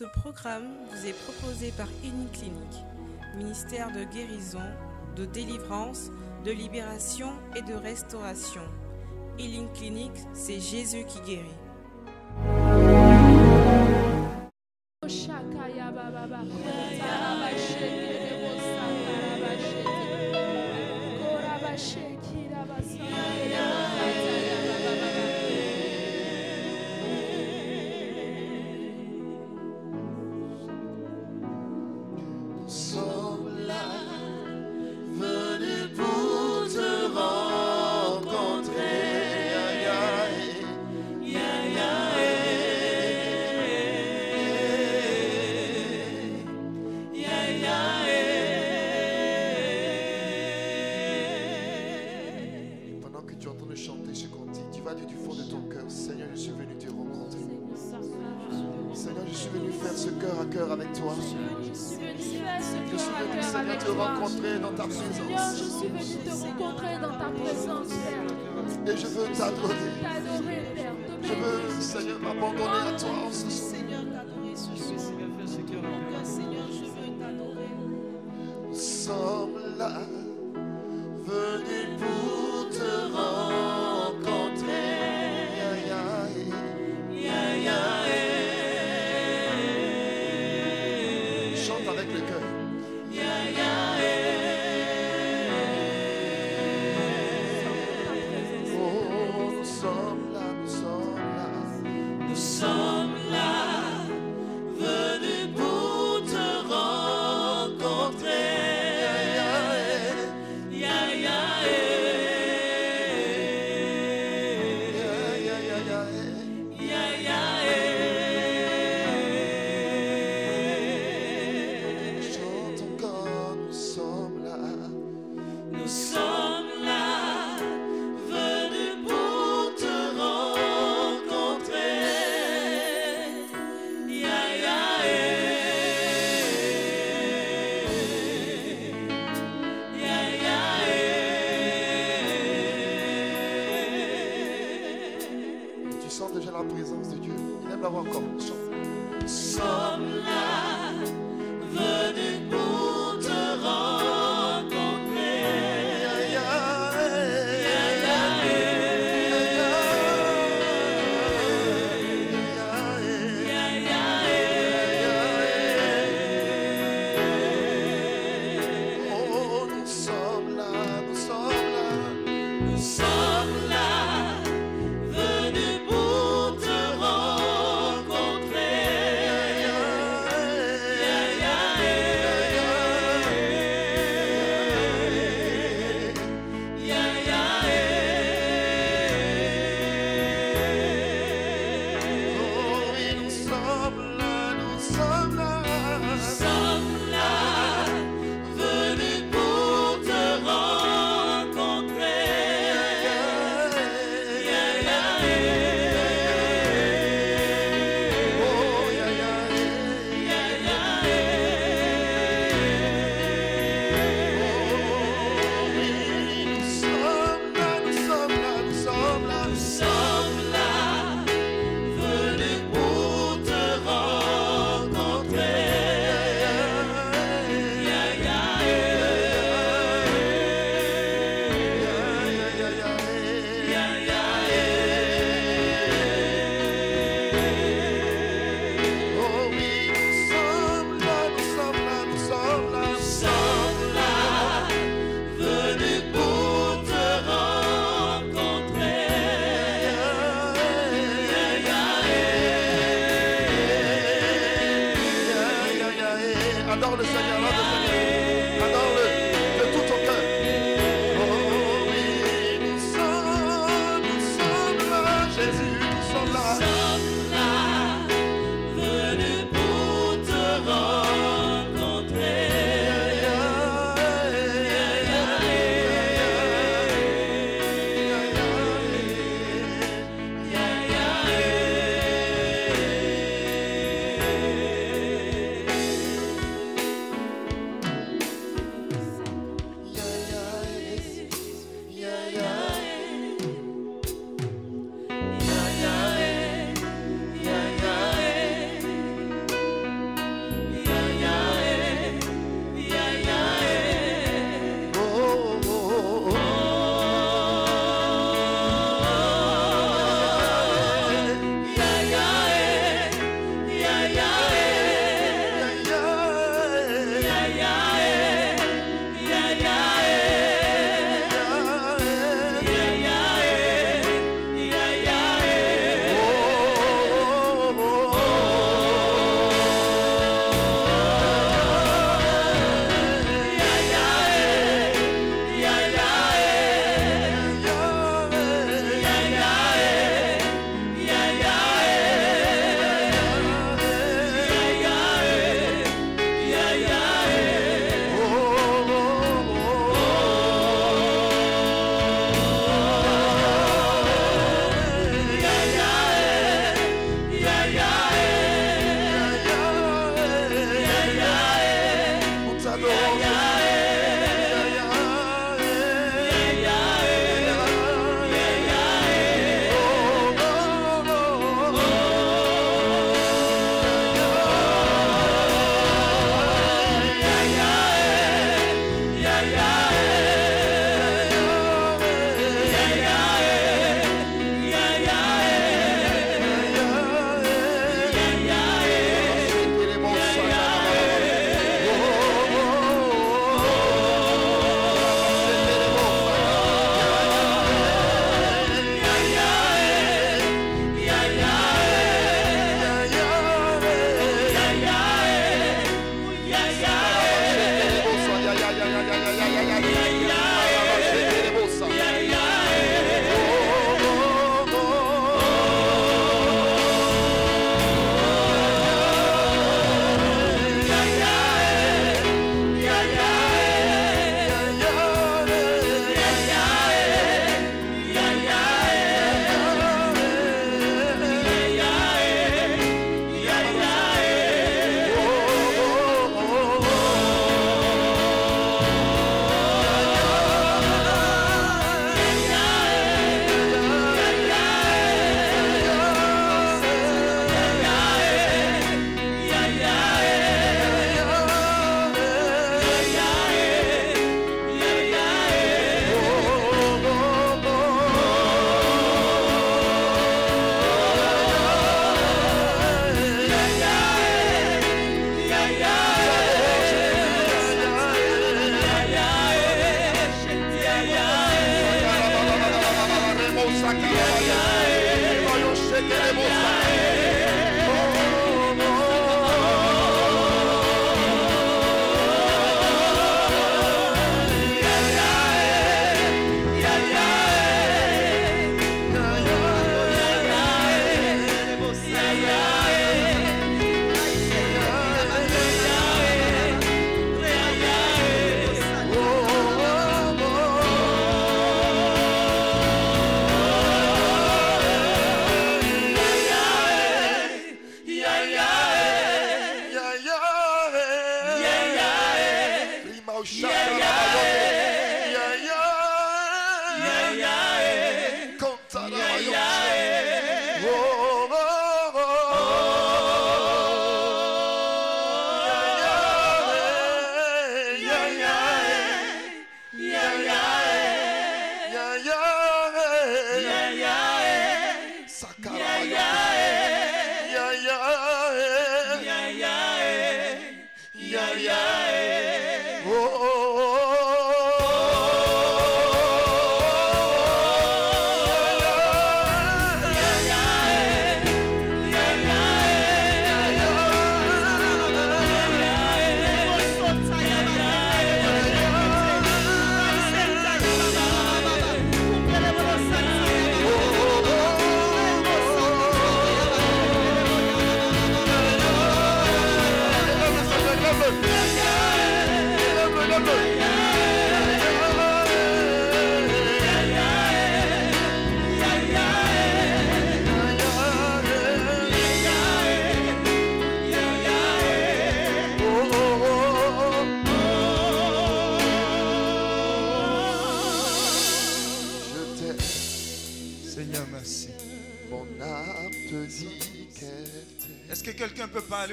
Ce programme vous est proposé par Clinique, ministère de guérison, de délivrance, de libération et de restauration. Healing Clinique, c'est Jésus qui guérit. rahatladı.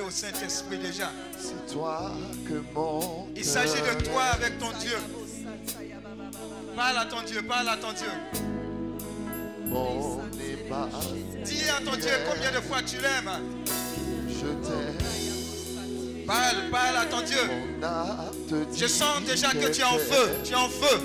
Au Saint-Esprit déjà C'est toi que mon Il s'agit de toi avec ton Dieu. Parle à ton Dieu, parle à ton Dieu. Mon Dis à ton Dieu combien de fois tu l'aimes. je t'aime. Parle, parle à ton Dieu. Je sens déjà que tu es en feu. Tu es en feu.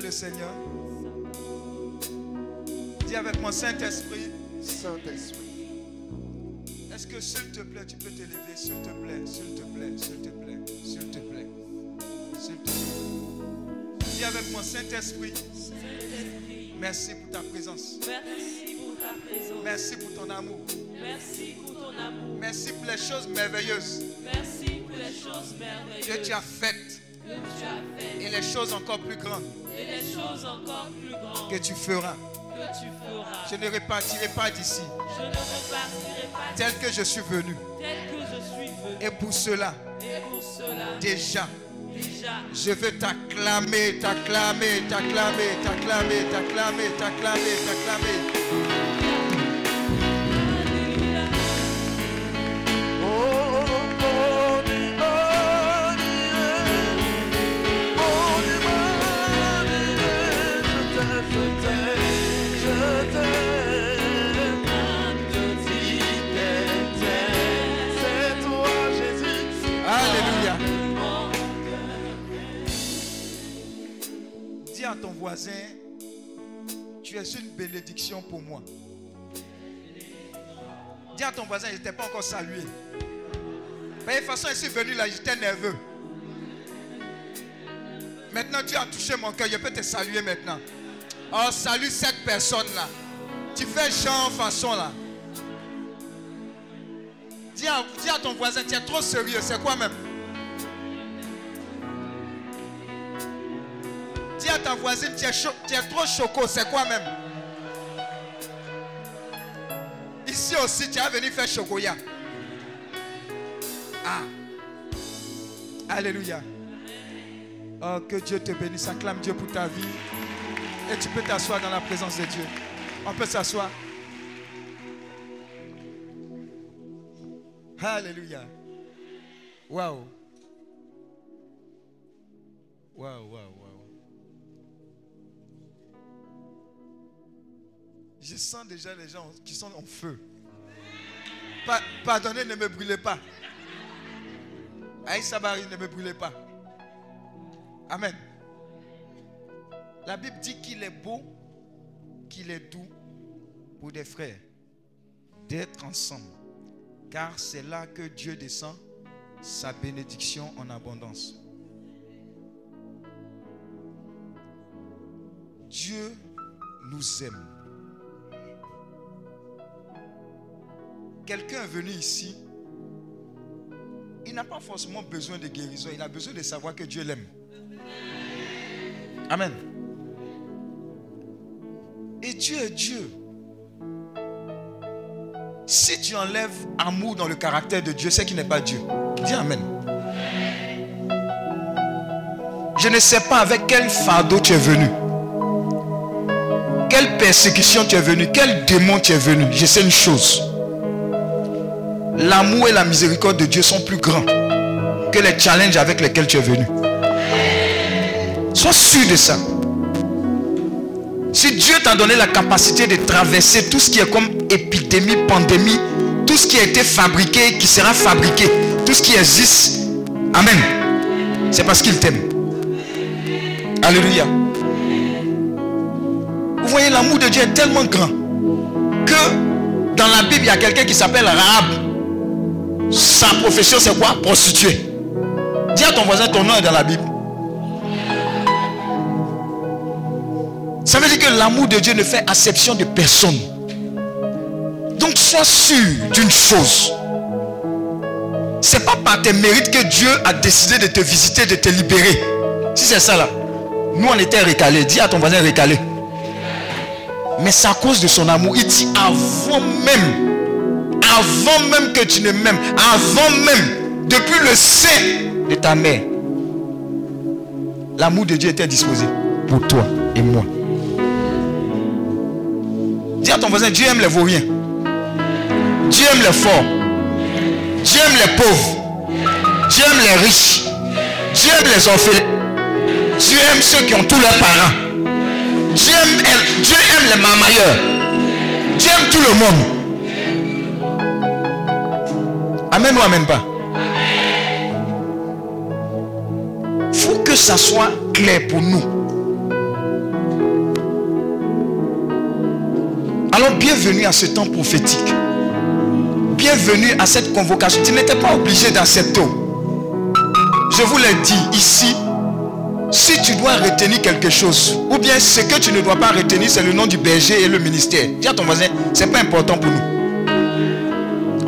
Le Seigneur. Dis avec moi, Saint-Esprit, Saint-Esprit. est-ce que s'il te plaît, tu peux t'élever, s'il te plaît, s'il te plaît, s'il te plaît, s'il te plaît, s'il te plaît. Dis avec moi, Saint-Esprit, merci pour ta présence. Merci pour ta présence. Merci pour ton amour. Merci pour ton amour. Merci pour les choses merveilleuses Merci pour les choses merveilleuses que tu as faites que tu as faites et les choses encore plus grandes et les choses encore plus grandes que tu feras. que tu feras. Je ne repartirai pas d'ici Je ne repartirai pas tel que je suis venu. tel que je suis venu. Et pour cela, Et pour cela, déjà, déjà, je veux t'acclamer, t'acclamer, t'acclamer, t'acclamer, t'acclamer, t'acclamer, t'acclamer. Voisin, tu es une bénédiction pour moi. Dis à ton voisin, je ne t'ai pas encore salué. De toute façon, je suis venu là, j'étais nerveux. Maintenant, tu as touché mon cœur. Je peux te saluer maintenant. Oh, salue cette personne-là. Tu fais genre façon là. Dis à, dis à ton voisin, tu es trop sérieux. C'est quoi même? Dis à ta voisine, tu es, trop choco. C'est quoi même? Ici aussi, tu es venu faire chocoya. Ah. Alléluia. Oh, que Dieu te bénisse. Acclame Dieu pour ta vie. Et tu peux t'asseoir dans la présence de Dieu. On peut s'asseoir. Alléluia. Waouh. Waouh, waouh, Je sens déjà les gens qui sont en feu. Pa- pardonnez, ne me brûlez pas. Aïe Sabari, ne me brûlez pas. Amen. La Bible dit qu'il est beau, qu'il est doux pour des frères d'être ensemble. Car c'est là que Dieu descend sa bénédiction en abondance. Dieu nous aime. Quelqu'un est venu ici, il n'a pas forcément besoin de guérison, il a besoin de savoir que Dieu l'aime. Amen. Et Dieu est Dieu. Si tu enlèves amour dans le caractère de Dieu, c'est qu'il n'est pas Dieu. Dis Amen. Je ne sais pas avec quel fardeau tu es venu. Quelle persécution tu es venu. Quel démon tu es venu. Je sais une chose. L'amour et la miséricorde de Dieu sont plus grands que les challenges avec lesquels tu es venu. Sois sûr de ça. Si Dieu t'a donné la capacité de traverser tout ce qui est comme épidémie, pandémie, tout ce qui a été fabriqué, qui sera fabriqué, tout ce qui existe, Amen. C'est parce qu'il t'aime. Alléluia. Vous voyez, l'amour de Dieu est tellement grand que dans la Bible, il y a quelqu'un qui s'appelle Rahab. Sa profession, c'est quoi? Prostituée. Dis à ton voisin, ton nom est dans la Bible. Ça veut dire que l'amour de Dieu ne fait acception de personne. Donc sois sûr d'une chose. C'est pas par tes mérites que Dieu a décidé de te visiter, de te libérer. Si c'est ça là, nous on était récalés. Dis à ton voisin récalé. Mais c'est à cause de son amour. Il dit avant même, avant même que tu ne m'aimes, avant même, depuis le sein de ta mère, l'amour de Dieu était disposé pour toi et moi. Dis à ton voisin, Dieu aime les vauriens. Dieu aime les forts. Dieu aime les pauvres. Dieu aime les riches. Dieu aime les orphelins. Dieu aime ceux qui ont tous leurs parents. Dieu aime, Dieu aime les marmailleurs. Dieu aime tout le monde. Amen ou amen pas? Faut que ça soit clair pour nous. Alors bienvenue à ce temps prophétique. Bienvenue à cette convocation. Tu n'étais pas obligé d'accepter. Je vous l'ai dit ici, si tu dois retenir quelque chose, ou bien ce que tu ne dois pas retenir, c'est le nom du berger et le ministère. Dis à ton voisin, ce n'est pas important pour nous.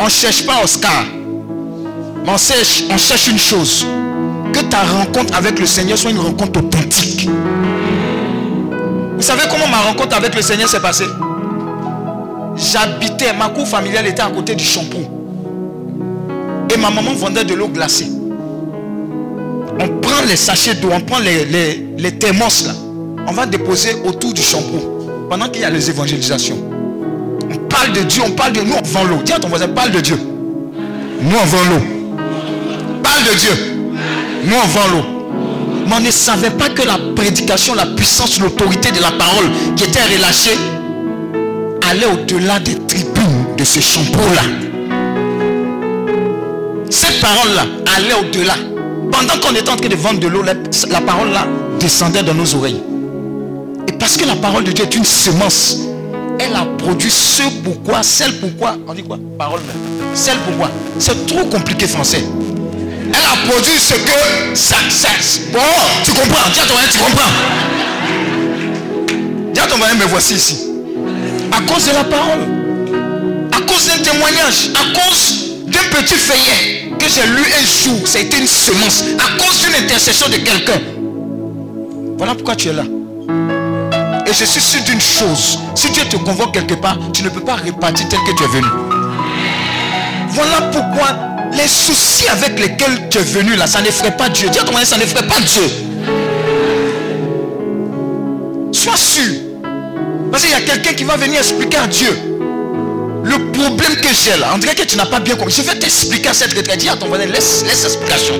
On ne cherche pas Oscar. Mais on cherche, on cherche une chose. Que ta rencontre avec le Seigneur soit une rencontre authentique. Vous savez comment ma rencontre avec le Seigneur s'est passée? J'habitais, ma cour familiale était à côté du shampoing. Et ma maman vendait de l'eau glacée. On prend les sachets d'eau, on prend les, les, les là. On va déposer autour du shampoing. Pendant qu'il y a les évangélisations. Parle de Dieu, on parle de nous, on vend l'eau. Dis à ton voisin, parle de Dieu. Nous, on vend l'eau. Parle de Dieu. Nous, on vend l'eau. Mais on ne savait pas que la prédication, la puissance, l'autorité de la parole qui était relâchée allait au-delà des tribunes de ce champeau-là. Cette parole-là allait au-delà. Pendant qu'on était en train de vendre de l'eau, la parole-là descendait dans nos oreilles. Et parce que la parole de Dieu est une semence, elle a produit ce pourquoi, celle pourquoi, on dit quoi? Parole même. Celle pourquoi? C'est trop compliqué français. Elle a produit ce que ça. Bon, tu comprends? Dis à ton tu comprends? Dis à ton voisin, me voici ici. À cause de la parole. À cause d'un témoignage. À cause d'un petit feuillet que j'ai lu un jour. Ça a été une semence. À cause d'une intercession de quelqu'un. Voilà pourquoi tu es là. Et je suis sûr d'une chose. Si Dieu te convoque quelque part, tu ne peux pas repartir tel que tu es venu. Voilà pourquoi les soucis avec lesquels tu es venu là, ça ne ferait pas Dieu. Dis à ton ça ne ferait pas Dieu. Sois sûr. Parce qu'il y a quelqu'un qui va venir expliquer à Dieu. Le problème que j'ai là, on dirait que tu n'as pas bien compris. Je vais t'expliquer à cette retraite. Dis à ton voisin, laisse, laisse l'explication.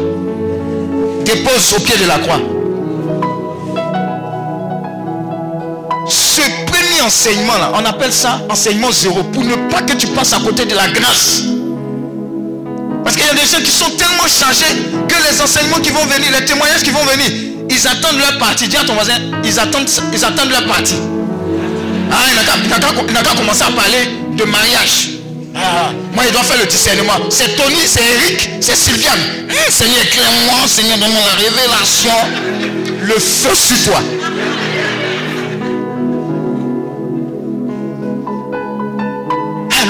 Dépose au pied de la croix. Enseignement là, on appelle ça enseignement zéro pour ne pas que tu passes à côté de la grâce. Parce qu'il y a des gens qui sont tellement chargés que les enseignements qui vont venir, les témoignages qui vont venir, ils attendent leur partie. Dis à ton voisin, ils attendent, ils attendent leur partie. Ah, il n'a qu'à- commencer à parler de mariage. Ah, moi, il doit faire le discernement. C'est Tony, c'est Eric, c'est Sylviane. Hum, Seigneur, éclaire-moi, Seigneur, donne-moi la révélation. Le feu sur toi.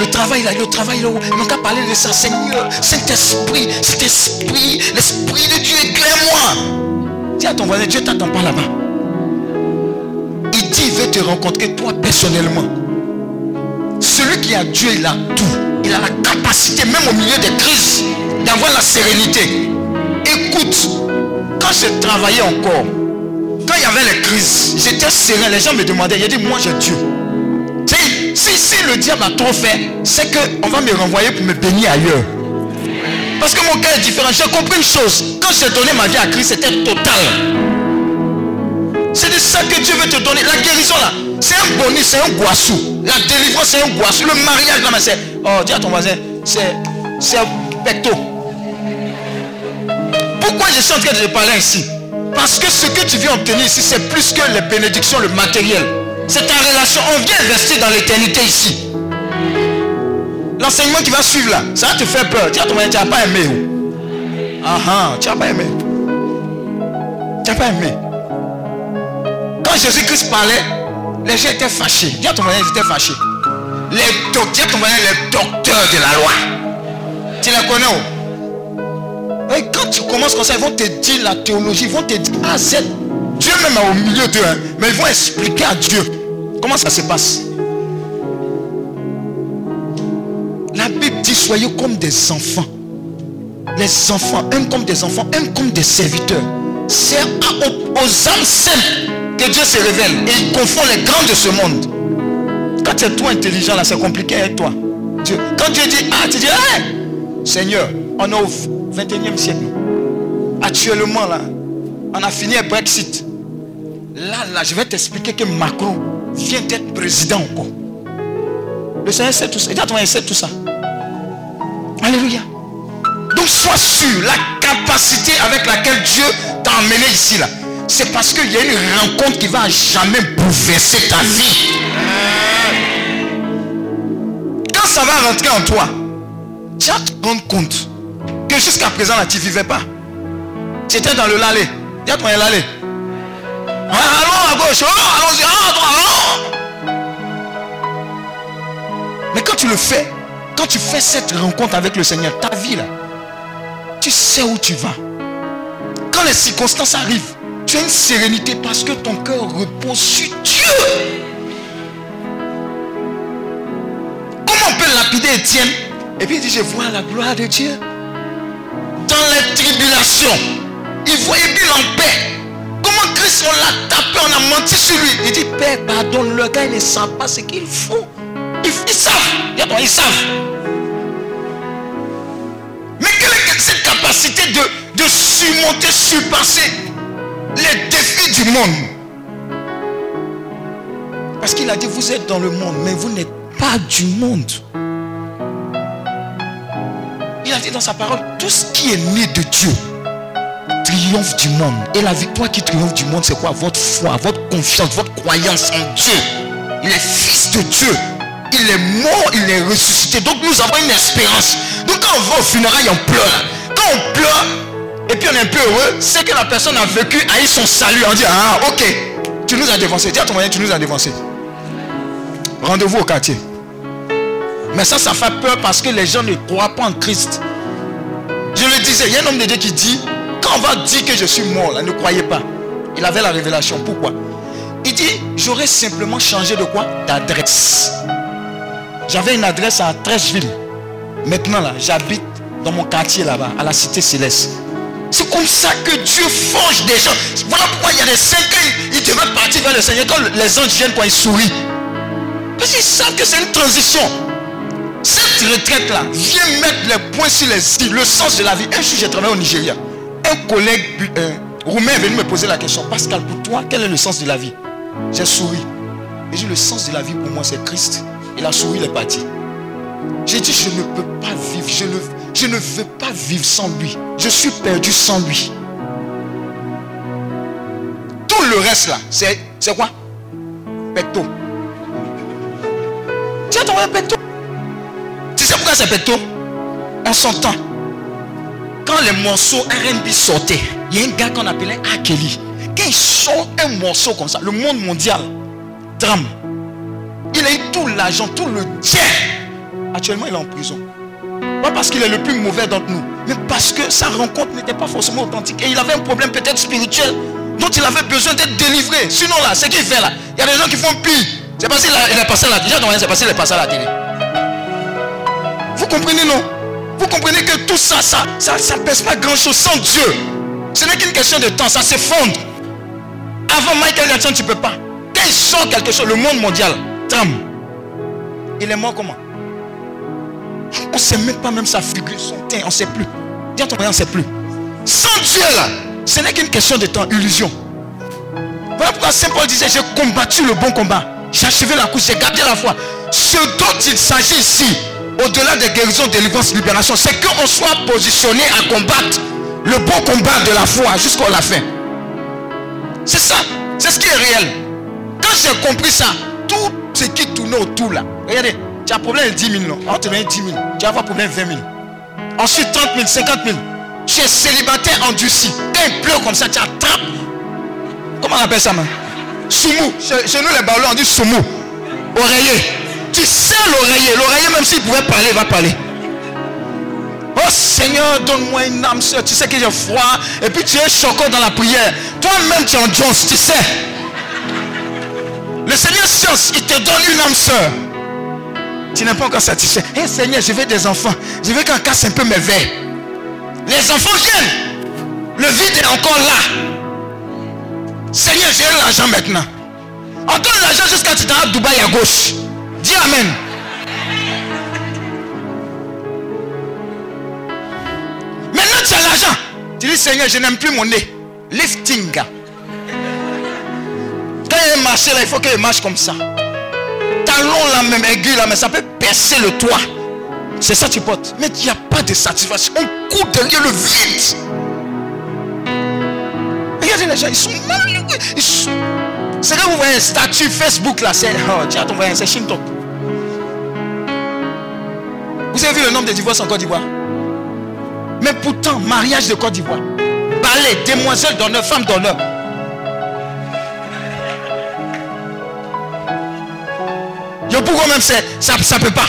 Le travail là, le travail là, n'ont qu'à parler de ça, Seigneur, Saint-Esprit, Saint-Esprit, l'Esprit de Dieu, éclaire-moi. Dis à ton voisin, Dieu t'attend pas là-bas. Il dit, il veut te rencontrer toi personnellement. Celui qui a Dieu, il a tout. Il a la capacité, même au milieu des crises, d'avoir la sérénité. Écoute, quand je travaillais encore, quand il y avait les crises, j'étais serein. Les gens me demandaient, il dit, moi j'ai Dieu. Si, si le diable a trop fait, c'est qu'on va me renvoyer pour me bénir ailleurs. Parce que mon cœur est différent. J'ai compris une chose. Quand j'ai donné ma vie à Christ, c'était total. C'est de ça que Dieu veut te donner. La guérison là, c'est un bonus, c'est un boissou. La délivrance, c'est un boissou. Le mariage là, c'est. Oh, dis à ton voisin, c'est. C'est un pecto. Pourquoi je suis en train de te parler ici Parce que ce que tu viens obtenir ici, c'est plus que les bénédictions, le matériel. C'est ta relation. On vient investir dans l'éternité ici. L'enseignement qui va suivre là, ça va te faire peur. Tu n'as pas aimé. Ah ah, tu n'as pas aimé. Tu n'as pas aimé. Quand Jésus-Christ parlait, les gens étaient fâchés. Dis à ton ils étaient fâchés. Les docteurs, ton les docteurs de la loi. Tu les connais où? Et quand tu commences comme ça, ils vont te dire la théologie, ils vont te dire A à Z. Dieu même est au milieu d'eux, hein. mais ils vont expliquer à Dieu comment ça se passe? La Bible dit soyez comme des enfants. Les enfants, un comme des enfants, un comme des serviteurs. C'est aux âmes simples que Dieu se révèle et il confond les grands de ce monde. Quand tu es trop intelligent là, c'est compliqué avec toi. Dieu, quand Dieu dit ah, tu dis Hey, Seigneur, on est au 21e siècle. Actuellement là, on a fini le Brexit. Là, là, je vais t'expliquer que Macron vient d'être président encore. Le Seigneur sait tout ça. Ton il sait tout ça. Alléluia. Donc sois sûr, la capacité avec laquelle Dieu t'a emmené ici là, c'est parce qu'il y a une rencontre qui va jamais bouleverser ta vie. Quand ça va rentrer en toi, tu vas te rendre compte que jusqu'à présent là, tu ne vivais pas. Tu étais dans le lalé. Dis à ton voisin, lalé. Allons à gauche, allons-y, à droite. Mais quand tu le fais, quand tu fais cette rencontre avec le Seigneur, ta vie là, tu sais où tu vas. Quand les circonstances arrivent, tu as une sérénité parce que ton cœur repose sur Dieu. Comment on peut lapider Étienne? Et puis il dit, je vois la gloire de Dieu. Dans les tribulations, il voyait qu'il en paix. On l'a tapé, on a menti sur lui. Il dit, Père, pardonne-le, car ils ne savent pas ce qu'ils font. Ils, ils savent. Ils savent. Mais quelle est cette capacité de surmonter, surpasser les défis du monde? Parce qu'il a dit, vous êtes dans le monde, mais vous n'êtes pas du monde. Il a dit dans sa parole, tout ce qui est né de Dieu triomphe du monde. Et la victoire qui triomphe du monde, c'est quoi? Votre foi, votre confiance, votre croyance en Dieu. Il est fils de Dieu. Il est mort, il est ressuscité. Donc nous avons une espérance. Donc quand on va au funérail, on pleure. Quand on pleure, et puis on est un peu heureux, c'est que la personne a vécu, a eu son salut. On dit, ah, ok, tu nous as dévancé. Dis à ton moyen, tu nous as dévancé. Rendez-vous au quartier. Mais ça, ça fait peur parce que les gens ne croient pas en Christ. Je le disais, il y a un homme de Dieu qui dit, quand on va dire que je suis mort, là, ne croyez pas. Il avait la révélation. Pourquoi? Il dit, j'aurais simplement changé de quoi? D'adresse. J'avais une adresse à Trècheville. Maintenant, là, j'habite dans mon quartier là-bas, à la cité céleste. C'est comme ça que Dieu forge des gens. Voilà pourquoi il y a des saints qui ils devaient partir vers le Seigneur quand les anges viennent quand ils sourient. Parce qu'ils savent que c'est une transition. Cette retraite-là vient mettre les points sur les îles, le sens de la vie. Un jour, j'ai travaillé au Nigeria. Un collègue roumain est venu me poser la question Pascal, pour toi, quel est le sens de la vie? J'ai souri. Et j'ai dit Le sens de la vie pour moi, c'est Christ. Il a souri, il est parti. J'ai dit Je ne peux pas vivre. Je ne, je ne veux pas vivre sans lui. Je suis perdu sans lui. Tout le reste là, c'est, quoi? Pecto. Tiens, ton pecto? Tu sais pourquoi c'est pecto? On s'entend. Quand les morceaux RB sortaient, il y a un gars qu'on appelait Akeli. Quand il sort un morceau comme ça, le monde mondial drame. Il a eu tout l'argent, tout le tien. Actuellement, il est en prison. Pas parce qu'il est le plus mauvais d'entre nous, mais parce que sa rencontre n'était pas forcément authentique. Et il avait un problème peut-être spirituel dont il avait besoin d'être délivré. Sinon là, ce qu'il fait là, il y a des gens qui font pire. C'est parce qu'il est passé à la télé. c'est parce qu'il est passé à la télé. Vous comprenez non? Vous comprenez que tout ça, ça, ça, ça pèse pas grand-chose sans Dieu. Ce n'est qu'une question de temps, ça s'effondre. Avant Michael Jackson, tu ne peux pas. Il sort quelque chose, le monde mondial tremble. Il est mort comment? On ne sait même pas même sa figure, son teint, on ne sait plus. Dis à ton on ne sait plus. Sans Dieu là, ce n'est qu'une question de temps, illusion. Voilà pourquoi Saint Paul disait, j'ai combattu le bon combat. J'ai achevé la course, j'ai gardé la foi. Ce dont il s'agit ici, au-delà des guérisons, délivrance, libération, c'est qu'on soit positionné à combattre le bon combat de la foi jusqu'à la fin. C'est ça. C'est ce qui est réel. Quand j'ai compris ça, tout ce qui tourne autour là, regardez, tu as problème de 10 000, non? On te met 10 000. Tu vas avoir problème de 20 000. Ensuite 30 000, 50 000. Tu es célibataire endurci. Quand il pleut comme ça, tu attrapes. Comment on appelle ça, man? Soumou. Chez, nous, les ballons, on dit soumou. Oreiller. Tu sais l'oreiller. L'oreiller, même s'il pouvait parler, va parler. Oh Seigneur, donne-moi une âme soeur. Tu sais que j'ai froid. Et puis tu es choquant dans la prière. Toi-même, tu es en Jones, tu sais. Le Seigneur science, il te donne une âme soeur. Tu n'es pas encore satisfait. Hé Seigneur, je veux des enfants. Je veux qu'on casse un peu mes verres. Les enfants viennent. Le vide est encore là. Seigneur, j'ai l'argent maintenant. On l'argent jusqu'à tu à Dubaï à gauche. Dis Amen. Maintenant tu as l'argent. Tu dis Seigneur, je n'aime plus mon nez. Lifting. Quand il marche là, il faut qu'il marche comme ça. Talon là même, aiguille là, mais ça peut percer le toit. C'est ça tu portes. Mais il n'y a pas de satisfaction. On court derrière le vide. Regardez les gens, ils sont malheureux. Sont... C'est où vous voyez un statut Facebook là, c'est oh, tiens, ton voyage, c'est Shinto. Vous avez vu le nombre de divorces en Côte d'Ivoire? Mais pourtant, mariage de Côte d'Ivoire, balai, demoiselle d'honneur, femme d'honneur. Yo, pourquoi même ça ne peut pas?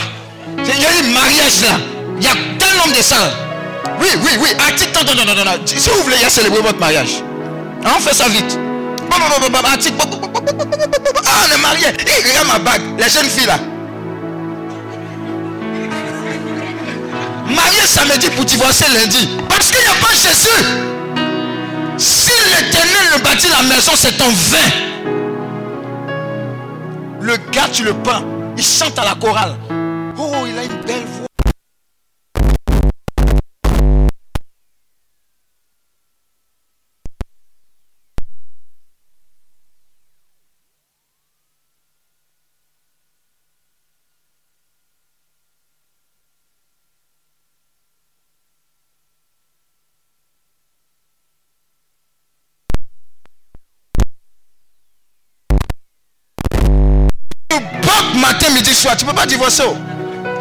Il y a un mariage là. Il y a tel nombre de salles. Oui, oui, oui. Article, non, non, non, non. Si vous voulez, y célébrer votre mariage. on fait ça vite. Ah, on est marié. Hey, regarde ma bague. Les jeunes filles là. Marié samedi pour divorcer lundi. Parce qu'il n'y a pas Jésus. Si l'éternel ne bâtit la maison, c'est en vain. Le gars, tu le peins. Il chante à la chorale. Oh, il a une belle matin, midi, soir. Tu ne peux pas divorcer.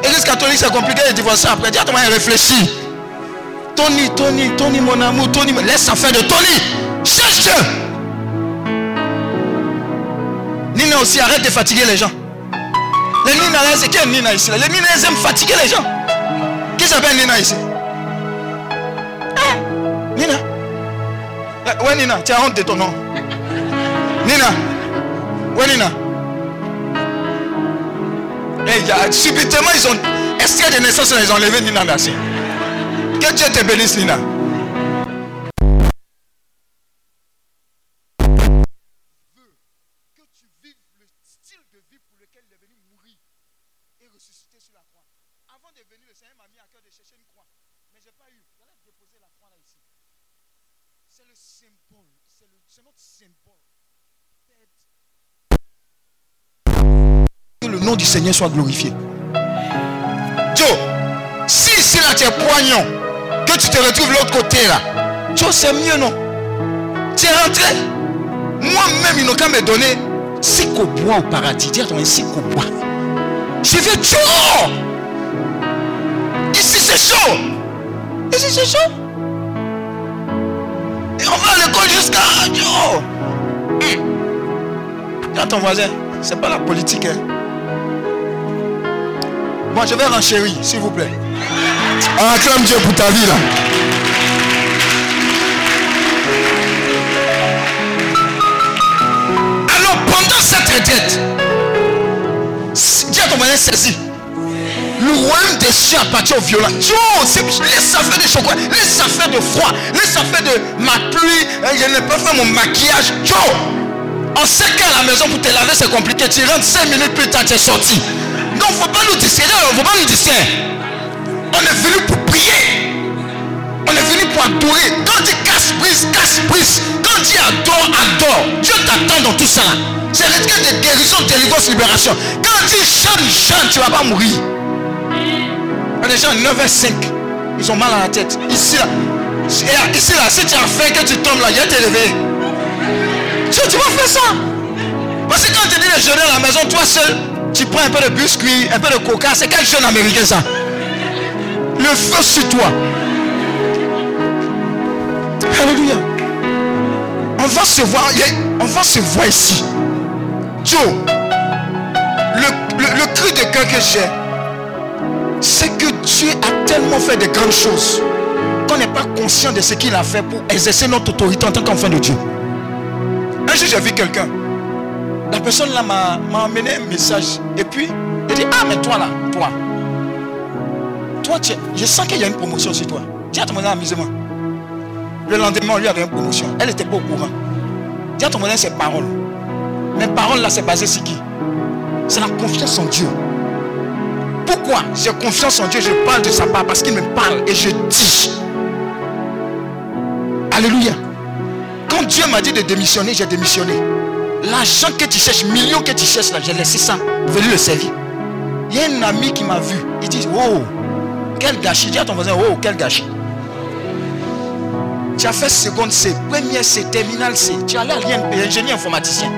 Église catholique, c'est compliqué de divorcer après. Dis à ton mari, réfléchis. Tony, Tony, Tony, mon amour, Tony, laisse ça faire de Tony. Cherche Dieu. Nina aussi, arrête de fatiguer les gens. Les Nina, là, c'est qui est Nina ici? Les Nina, elles aiment fatiguer les gens. Qui s'appelle Nina ici? Hein? Nina Eh, Ouais, Nina, tu as honte de ton nom. Nina Ouais, Nina Eh, y a- Subitement, ils ont. A des naissances, ils ont enlevé Nina Nassi Que Dieu te bénisse, Nina. de et de de symbole. C'est symbole. Du Seigneur soit glorifié. Joe, si ici là tu es poignant, que tu te retrouves de l'autre côté là, Joe, c'est mieux non? Tu es rentré. Moi-même, ils n'ont qu'à me donner six bois au paradis. Dis à ton six bois. Je veux Joe. Ici c'est chaud. Ici c'est chaud. Et on va à l'école jusqu'à Joe. Hum. Ton voisin, c'est pas la politique. Hein. Bon, je vais renchérir, s'il vous plaît. Acclame Dieu pour ta vie là. Alors pendant cette retraite, à ton voisin saisi. Le royaume des cieux appartient aux violents. C'est- laisse ça faire de chocolat, laisse ça faire de froid, laisse ça faire de ma pluie. hein, Je n'ai pas fait mon maquillage. Joe, on sait qu'à la maison pour te laver c'est compliqué. Tu rentres 5 minutes plus tard, tu es sorti. Donc faut pas nous distraire, faut pas nous distraire. On est venu pour prier. On est venu pour adorer. Quand tu casse prise, casse prise. Quand tu adore, adore. Dieu t'attend dans tout ça. C'est le truc de guérison, délivrance, libération. Quand tu chantes, chante, tu ne vas pas mourir. Il y a des gens 9h05. Ils ont mal à la tête. Ici là. Ici là, si tu as faim que tu tombes là, il va réveiller. Tu, tu vas faire ça. Parce que quand tu dis de jeûner à la maison, toi seul, tu prends un peu de biscuit, un peu de coca. C'est quel jeune américain ça? Le feu sur toi. Alléluia. On va se voir, on va se voir ici. Joe, le, le, le cri de cœur que j'ai, c'est que Dieu a tellement fait de grandes choses qu'on n'est pas conscient de ce qu'il a fait pour exercer notre autorité en tant qu'enfant de Dieu. Un jour, j'ai vu quelqu'un. La personne là m'a amené un message. Et puis, il dit Ah, mais toi là, toi. Toi, tu je sens qu'il y a une promotion sur toi. Dis à ton voisin, amusez-moi. Le lendemain, lui avait une promotion. Elle n'était pas au courant. Dis à ton voisin ses paroles. Mes paroles là, c'est basé sur qui? C'est la confiance en Dieu. Pourquoi? J'ai confiance en Dieu Je parle de sa part parce qu'il me parle et je dis. Alléluia. Quand Dieu m'a dit de démissionner, j'ai démissionné. L'argent que tu cherches, millions que tu cherches là, j'ai laissé ça. Venu le servir. Il y a un ami qui m'a vu. Il dit, oh, quel gâchis. Dis à ton voisin, oh, quel gâchis. Tu as fait seconde C, première C, terminale C. Tu as l'air ingénieur informaticien.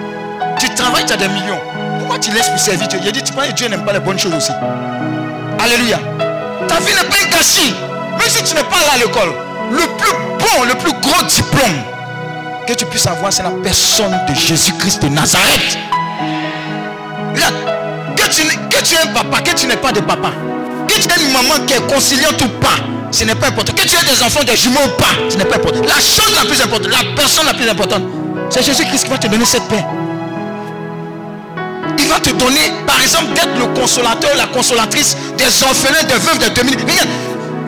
Tu travailles, tu as des millions. Pourquoi tu laisses pour servir Il dit, tu penses que Dieu n'aime pas les bonnes choses aussi. Alléluia. Ta vie n'est pas un gâchis. Même si tu n'es pas là à l'école, le plus bon, le plus gros diplôme que tu puisses avoir, c'est la personne de Jésus-Christ de Nazareth. Regarde, que tu, que aies un papa, que tu n'es pas de papa, que tu aies une maman qui est conciliante ou pas, ce n'est pas important. Que tu aies des enfants, des jumeaux ou pas, ce n'est pas important. La chose la plus importante, la personne la plus importante, c'est Jésus-Christ qui va te donner cette paix. Il va te donner, par exemple, d'être le consolateur, la consolatrice des orphelins, des veuves, des demi. Regarde,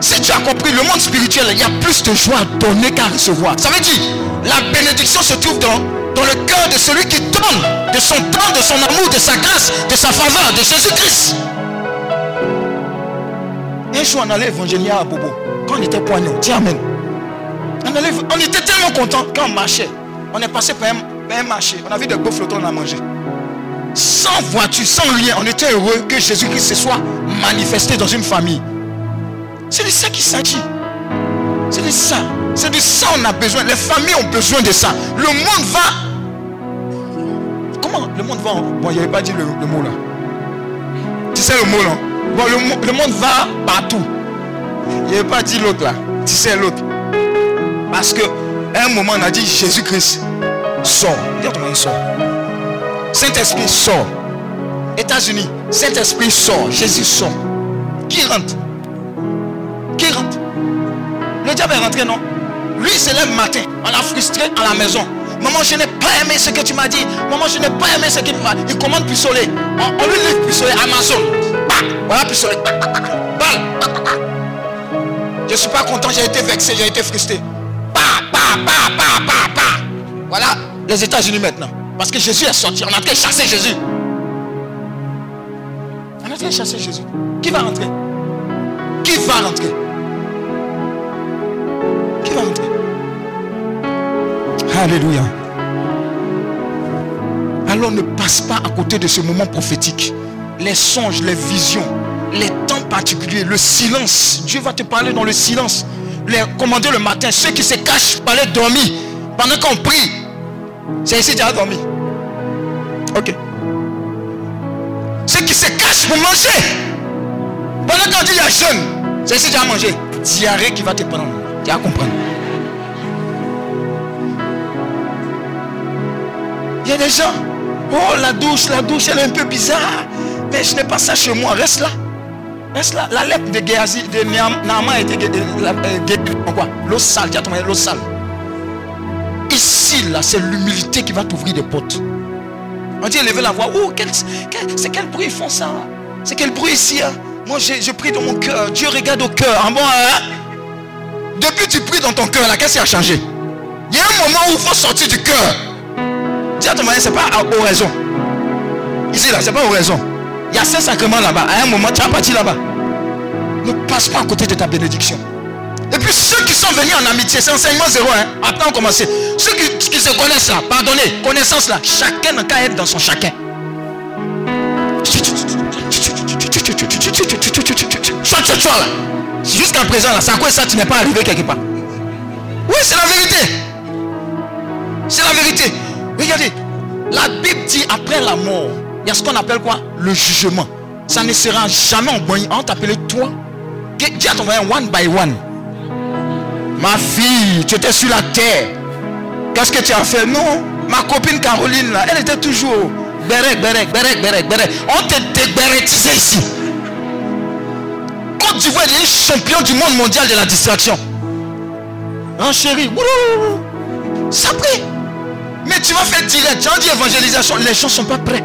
si tu as compris, le monde spirituel, il y a plus de joie à donner qu'à recevoir. Ça veut dire, la bénédiction se trouve dans, dans le cœur de celui qui donne de son temps, de son amour, de sa grâce, de sa faveur, de Jésus-Christ. Un jour, on allait évangéliser à Bobo. Quand on était poignant, dis Amen. On, allait- on était tellement contents quand on marchait. On est passé par un, par un marché. On a vu des beaux flottons, on a mangé. Sans voiture, sans rien, on était heureux que Jésus-Christ se soit manifesté dans une famille. C'est de ça qu'il s'agit. C'est de ça. C'est de ça qu'on a besoin. Les familles ont besoin de ça. Le monde va. Comment le monde va Bon, il n'y avait pas dit le, mot là. Tu sais le mot là Bon, le, mo- le monde va partout. Il n'y avait pas dit l'autre là. Tu sais l'autre. Parce que un moment, on a dit Jésus-Christ sort. Ton mari, sort. Saint-Esprit sort. États-Unis, Saint-Esprit sort. Jésus sort. Qui rentre? Qui rentre Le diable est rentré, non? Lui, c'est le matin. On l'a frustré à la maison. Maman, je n'ai pas aimé ce que tu m'as dit. Maman, je n'ai pas aimé ce qu'il m'a Il commande pistolet. On, on lui livre pistolet Amazon. Bah, voilà pistolet. Bah, bah. Je ne suis pas content, j'ai été vexé, j'ai été frustré. Voilà les États-Unis maintenant. Parce que Jésus est sorti. On en train de chasser Jésus. On en train de chasser Jésus. Qui va rentrer? Qui va rentrer? Rentrer Alléluia. Alors ne passe pas à côté de ce moment prophétique. Les songes, les visions, les temps particuliers, le silence. Dieu va te parler dans le silence. Les commander le matin, ceux qui se cachent pour aller dormir pendant qu'on prie. C'est ici déjà dormi. Ok. Ceux qui se cachent pour manger. Pendant qu'on dit il y a jeûne, c'est ici déjà manger. Diarrhée qui va te prendre. Tu vas comprendre. Il y a des gens. Oh, la douche, la douche, elle est un peu bizarre. Mais je n'ai pas ça chez moi. Reste là. Reste là. La lèpre de Géasi, de Naaman a été guérie. L'eau sale, tu as tombé l'eau sale. Ici, là, c'est l'humilité qui va t'ouvrir des portes. On dit, levez la voix. Oh, quel, quel, c'est quel bruit ils font ça? C'est quel bruit ici hein? Moi, je prie dans mon cœur. Dieu regarde au cœur. En bon, hein? Depuis tu pries dans ton cœur, là, qu'est-ce qui a changé? Il y a un moment où il faut sortir du cœur. Dis à ton mari, c'est pas à oraison. Ici, là, c'est pas oraison. Il y a cinq sacrements là-bas. À un moment, tu vas partir là-bas. Ne passe pas à côté de ta bénédiction. Et puis ceux qui sont venus en amitié, c'est enseignement zéro. Hein? Après, on commence. Ceux qui, qui, se connaissent là, pardonnez, connaissance là, chacun n'a qu'à être dans son chacun. Jusqu'à présent, là, c'est quoi ça tu n'es pas arrivé quelque part Oui, c'est la vérité. C'est la vérité. Regardez, la Bible dit après la mort, il y a ce qu'on appelle quoi Le jugement. Ça ne sera jamais en. On t'appelait toi. Dis à ton voisin one by one. Ma fille, tu étais sur la terre. Qu'est-ce que tu as fait Non. Ma copine Caroline, là, elle était toujours. Berek, berek, berek, berek, berek. On te débérétisé ici. Côte d'Ivoire est champion du monde mondial de la distraction. Hein, chérie Ça prie. Mais tu vas faire direct. Tu as dit évangélisation. Les gens sont pas prêts.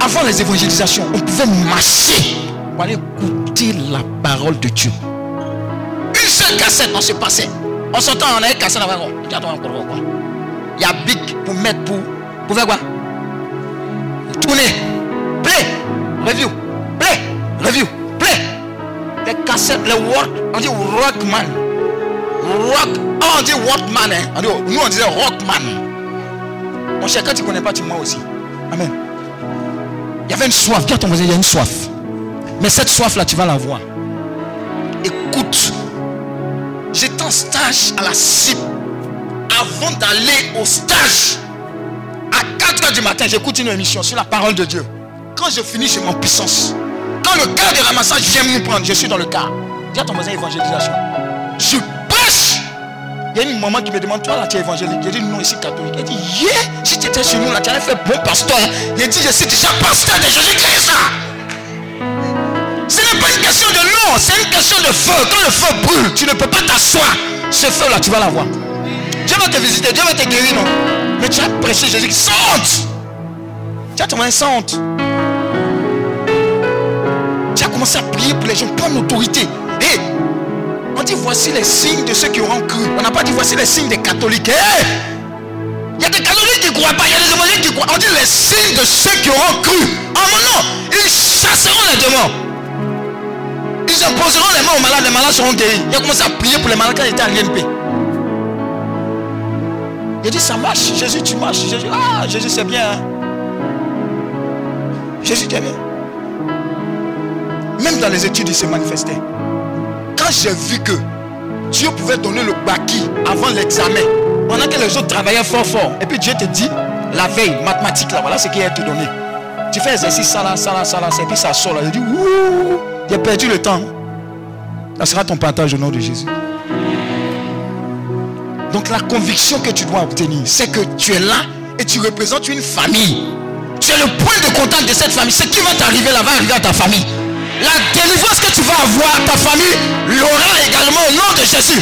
Avant les évangélisations, on pouvait marcher pour aller écouter la parole de Dieu. Une seule cassette, on se passait. On s'entend, on avait cassette avant. Il y a Bic pour mettre pour. Pour faire quoi? Tourner. Play. Review. Play. Review. Play. Les cassettes, les work. On dit rockman. Rock. Oh, on dit workman. Hein? On dit, nous, on disait rockman. Mon cher, quand tu ne connais pas, tu mens aussi. Amen. Il y avait une soif. Regarde ton voisin, il y a une soif. Mais cette soif-là, tu vas la voir. Écoute. J'étais en stage à la CIP. Avant d'aller au stage, à 4 h du matin, j'écoute une émission sur la parole de Dieu. Quand je finis, j'ai mon puissance. Quand le gars de ramassage vient me prendre, je suis dans le car. Dis à ton voisin évangélisation. Je prêche. Il y a une maman qui me demande, toi là, tu es évangélique. J'ai dit non, ici catholique. Elle dit, yeah, si tu étais chez nous là, tu avais fait bon pasteur. Il dit, je suis déjà pasteur de Jésus-Christ. Ce n'est pas une question de nom, c'est une question de feu. Quand le feu brûle, tu ne peux pas t'asseoir. Ce feu-là, tu vas l'avoir. Dieu va te visiter, Dieu va te guérir, non Mais tu as prêché Jésus, sans honte. Tu as ton sans. Tu à prier pour les gens, prendre l'autorité. Et on dit voici les signes de ceux qui auront cru. On n'a pas dit voici les signes des catholiques. Hey il y a des catholiques qui croient pas, il y a des évangéliques qui croient. On dit les signes de ceux qui auront cru. En mon nom, ils chasseront les démons. Ils imposeront les mains aux malades, les malades seront guéris. Il a commencé à prier pour les malades quand il était à l'INP. Dit ça marche. Jésus, tu marches. Jésus, ah, Jésus, c'est bien. Hein? Jésus, c'est bien. Même dans les études, il s'est manifesté. Quand j'ai vu que Dieu pouvait donner le baki avant l'examen, pendant que les autres travaillaient fort fort, et puis Dieu te dit, la veille, mathématiques, là, voilà ce qu'il a te donné. Tu fais exercice, ça là, ça là, ça là, et puis ça sort là. Il dit, ouh, j'ai perdu le temps. Ça sera ton partage au nom de Jésus. Donc la conviction que tu dois obtenir, c'est que tu es là et tu représentes une famille. Tu es le point de contact de cette famille. Ce qui va t'arriver là va arriver à ta famille. La délivrance que tu vas avoir, ta famille l'aura également au nom de Jésus.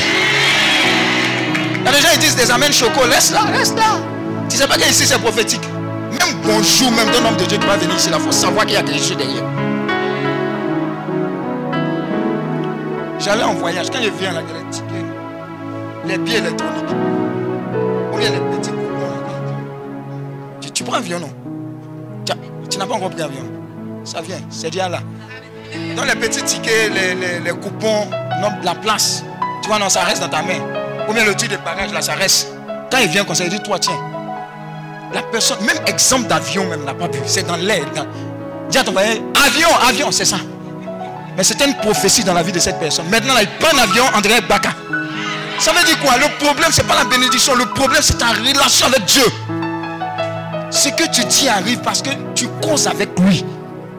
Il y a des gens qui disent des amènes choco, laisse là, laisse là. Tu sais pas qu'ici c'est prophétique. Même bonjour, même d'un homme de Dieu qui va venir ici, il faut savoir qu'il y a quelque chose derrière. J'allais en voyage, quand je viens là, il y a les billets électroniques, ou bien les petits coupons. Tu, tu prends avion, non? Tu n'as pas encore pris avion. Ça vient, c'est déjà là. Dans les petits tickets, les, les- coupons, la place, tu vois, non, ça reste dans ta main. Ou bien le truc de bagage, là, ça reste. Quand il vient comme ça, il dit, toi, tiens. La personne, même exemple d'avion, même, n'a pas pu. C'est dans l'air. dans- Dis à ton voisin, avion, avion, c'est ça. Mais c'était une prophétie dans la vie de cette personne. Maintenant, là, il prend un avion, André Baka. Ça veut dire quoi? Le problème, c'est pas la bénédiction. Le problème, c'est ta relation avec Dieu. Ce que tu dis arrive parce que tu causes avec lui.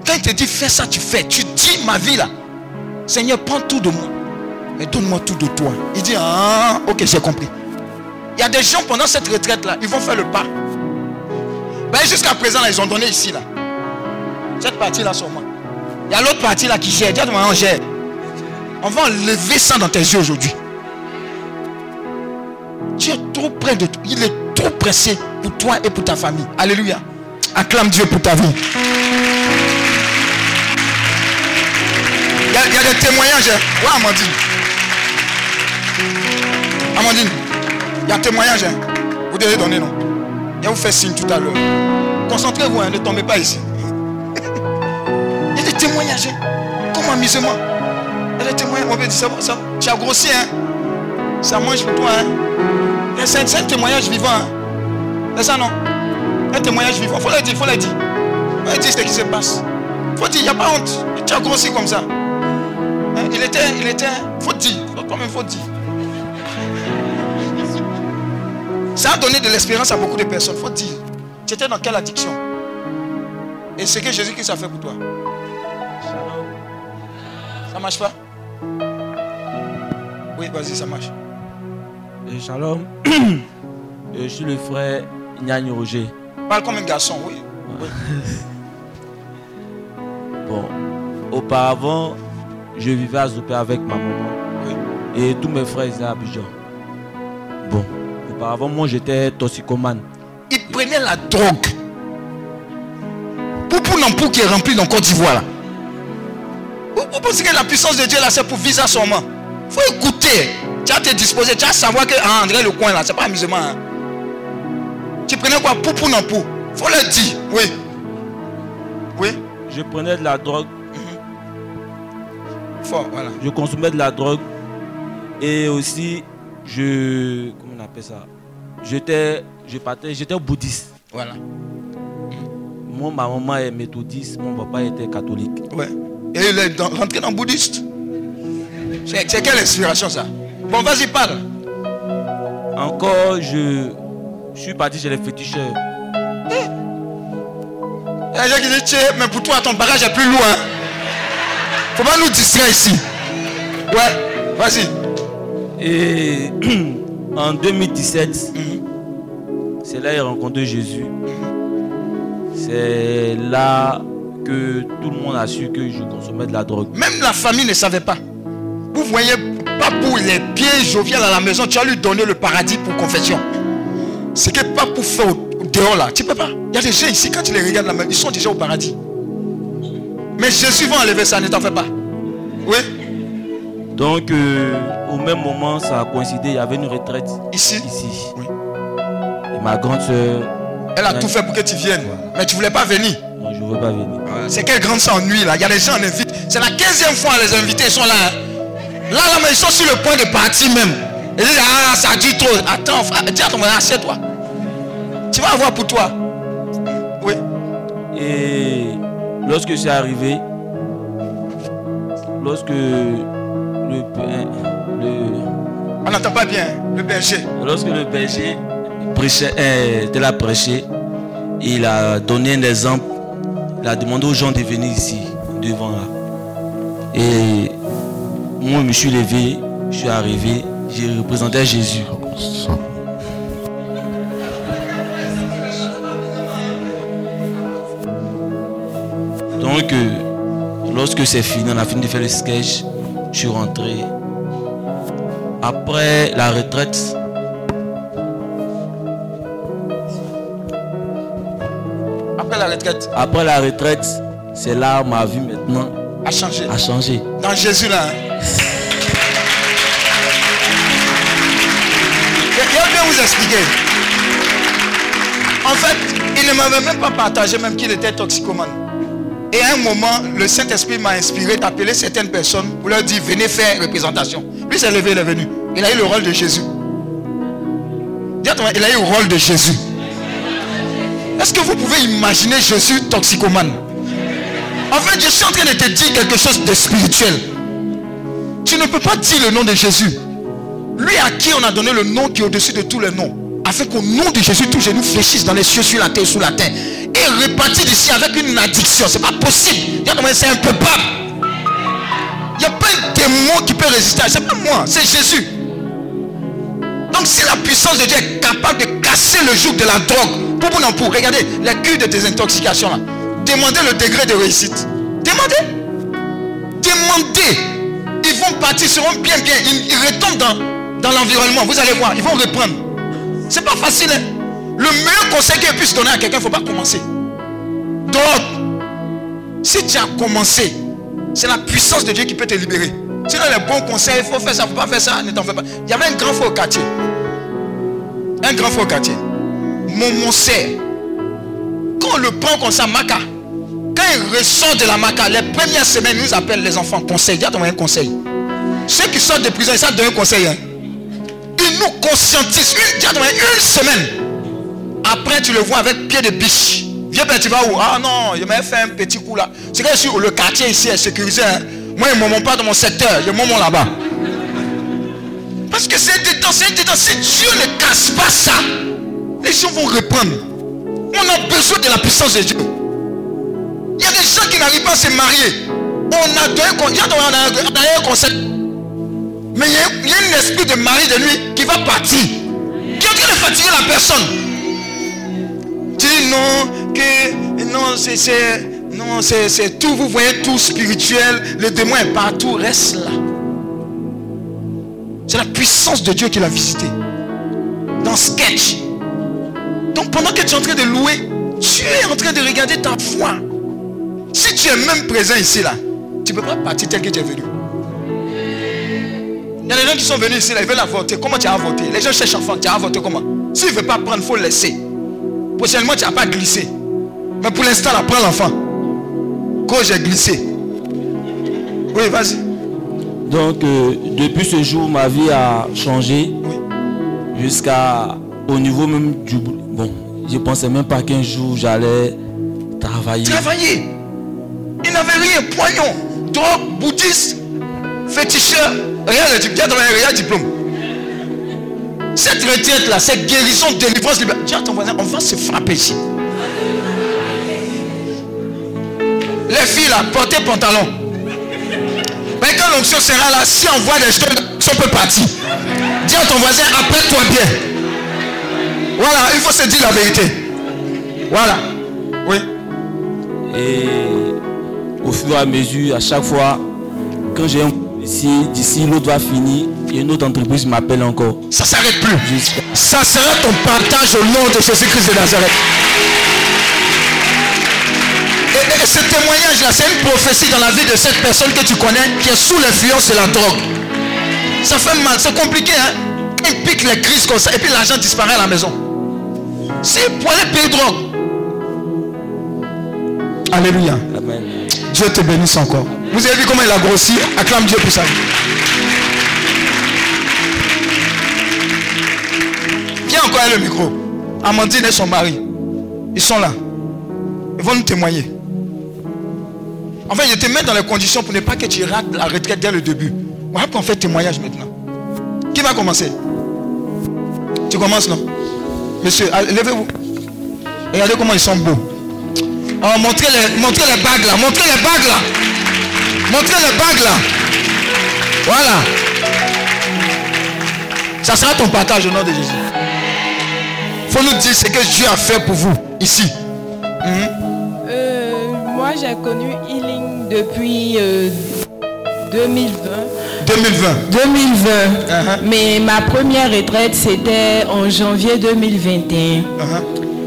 Quand il te dit fais ça, tu fais. Tu dis ma vie là. Seigneur, prends tout de moi. Mais donne-moi tout de toi. Il dit Ah, ok, j'ai compris. Il y a des gens pendant cette retraite là, ils vont faire le pas. Ben, jusqu'à présent, là, ils ont donné ici là. Cette partie là sur moi. Il y a l'autre partie là qui gère. Dis voisin, on gère. On va enlever ça dans tes yeux aujourd'hui. Tu es trop près de toi. Il est trop pressé pour toi et pour ta famille. Alléluia. Acclame Dieu pour ta vie. Il y, a- il des témoignages. Ouais, Amandine. Amandine, il y a témoignage. hein. Vous devez donner, non? Il vous faire signe tout à l'heure. Concentrez-vous, hein, ne tombez pas ici. Il y a des témoignages. hein. Comme amusement. Il y a des témoignages. On peut dire, ça, ça, tu as grossi, hein Ça mange pour toi, hein C'est un témoignage vivant. Hein? C'est ça, non? Un témoignage vivant. Faut le dire, faut le dire. Faut le dire ce qui se passe. Faut dire, il n'y a pas honte. Tu as grossi comme ça. Il était, il était, faut dire, quand même faut dire. Ça a donné de l'espérance à beaucoup de personnes, faut dire. Tu étais dans quelle addiction? Et ce que Jésus-Christ a fait pour toi? Ça marche pas? Oui, vas-y, ça marche. Euh, Shalom. Euh, je suis le frère Ignani Roger. Parle comme un garçon, oui. Bon, auparavant, je vivais à Zopé avec ma maman Oui. et tous mes frères étaient à Abidjan. Bon, auparavant, moi j'étais toxicomane. Il prenait la drogue. Poupou Nampou qui est rempli dans Côte d'Ivoire là. Vous, pensez que la puissance de Dieu là c'est pour visa seulement faut écouter. Tu vas te disposer, tu vas savoir que ah, André le coin là, c'est pas amusement. hein. Tu prenais quoi? Poupou Nampou faut le dire, oui. Oui, Je prenais de la drogue, fort, voilà. je consommais de la drogue et aussi je. Comment on appelle ça? J'étais. Je partais, j'étais bouddhiste. Voilà. Moi, ma maman est méthodiste, mon papa était catholique. Ouais. Et il est rentré dans le bouddhiste? C'est quelle inspiration ça? Bon, vas-y, parle. Encore, je, je suis parti chez les féticheurs. Il y a des gens qui disent, mais pour toi, ton bagage est plus lourd. Faut pas nous distraire ici. Ouais, vas-y. Et en 2017, c'est là que j'ai rencontré Jésus. C'est là que tout le monde a su que je consommais de la drogue. Même la famille ne savait pas. Vous voyez, Papou, il est bien jovial à la maison. Tu as lui donné le paradis pour confession. Ce que Papou fait au, au dehors là, tu peux pas. Il y a des gens ici, quand tu les regardes ils sont déjà au paradis. Mais Jésus va enlever ça, ne t'en fais pas. Oui, Donc, euh, au même moment, ça a coïncidé, il y avait une retraite ici. ici. Oui. Et ma grande soeur, Elle a tout fait pour que tu viennes. Mais tu voulais pas venir. non, je ne veux pas venir. C'est quelle grande s'ennuie là? Il y a des gens on invite. C'est la 15e fois les invités sont là. Là, là, mais ils sont sur le point de partir même. Ils disent, ah, ça dit trop. Attends, dis à ton assieds-toi. Tu vas avoir pour toi. Oui. Et lorsque c'est arrivé, lorsque le, le, On n'entend pas bien. Le berger. lorsque le berger prêchait, euh, de la prêché, il a donné un exemple. Il a demandé aux gens de venir ici, devant là. Et Moi, je me suis levé, je suis arrivé, j'ai représenté Jésus. Euh, lorsque c'est fini, on a fini de faire le sketch, je suis rentré. Après la retraite, Après la retraite, après la retraite, c'est là ma vie maintenant a changé. a changé. Dans Jésus là. Je je vais bien vous expliquer. En fait, il ne m'avait même pas partagé même qu'il était toxicomane. Et à un moment, le Saint-Esprit m'a inspiré d'appeler certaines personnes pour leur dire venez faire représentation. Lui s'est levé, il est venu. Il a eu le rôle de Jésus. Il a eu le rôle de Jésus. Est-ce que vous pouvez imaginer Jésus toxicomane? En fait, je suis en train de te dire quelque chose de spirituel. Tu ne peux pas dire le nom de Jésus. Lui à qui on a donné le nom qui est au-dessus de tous les noms. Afin qu'au nom de Jésus, tous genou fléchissent dans les cieux, sur la terre, sous la terre. Repartir d'ici avec une addiction. C'est pas possible. Dis à ton voisin, C'est impeccable. Il n'y a pas un démon qui peut résister. C'est pas moi, c'est Jésus. Donc si la puissance de Dieu est capable de casser le joug de la drogue, pour pour, pour regardez les cures de désintoxication là. Demandez le degré de réussite. Demandez. Demandez. Ils vont partir, seront bien bien. Ils, ils retombent dans, dans l'environnement. Vous allez voir, ils vont reprendre. C'est pas facile. hein. Le meilleur conseil qu'il puisse donner à quelqu'un, il ne faut pas commencer. Donc, si tu as commencé, c'est la puissance de Dieu qui peut te libérer. Sinon, les bons conseils, il faut faire ça, il ne faut pas faire ça, ne t'en fais pas. Il y avait un grand au quartier. Un grand au quartier. Mon, mon sœur. Quand le prend comme ça, Maca, quand il ressort de la Maca, les premières semaines, il nous appelle les enfants conseil. Dis à un conseil. Ceux qui sortent de prison, ils savent donner un conseil. hein. Ils nous conscientisent. Une, dis à ton une semaine. Après, tu le vois avec pied de biche. Viens, ben, tu vas où? Ah non, il m'a fait un petit coup là. C'est que je suis le quartier ici est sécurisé. hein. Moi, ils ne m'ont pas dans mon secteur. Ils m'ont là-bas. Parce que c'est dedans, c'est dedans. Si Dieu ne casse pas ça, les gens vont reprendre. On a besoin de la puissance de Dieu. Il y a des gens qui n'arrivent pas à se marier. On a donné, un concept. Mais il y, a, il y a un esprit de mari de lui qui va partir. Qui est en train fatiguer la personne. Non, que non, c'est non, c'est tout, vous voyez tout spirituel, le démon est partout, reste là. C'est la puissance de Dieu qui l'a visité. Dans sketch. Donc pendant que tu es en train de louer, tu es en train de regarder ta foi. Si tu es même présent ici là, tu ne peux pas partir tel que tu es venu. Il y a des gens qui sont venus ici là, ils veulent avorter. Comment tu as avorté Les gens cherchent enfant, tu as avorté comment? S'il ne veut pas prendre, il faut le laisser. Prochainement, tu n'as pas glissé. Mais pour l'instant, là, prends l'enfant. Quand j'ai glissé. Oui, vas-y. Donc, euh, depuis ce jour, ma vie a changé Oui. jusqu'à au niveau même du. Bon, je pensais même pas qu'un jour j'allais travailler. Travailler. Il n'avait rien. Poignon. Drogue, bouddhiste, féticheur. Rien de. Rien de diplôme. Cette retraite là, cette guérison, délivrance, libération. Dis à ton voisin, on va se frapper ici. Les filles là, portez pantalon. Mais quand l'onction sera là, si on voit des choses, on peut partir. Dis à ton voisin, appelle-toi bien. Voilà, il faut se dire la vérité. Voilà. Oui. Et au fur et à mesure, à chaque fois, quand j'ai un ici, d'ici l'autre va finir, une autre entreprise m'appelle encore. Ça s'arrête plus. Ça sera ton partage au nom de Jésus-Christ de Nazareth. Et, et ce témoignage-là, c'est une prophétie dans la vie de cette personne que tu connais qui est sous l'influence de la drogue. Ça fait mal, c'est compliqué, hein. Il pique les crises comme ça, et puis l'argent disparaît à la maison. C'est pour aller payer drogue. Alléluia. Amen. Dieu te bénisse encore. Vous avez vu comment il a grossi? Acclame Dieu pour ça. Encore le micro. Amandine et son mari. Ils sont là. Ils vont nous témoigner. Enfin, je te mets dans les conditions pour ne pas que tu rates la retraite dès le début. Voilà qu'on fait témoignage maintenant. Qui va commencer? Tu commences, non? Monsieur, levez-vous. Regardez comment ils sont beaux. Oh, montrez les, montrez les bagues là. Montrez les bagues là. Montrez les bagues là. Voilà. Ça sera ton partage au nom de Jésus. Faut nous dire ce que Dieu a fait pour vous ici. Euh, moi, j'ai connu Healing depuis euh, 2020. 2020. 2020. Uh-huh. Mais ma première retraite, c'était en janvier 2021. Uh-huh.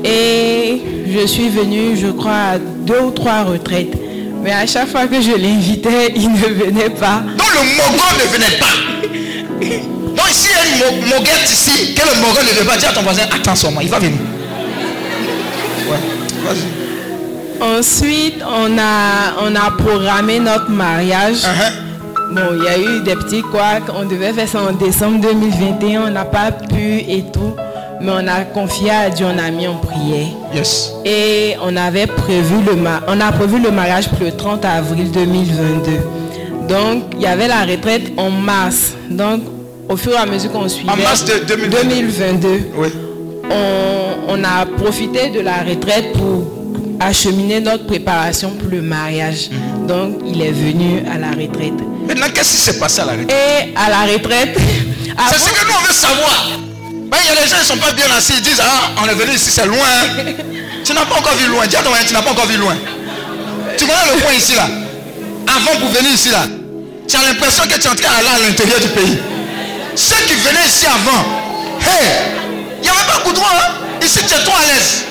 Et je suis venue, je crois, à deux ou trois retraites. Mais à chaque fois que je l'invitais, il ne venait pas. Donc le Mogol ne venait pas. Donc ici, il y a une mo- moguette ici, que le ne veut pas dire à ton voisin, attends sur moi, il va venir. Ouais, vas-y. Ensuite, on a, on a programmé notre mariage. Uh-huh. Bon, il y a eu des petits couacs. On devait faire ça en décembre 2021. On n'a pas pu et tout. Mais on a confié à Dieu, on a mis en prière. Yes. Et on avait prévu le, ma- on a prévu le mariage pour le 30 avril 2022. Donc, il y avait la retraite en mars. Donc, au fur et à mesure qu'on suivait... En mars de 2022. 2022 Oui. on, on a profité de la retraite pour acheminer notre préparation pour le mariage. Mhm. Donc, il est venu à la retraite. Maintenant, qu'est-ce qui s'est passé à la retraite? Et à la retraite, C'est ce que nous on veut savoir. Ben, Il y a des gens ne sont pas bien assis, ils disent Ah, on est venu ici, c'est loin. tu n'as pas encore vu loin. Dis tu n'as pas encore vu loin. Tu connais le point ici là? Avant pour venir ici là, tu as l'impression que tu es en train d'aller à l'intérieur du pays. Ceux qui venaient ici avant, hey, il n'y avait pas droit. Hein? Ici, tu es trop à l'aise.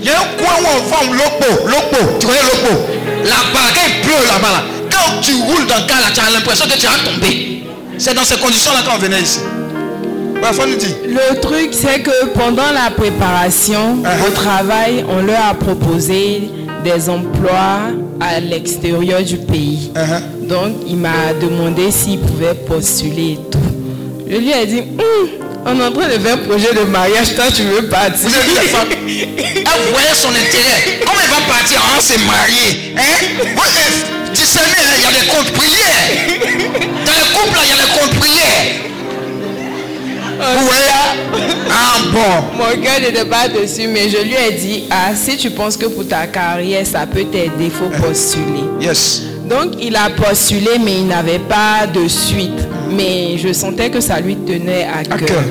Il y a un coin où on vend l'opo, l'opo, tu connais l'opo Là-bas, quand il pleut là-bas, là, quand tu roules dans le cas là, tu as l'impression que tu vas tomber. C'est dans ces conditions-là qu'on venait ici. Dire. le truc, c'est que pendant la préparation Uh-huh. au travail, on leur a proposé des emplois à l'extérieur du pays. Uh-huh. Donc, il m'a demandé s'il pouvait postuler et tout. Je lui ai dit, Hum, on est en train de faire un projet de mariage, toi tu veux partir. Vous Elle voyait son intérêt. Comment elle va partir On s'est marié. Hein? Discernez, hein, il y a des comptes prières. Dans les couples, là, il y a des comptes prières. Vous voyez Ah bon. Mon cœur n'était pas dessus, mais je lui ai dit, ah, si tu penses que pour ta carrière, ça peut t'aider, il faut postuler. Yes. Donc, il a postulé, mais il n'avait pas de suite. Mais je sentais que ça lui tenait à cœur.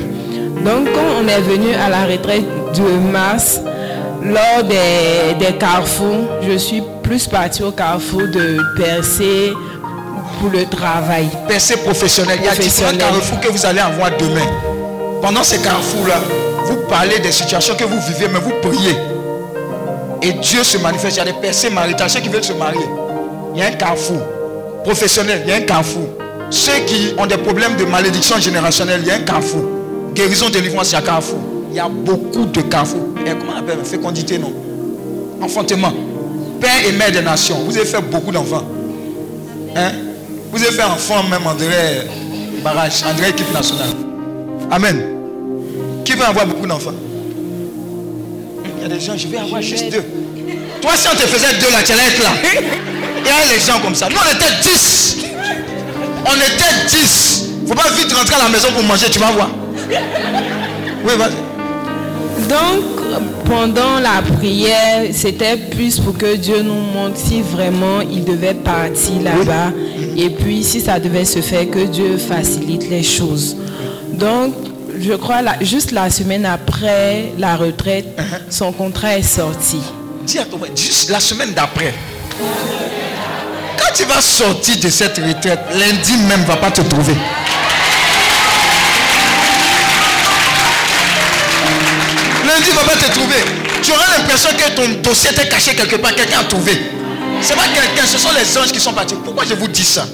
Donc, quand on est venu à la retraite de mars, lors des, des carrefours, je suis plus partie au carrefour de Percé pour le travail. Percée professionnelle. Il y a différents Professionnel. carrefours que vous allez avoir demain. Pendant ces carrefours-là, vous parlez des situations que vous vivez, mais vous priez. Et Dieu se manifeste. Il y a des percées maritales, ceux qui veulent se marier. Il y a un carrefour. Professionnel, il y a un carrefour. Ceux qui ont des problèmes de malédiction générationnelle, il y a un carrefour. Guérison, délivrance, il y a un carrefour. Il y a beaucoup de carrefours. Et comment on appelle Fécondité, non? Enfantement. Père et mère des nations. Vous avez fait beaucoup d'enfants. Hein? Vous avez fait enfant même André Barrage, André équipe nationale. Amen. Qui veut avoir beaucoup d'enfants? Il y a des gens, je vais avoir juste deux. Toi, si on te faisait deux là, tu allais être là. Il y a les gens comme ça. Nous, on était dix. On était dix. Faut pas vite rentrer à la maison pour manger, tu vas voir. Oui, vas-y. Donc, pendant la prière, c'était plus pour que Dieu nous montre si vraiment il devait partir là-bas. Et puis, si ça devait se faire, que Dieu facilite les choses. Donc, je crois, juste la semaine après la retraite, son contrat est sorti. Dis à ton juste la semaine d'après. Quand tu vas sortir de cette retraite, lundi même ne va pas te trouver. Lundi ne va pas te trouver. Tu auras l'impression que ton dossier était caché quelque part, quelqu'un a trouvé. C'est pas quelqu'un, ce sont les anges qui sont partis. Pourquoi je vous dis ça?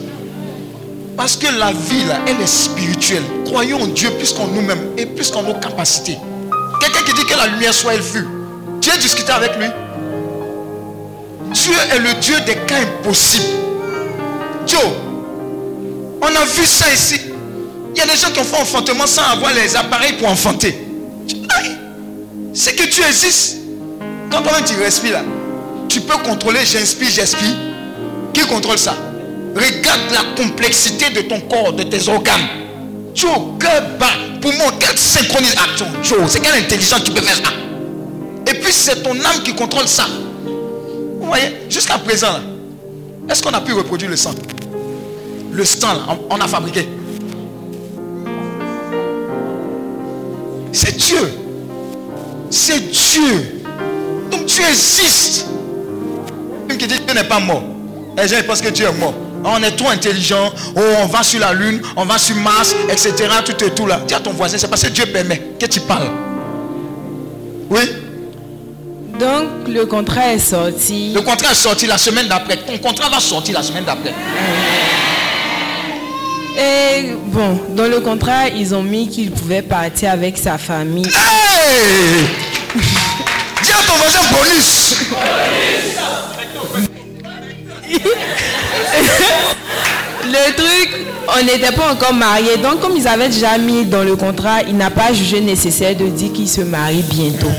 Parce que la vie, là, elle est spirituelle. Croyons en Dieu plus qu'en nous-mêmes et plus qu'en nos capacités. Quelqu'un qui dit que la lumière soit elle fut. Tu as discuté avec lui Dieu est le Dieu des cas impossibles. Joe, on a vu ça ici. Il y a des gens qui ont fait enfantement sans avoir les appareils pour enfanter. C'est que tu existes. Quand toi-même tu respires tu peux contrôler j'inspire, j'expire. Qui contrôle ça? Regarde la complexité de ton corps, de tes organes. Joe, cœur bas, poumon, quelle synchronisation. Joe, c'est quelle intelligence tu peux faire ça? Et puis c'est ton âme qui contrôle ça. Voyez, jusqu'à présent, est-ce qu'on a pu reproduire le sang? Le sang, on, a fabriqué. C'est Dieu. C'est Dieu. Donc Dieu existe. Quelqu'un qui dit Dieu n'est pas mort. Les gens pensent que Dieu est mort. On est trop intelligent. Oh, on va sur la lune, on va sur Mars, etc. Tout et tout là. Dis à ton voisin, c'est parce que Dieu permet que tu parles. Oui? Donc, le contrat est sorti. Le contrat est sorti la semaine d'après. Ton contrat va sortir la semaine d'après. Et bon, dans le contrat, ils ont mis qu'il pouvait partir avec sa famille. Hey Dis à ton voisin bonus. Le truc, on n'était pas encore mariés. Donc, comme ils avaient déjà mis dans le contrat, il n'a pas jugé nécessaire de dire qu'il se marie bientôt.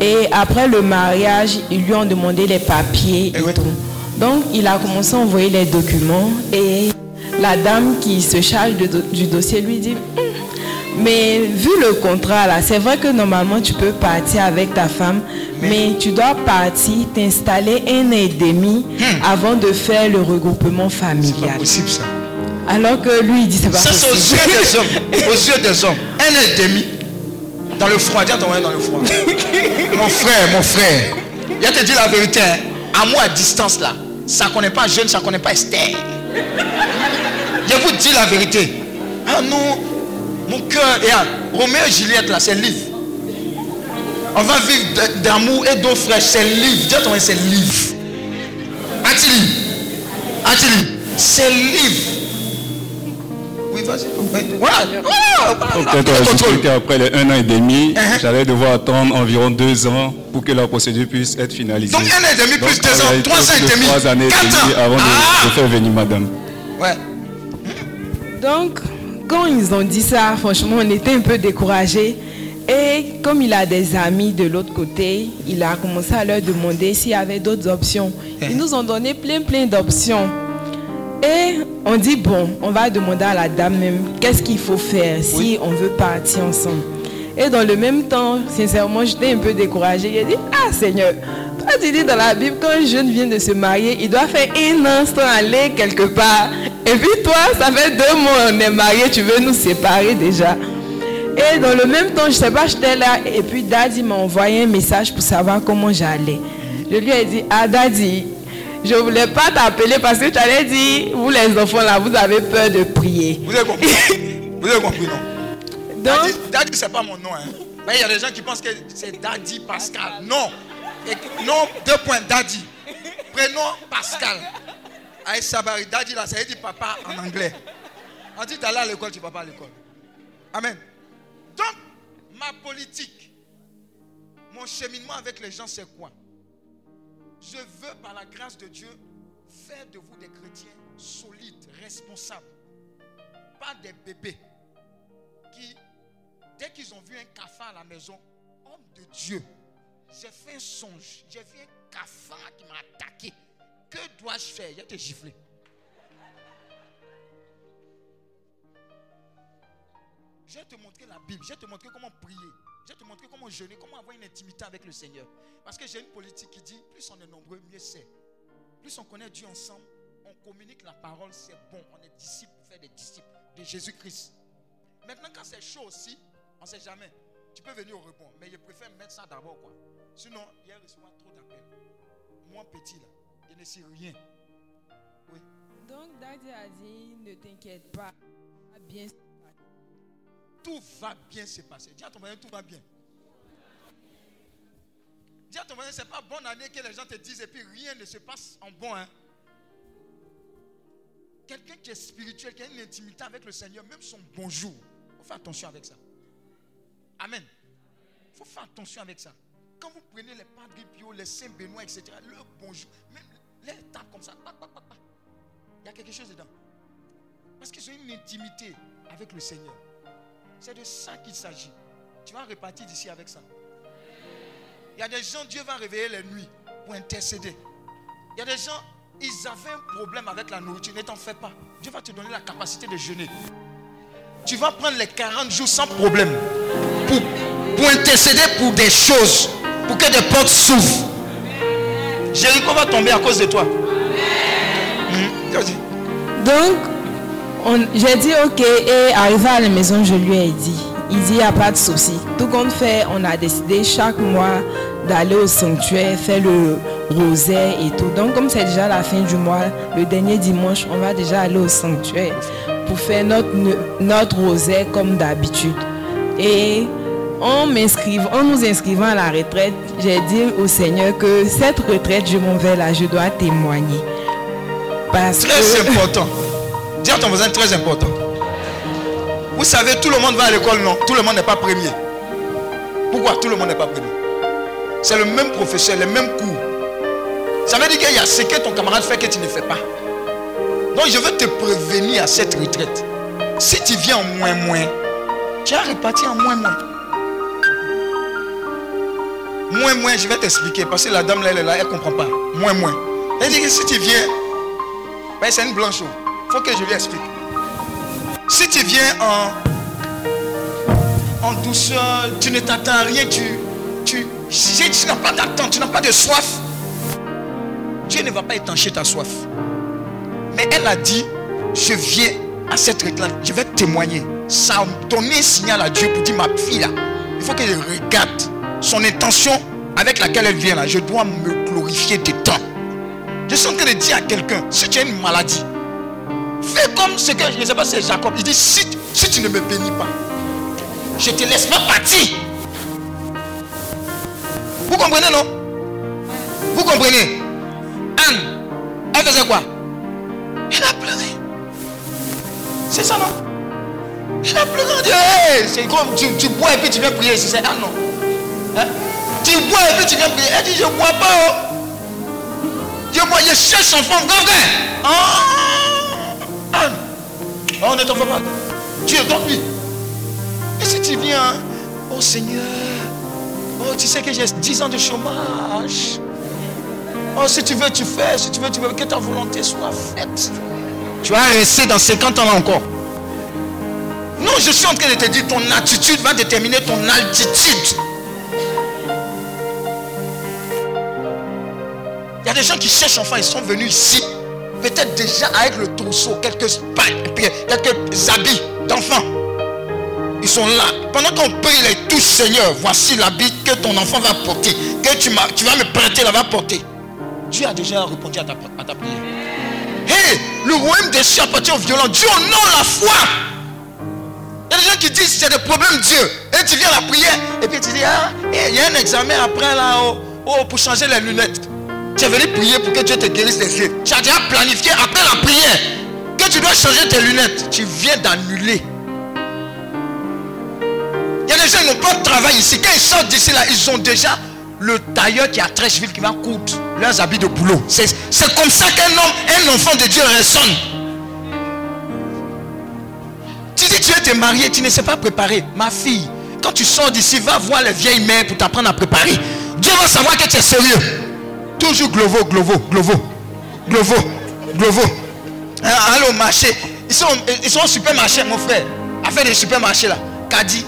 Et après le mariage, ils lui ont demandé les papiers et tout. Donc, il a commencé à envoyer les documents et la dame qui se charge de du dossier lui dit Hum, Mais vu le contrat là, c'est vrai que normalement tu peux partir avec ta femme, mais, tu dois partir, t'installer un an et demi avant de faire le regroupement C'est familial. possible ça. Alors que lui il dit c'est pas Ça, c'est aux possible. yeux des hommes. Aux yeux des hommes. Un an et demi. Dans le froid. Dis à ton voisin dans le froid. mon frère, mon frère. Il te dit la vérité. hein. Amour à distance là. Ça ne connaît pas jeune, ça ne connaît pas Esther. Je vous dis la vérité. Ah non. Mon cœur. Et ah, Roméo et Juliette là, c'est livre. On va vivre d'amour et d'eau fraîche. C'est livre. Dis à ton voisin, c'est livre. Attili. Attili. C'est livre. Voilà. Peut-être qu'après les un an et demi, Uh-huh. j'allais devoir attendre environ deux ans pour que la procédure puisse être finalisée. Donc, un an et demi plus deux ans, trois ans et demi, Trois années et quatre demie ans. avant de, Ah de faire venir madame. Ouais. Donc, quand ils ont dit ça, franchement, on était un peu découragés. Et comme il a des amis de l'autre côté, il a commencé à leur demander s'il y avait d'autres options. Ils nous ont donné plein, plein d'options. Et on dit, bon, on va demander à la dame même qu'est-ce qu'il faut faire si on veut partir ensemble? Et dans le même temps, sincèrement, j'étais un peu découragée. J'ai dit, ah Seigneur, toi tu dis dans la Bible, quand un jeune vient de se marier, il doit faire un instant aller quelque part. Et puis toi, ça fait deux mois on est mariés, tu veux nous séparer déjà. Et dans le même temps, je sais pas, j'étais là. Et puis Daddy m'a envoyé un message pour savoir comment j'allais. Je lui ai dit, ah Daddy, je voulais pas t'appeler parce que tu allais dire, vous les enfants là, vous avez peur de prier. Vous avez compris Vous avez compris, non? Donc, Daddy, Daddy, c'est pas mon nom. Hein. Mais il y a des gens qui pensent que c'est Daddy Pascal. Non. Et non, deux points, Daddy. Prénom Pascal. Aïe Sabari, Daddy là, ça veut dire papa en anglais. On dit d'aller à l'école, tu vas pas à l'école. Amen. Donc, ma politique, mon cheminement avec les gens, c'est quoi? Je veux, par la grâce de Dieu, faire de vous des chrétiens solides, responsables. Pas des bébés qui, dès qu'ils ont vu un cafard à la maison, homme de Dieu, j'ai fait un songe. J'ai vu un cafard qui m'a attaqué. Que dois-je faire? Il a été giflé. Je vais te montrer la Bible. Je vais te montrer comment prier. Je vais te montrer comment jeûner, comment avoir une intimité avec le Seigneur. Parce que j'ai une politique qui dit plus on est nombreux, mieux c'est. Plus on connaît Dieu ensemble, on communique la parole, c'est bon. On est disciples pour faire des disciples de Jésus-Christ. Maintenant, quand c'est chaud aussi, on ne sait jamais. Tu peux venir au rebond, mais je préfère mettre ça d'abord. quoi. Sinon, il y a recevoir trop d'appels. Moi, petit, là, je ne sais rien. Oui. donc Daddy a dit, ne t'inquiète pas, va bien. Tout va bien se passer. Dis à ton voisin, tout va bien. Dis à ton voisin, c'est pas bonne année que les gens te disent et puis rien ne se passe en bon. Hein. Quelqu'un qui est spirituel, qui a une intimité avec le Seigneur, même son bonjour, il faut faire attention avec ça. Amen. Il faut faire attention avec ça. Quand vous prenez les Padres Pio, les Saint Benoît, etc., le bonjour, même les tapent comme ça, il y a quelque chose dedans. Parce qu'ils ont une intimité avec le Seigneur. C'est de ça qu'il s'agit. Tu vas repartir d'ici avec ça. Il y a des gens, Dieu va réveiller les nuits pour intercéder. Il y a des gens, ils avaient un problème avec la nourriture. Ne t'en fais pas. Dieu va te donner la capacité de jeûner. Tu vas prendre les 40 jours sans problème pour, pour intercéder pour des choses, pour que des portes s'ouvrent. Jéricho va tomber à cause de toi. Hmm? Donc, on- j'ai dit ok et arrivé à la maison, je lui ai dit. Il dit, il n'y a pas de souci. Tout compte fait, on a décidé chaque mois d'aller au sanctuaire, faire le rosaire et tout. Donc comme c'est déjà la fin du mois, le dernier dimanche, on va déjà aller au sanctuaire pour faire notre, notre rosaire comme d'habitude. Et en, en nous inscrivant à la retraite, j'ai dit au Seigneur que cette retraite, je m'en vais là, je dois témoigner. Parce Très que... important. Dis ton voisin, très important. Vous savez, tout le monde va à l'école, non? Tout le monde n'est pas premier. Pourquoi tout le monde n'est pas premier? C'est le même professeur, les mêmes cours. Ça veut dire qu'il y a ce que ton camarade fait que tu ne fais pas. Donc je veux te prévenir à cette retraite. Si tu viens en moins moins, tu as reparti en moins moins. Moins moins, je vais t'expliquer. Parce que la dame là, elle est là, elle ne comprend pas. Moins moins. Elle dit que si tu viens, ben, c'est une blanche. Faut que je lui explique. Si tu viens en, en douceur, tu ne t'attends à rien, tu, tu, tu n'as pas d'attente, tu n'as pas de soif, Dieu ne va pas étancher ta soif. Mais elle a dit, je viens à cette retraite, je vais témoigner. Ça a donné un signal à Dieu pour dire, ma fille là, il faut qu'elle regarde son intention avec laquelle elle vient là. Je dois me glorifier des temps. Je suis en train de dire à quelqu'un, si tu as une maladie, fais comme ce que, je ne sais pas si c'est Jacob, il dit, si, tu ne me bénis pas, je te laisse pas partir. Vous comprenez, non? Vous comprenez? Anne, elle faisait quoi? Elle a pleuré. C'est ça, non? Elle a pleuré. Elle dit, Hey, c'est comme tu, bois et puis tu viens prier. ici. C'est Anne, non? Hein? Tu bois et puis tu viens prier. Elle dit, je ne bois pas. Oh. Je bois, je cherche grand frère. Ah, Anne. Oh, ne t'en fais pas. Tu es lui. Et si tu viens, oh Seigneur, oh tu sais que j'ai 10 ans de chômage. Oh, si tu veux, tu fais. Si tu veux, tu veux que ta volonté soit faite. Tu vas rester dans 50 ans encore. Non, je suis en train de te dire, ton attitude va déterminer ton altitude. Il y a des gens qui cherchent enfin, ils sont venus ici. Peut-être déjà avec le trousseau, quelques quelques habits d'enfants. Ils sont là. Pendant qu'on prie les touches, Seigneur, voici l'habit que ton enfant va porter, que tu, tu vas me prêter, là, va porter. Dieu a déjà répondu à ta, prière. Hé, le royaume des cieux appartient aux violents. Dieu honore la foi. Il y a des gens qui disent c'est des problèmes Dieu. Et tu viens à la prière et puis tu dis ah, il y a un examen après là oh, oh, pour changer les lunettes. Tu es venu prier pour que Dieu te guérisse les yeux. Tu as déjà planifié après la prière que tu dois changer tes lunettes. Tu viens d'annuler. Il y a des gens qui n'ont pas de travail ici. Quand ils sortent d'ici là, ils ont déjà le tailleur qui est à Trècheville qui va coudre leurs habits de boulot. C'est comme ça qu'un homme, un enfant de Dieu résonne. Tu dis tu te marier, tu ne sais pas préparer. Ma fille, quand tu sors d'ici, va voir les vieilles mères pour t'apprendre à préparer. Dieu va savoir que tu es sérieux. Toujours glovo, glovo, glovo, glovo, glovo. Hein, Allez au marché. Ils sont, ils sont au supermarché, mon frère. Affaire des supermarchés là. Kadi.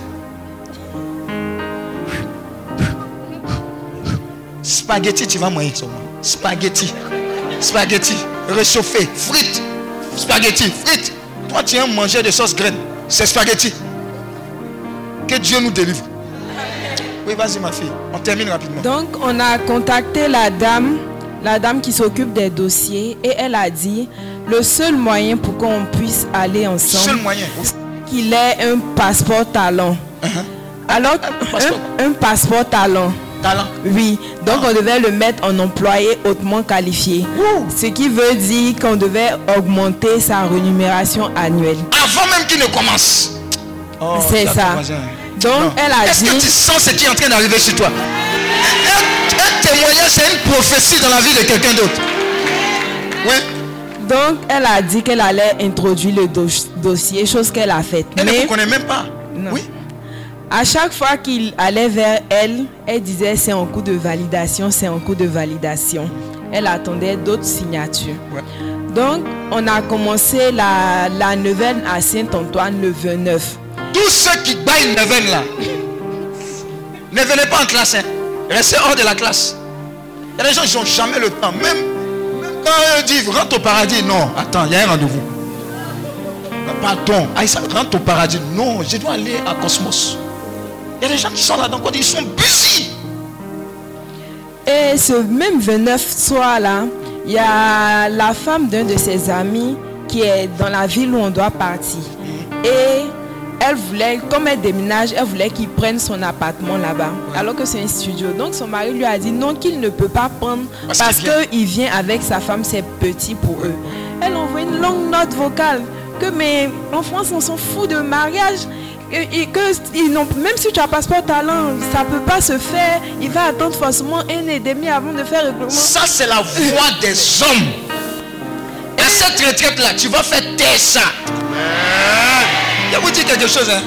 Spaghetti, tu vas manger seulement. Spaghetti. Spaghetti. Réchauffé. Frites. Spaghetti. Frites. Toi, tu es un mangeur de sauce graine. C'est spaghetti. Que Dieu nous délivre. Oui, vas-y, ma fille. On termine rapidement. Donc, on a contacté la dame, la dame qui s'occupe des dossiers, et elle a dit le seul moyen pour qu'on puisse aller ensemble, Seul moyen. c'est qu'il ait un passeport talent. Alors, passeport. un, un passeport talent. Talent. Oui, donc on devait le mettre en employé hautement qualifié. Ce qui veut dire qu'on devait augmenter sa rémunération annuelle. Avant même qu'il ne commence. Oh, C'est t'as ça. Donc, elle a Est-ce que dit- tu sens ce qui est en train d'arriver sur toi? Un, un témoignage, c'est une prophétie dans la vie de quelqu'un d'autre. Oui. Donc, elle a dit qu'elle allait introduire le dos- dossier, chose qu'elle a faite. Elle ne vous connaît même pas. Non. Oui. à chaque fois qu'il allait vers elle, elle disait c'est en cours de validation, c'est en cours de validation. Elle attendait d'autres signatures. Ouais. Donc, on a commencé la, la neuvaine à Saint-Antoine le 29. Tous ceux qui baillent neuvaine là, ne venez pas en classe. hein. Restez hors de la classe. Il y a des gens qui n'ont jamais le temps. Même, quand eux disent rentre au paradis, non, attends, il y a un rendez-vous. Pardon, Aïssa, rentre au paradis. Non, je dois aller à Cosmos. Il y a des gens qui sont là quoi ils sont busy. Et ce même 29 soir-là, il y a la femme d'un de ses amis qui est dans la ville où on doit partir. Et elle voulait, comme elle déménage, elle voulait qu'il prenne son appartement là-bas, alors que c'est un studio. Donc son mari lui a dit non, qu'il ne peut pas prendre Parce parce qu'il vient. avec sa femme, c'est petit pour eux. Elle envoie une longue note vocale que mais en France on s'en fout de mariage. Et, que ils n'ont- même si tu as passeport talent, ça peut pas se faire. Il va attendre forcément un an et demi avant de faire le règlement. Ça, c'est la voix des hommes. Et cette retraite-là, tu vas faire taire ça. Je vais vous dire quelque chose. hein.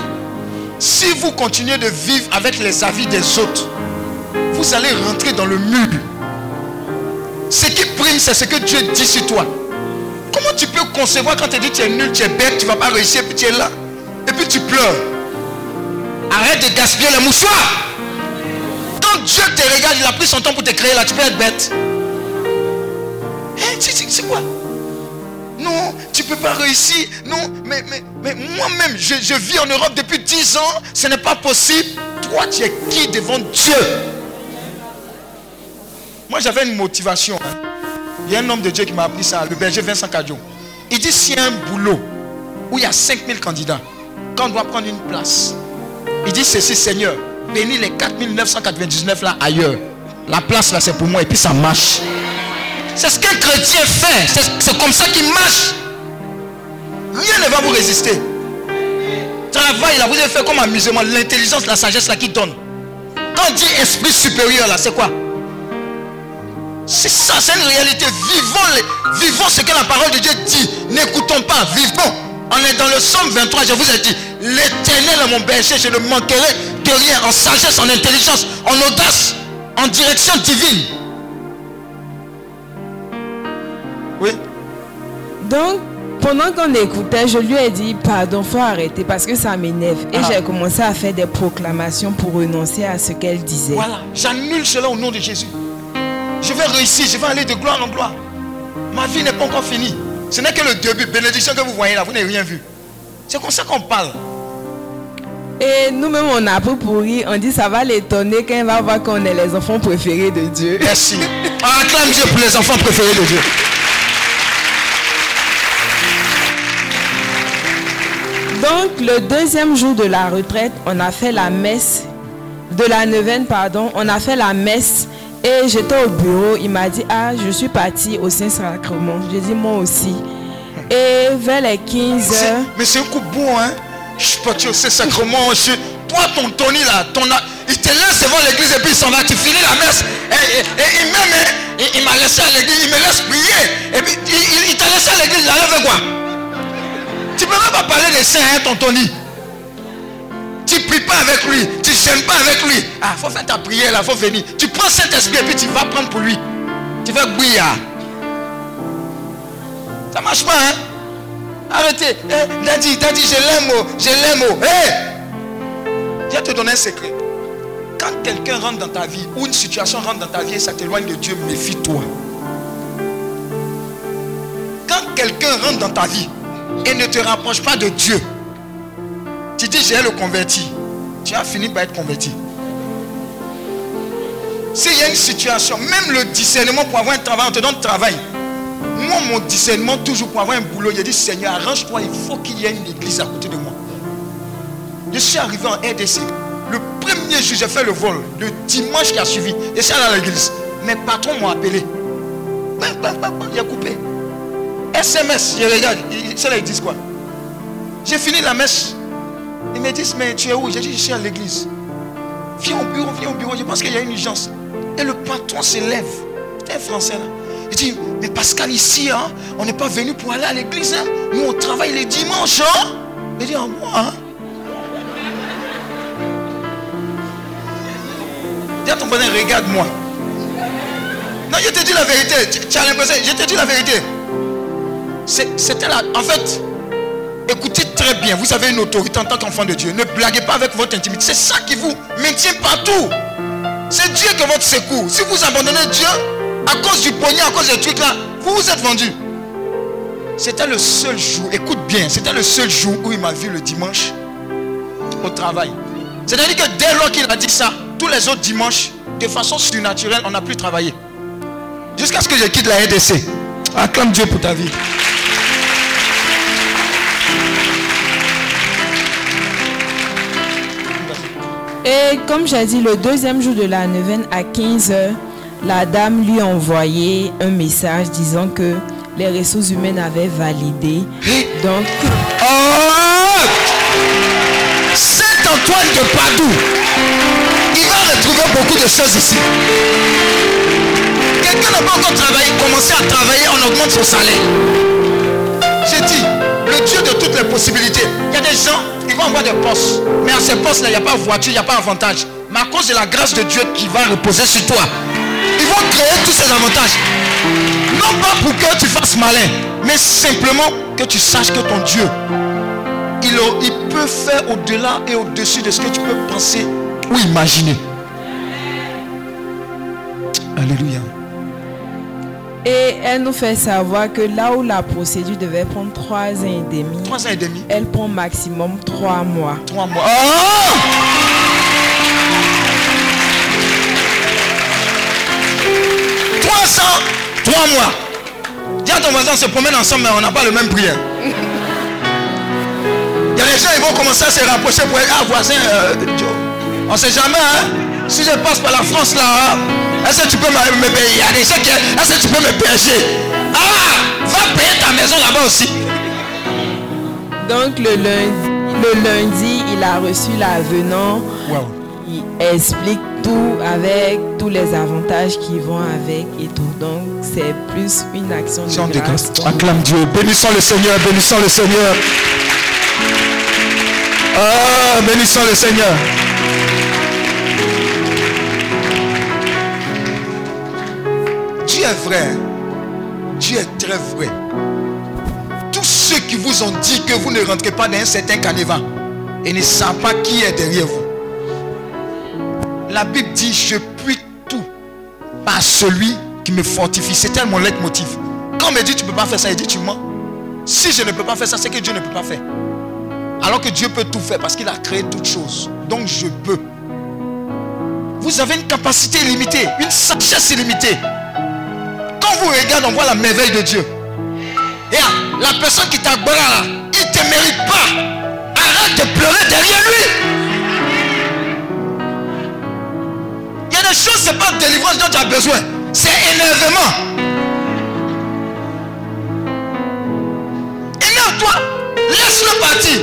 Si vous continuez de vivre avec les avis des autres, vous allez rentrer dans le mur. Ce qui prime, c'est ce que Dieu dit sur toi. Comment tu peux concevoir quand tu dis tu es nul, tu es bête, tu ne vas pas réussir, puis tu es là, et puis tu pleures? Arrête de gaspiller les mouchoirs. Quand Dieu te regarde, il a pris son temps pour te créer là, tu peux être bête. Hein, c'est- c'est c'est quoi? Non, tu peux pas réussir. Non, mais, moi-même, je, vis en Europe depuis 10 ans. Ce n'est pas possible. Toi, tu es qui devant Dieu? Moi, j'avais une motivation. Il y a un homme de Dieu qui m'a appris ça, le berger Vincent Cadjon. Il dit s'il y a un boulot où il y a 5000 candidats, quand on doit prendre une place, il dit ceci, Seigneur, bénis les 4999 là ailleurs. La place là, c'est pour moi et puis ça marche. C'est ce qu'un chrétien fait. C'est comme ça qu'il marche. Rien ne va vous résister. Travail là, vous avez fait comme amusement. L'intelligence, la sagesse là qui donne. Quand on dit esprit supérieur là, c'est quoi? C'est ça, c'est une réalité. Vivons, les- vivons ce que la parole de Dieu dit. N'écoutons pas, vivons. On est dans le psaume 23, je vous ai dit, l'éternel est mon berger, je ne manquerai de rien en sagesse, en intelligence, en audace, en direction divine. Oui. Donc, pendant qu'on écoutait, je lui ai dit, pardon, faut arrêter parce que ça m'énerve. Et Ah. j'ai commencé à faire des proclamations pour renoncer à ce qu'elle disait. Voilà, j'annule cela au nom de Jésus. Je vais réussir, je vais aller de gloire en gloire. Ma vie n'est pas encore finie. Ce n'est que le début. Bénédiction que vous voyez là, vous n'avez rien vu. C'est comme ça qu'on parle. Et nous-mêmes, on a pris pour rire. On dit, ça va l'étonner quand elle va voir qu'on est les enfants préférés de Dieu. Merci. On acclame Dieu pour les enfants préférés de Dieu. Donc, le deuxième jour de la retraite, on a fait la messe, de la neuvaine, pardon, on a fait la messe. Et j'étais au bureau, il m'a dit, ah, je suis partie au Saint-Sacrement. J'ai dit, moi aussi. Et vers les 15 C'est- heures, Mais c'est un coup bon, hein. Je suis parti au Saint-Sacrement. je- Toi, ton Tony là, ton il te laisse devant l'église et puis il s'en va. Tu finis la messe. Et, et- et il m'aime, hein. il, il m'a laissé à l'église, il me laisse prier. Et puis il, il- il t'a laissé à l'église, là, avec quoi? Tu peux même pas parler des saints, hein, ton Tony. Tu pries pas avec lui, tu n'aimes pas avec lui. Ah, faut faire ta prière là, faut venir. Tu prends cet esprit et puis tu vas prendre pour lui. Tu vas bouillir. Ça marche pas, hein? Arrêtez. Eh, daddy, daddy, je l'aime, je l'aime. Eh Je vais te donner un secret. Quand quelqu'un rentre dans ta vie ou une situation rentre dans ta vie et ça t'éloigne de Dieu, méfie-toi. Quand quelqu'un rentre dans ta vie et ne te rapproche pas de Dieu, tu dis j'ai le converti. Tu as fini par être converti. S'il y a une situation, même le discernement pour avoir un travail, on te donne travail. Moi, mon discernement, toujours pour avoir un boulot, j'ai dit Seigneur, arrange-toi, il faut qu'il y ait une église à côté de moi. Je suis arrivé en RDC. Le premier jour, j'ai fait le vol. Le dimanche qui a suivi, je suis allé à l'église. Mes patrons m'ont appelé. Il a coupé. SMS, je regarde. là, ils disent quoi? J'ai fini la messe. Ils me disent, mais tu es où? J'ai dit, je suis à l'église. Viens au bureau, viens au bureau. Je pense qu'il y a une urgence. Et le patron se lève. C'est un français là. Il dit, mais Pascal, ici, hein, on n'est pas venu pour aller à l'église. hein. Nous, on travaille les dimanches. Hein. Il dit, ah, moi, hein? Dis à ton voisin, regarde-moi. Non, je te dis la vérité. Tu as l'impression, je te dis la vérité. C'était là. En fait, écoutez très bien. Vous avez une autorité en tant qu'enfant de Dieu. Ne blaguez pas avec votre intimité. C'est ça qui vous maintient partout. C'est Dieu qui est votre secours. Si vous abandonnez Dieu, à cause du pognon, à cause des trucs là, vous vous êtes vendu. C'était le seul jour, écoute bien, c'était le seul jour où il m'a vu le dimanche au travail. C'est-à-dire que dès lors qu'il a dit ça, tous les autres dimanches, de façon surnaturelle, on n'a plus travaillé. Jusqu'à ce que je quitte la RDC. Acclame Dieu pour ta vie. Et comme j'ai dit, le deuxième jour de la neuvaine à 15h, la dame lui a envoyé un message disant que les ressources humaines avaient validé. Donc, Oh Saint Antoine de Padoue, il va retrouver beaucoup de choses ici. Quelqu'un n'a pas encore travaillé, à travailler, on augmente son salaire. J'ai dit, le Dieu de toutes les possibilités. Il y a des gens, ils vont avoir des postes. Mais à ces postes-là, il n'y a pas voiture, il n'y a pas avantage. Mais à cause de la grâce de Dieu qui va reposer sur toi, ils vont créer tous ces avantages. Non pas pour que tu fasses malin, mais simplement que tu saches que ton Dieu, il peut faire au-delà et au-dessus de ce que tu peux penser ou imaginer. Alléluia. Et elle nous fait savoir que là où la procédure devait prendre trois ans et demi, Trois ans et demi, elle prend maximum trois mois. trois mois. Oh! Trois ans, trois mois. Dis à ton voisin, on se promène ensemble, mais on n'a pas le même prix. hein. Il y a des gens, ils vont commencer à se rapprocher pour être ah, voisin. euh, on ne sait jamais. Hein? Si je passe par la France là, hein, est-ce que tu peux me, payer. Est-ce que tu peux me pécher Ah Va payer ta maison là-bas aussi. Donc le lundi, le lundi, il a reçu l'avenant. Wow. Il explique tout avec tous les avantages qui vont avec et tout. Donc c'est plus une action de grâce. grâce. Acclame Dieu. Bénissons le Seigneur. Bénissons le Seigneur. Ah, bénissons le Seigneur. Est vrai. Dieu est très vrai. Tous ceux qui vous ont dit que vous ne rentrez pas dans un certain canevas et ne savent pas qui est derrière vous. La Bible dit, je puis tout par celui qui me fortifie. C'était mon leitmotiv. Quand on me dit tu ne peux pas faire ça, il dit tu mens. Si je ne peux pas faire ça, c'est que Dieu ne peut pas faire. Alors que Dieu peut tout faire parce qu'il a créé toutes choses. Donc je peux. Vous avez une capacité illimitée, une sagesse illimitée. Vous regardez, on voit la merveille de Dieu. Et la personne qui t'a là, il te mérite pas. Arrête de pleurer derrière lui. Il y a des choses, ce n'est pas délivrance dont tu as besoin. C'est énervement. Énerve-toi. Laisse-le partir.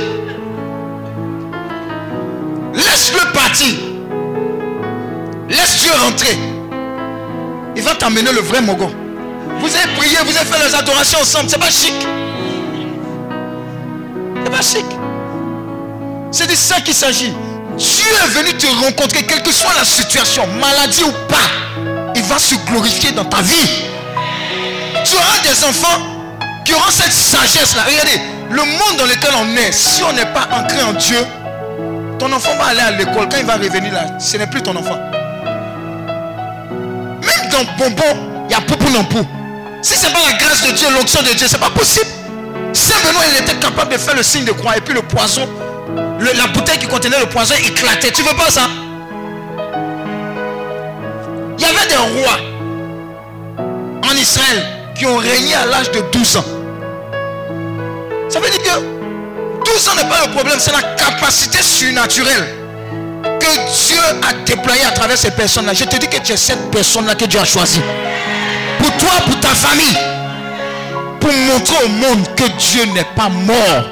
Laisse-le partir. Laisse Dieu rentrer. Il va t'amener le vrai mogo. Vous avez prié, vous avez fait les adorations ensemble. C'est pas chic. C'est pas chic. C'est de ça qu'il s'agit. Dieu est venu te rencontrer, quelle que soit la situation, maladie ou pas. Il va se glorifier dans ta vie. Tu auras des enfants qui auront cette sagesse-là. Regardez, le monde dans lequel on est, si on n'est pas ancré en Dieu, ton enfant va aller à l'école. Quand il va revenir là, ce n'est plus ton enfant. Même dans bonbon, il y a poupou non pou. Si ce n'est pas la grâce de Dieu, l'onction de Dieu, c'est pas possible. Saint Benoît, il était capable de faire le signe de croix et puis le poison, la bouteille qui contenait le poison éclatait. Tu veux pas ça? Il y avait des rois en Israël qui ont régné à l'âge de 12 ans. Ça veut dire que 12 ans n'est pas le problème, c'est la capacité surnaturelle que Dieu a déployée à travers ces personnes-là. Je te dis que tu es cette personne-là que Dieu a choisie. Pour toi, pour ta famille. Pour montrer au monde que Dieu n'est pas mort.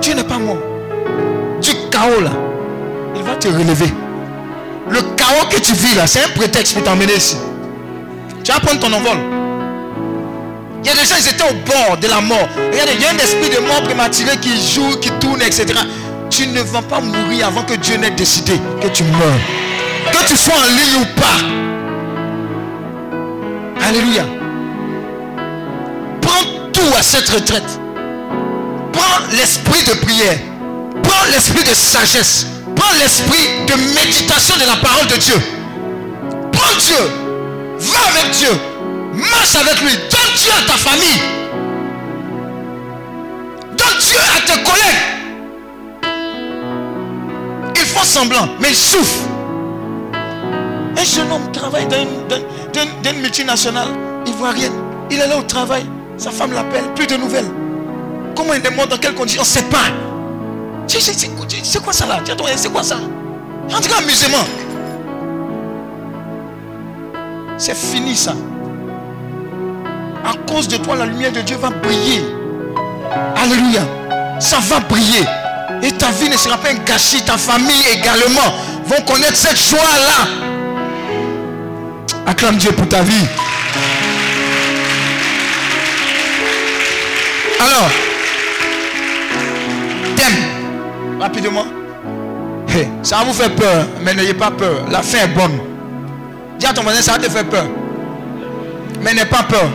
Dieu n'est pas mort. Du chaos là, il va te relever. Le chaos que tu vis là, c'est un prétexte pour t'emmener ici. Tu vas prendre ton envol. Il y a des gens, ils étaient au bord de la mort. Regardez, il y a un esprit de mort prématuré qui joue, qui tourne, etc. Tu ne vas pas mourir avant que Dieu n'ait décidé que tu meurs. Que tu sois en ligne ou pas. Alléluia. Prends tout à cette retraite. Prends l'esprit de prière. Prends l'esprit de sagesse. Prends l'esprit de méditation de la parole de Dieu. Prends Dieu. Va avec Dieu. Marche avec lui. Donne Dieu à ta famille. Donne Dieu à tes collègues. Ils font semblant, mais ils souffrent. Un jeune homme travaille dans une, une multinationale ivoirienne. Il est là au travail. Sa femme l'appelle, plus de nouvelles. Comment il demande dans quelles conditions? On ne sait pas. C'est- quoi ça là? C'est quoi ça? En tout cas, amusement. C'est fini ça. À cause de toi, la lumière de Dieu va briller. Alléluia. Ça va briller. Et ta vie ne sera pas un gâchis. Ta famille également vont connaître cette joie-là. Acclame Dieu pour ta vie. Alors, thème, rapidement. Hey, ça va vous faire peur, mais n'ayez pas peur. La fin est bonne. Dis à ton voisin, ça va te faire peur. Mais n'aie pas peur.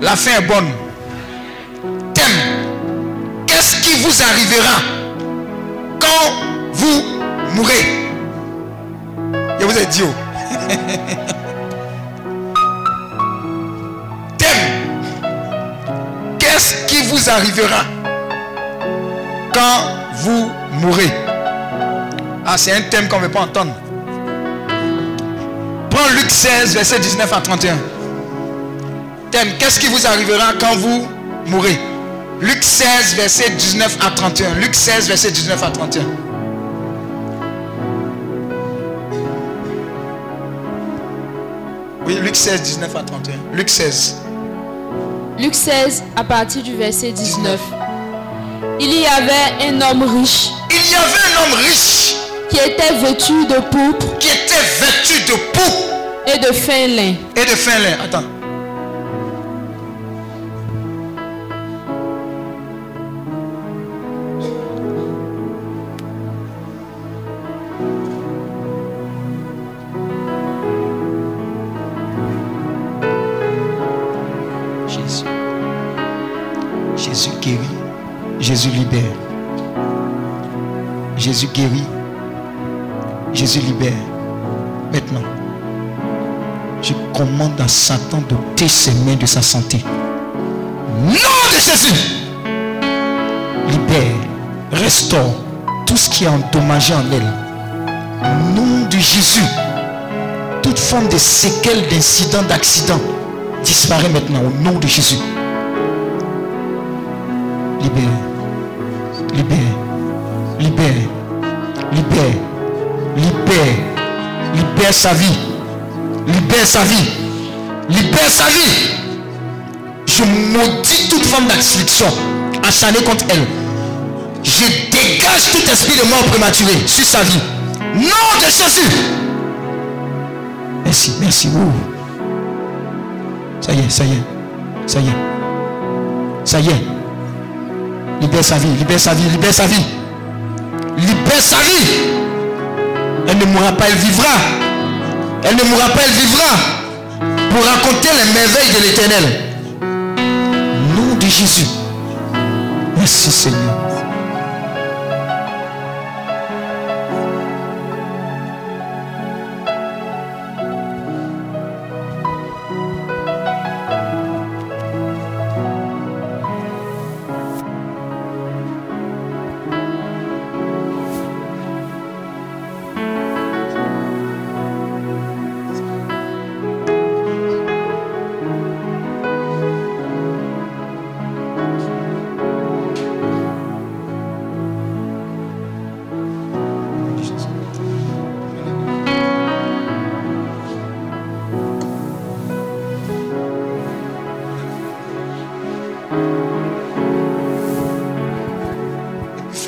La fin est bonne. Thème. Qu'est-ce qui vous arrivera quand vous mourrez? Je vous ai dit. oh. Thème. Qu'est-ce qui vous arrivera quand vous mourrez? Ah, c'est un thème qu'on ne veut pas entendre. Prends Luc 16, verset 19 à 31. Thème, qu'est-ce qui vous arrivera quand vous mourrez? Luc 16, verset 19 à 31. Luc 16, verset 19 à 31. Oui, Luc 16, 19 à 31. Luc 16. Luc 16, à partir du verset 19. Il y avait un homme riche Il y avait un homme riche qui était vêtu de pourpre qui était vêtu de pourpre et de fin lin. et de fin lin. Attends. Jésus libère. Jésus guérit. Jésus libère. Maintenant, je commande à Satan d'ôter ses mains de sa santé. Nom de Jésus. Libère, restaure tout ce qui est endommagé en elle. Nom de Jésus. Toute forme de séquelles, d'incidents, d'accidents disparaît maintenant au nom de Jésus. Libère, libère, libère, libère, libère, libère sa vie, libère sa vie, libère sa vie. Je maudis toute forme d'affliction acharnée contre elle. Je dégage tout esprit de mort prématurée sur sa vie. Nom de Jésus. Merci, merci. Ça y est, ça y est, ça y est. Ça y est. Libère sa vie, libère sa vie, libère sa vie. Libère sa vie. Elle ne mourra pas, elle vivra. Elle ne mourra pas, elle vivra. Pour raconter les merveilles de l'éternel. Nom de Jésus. Merci Seigneur.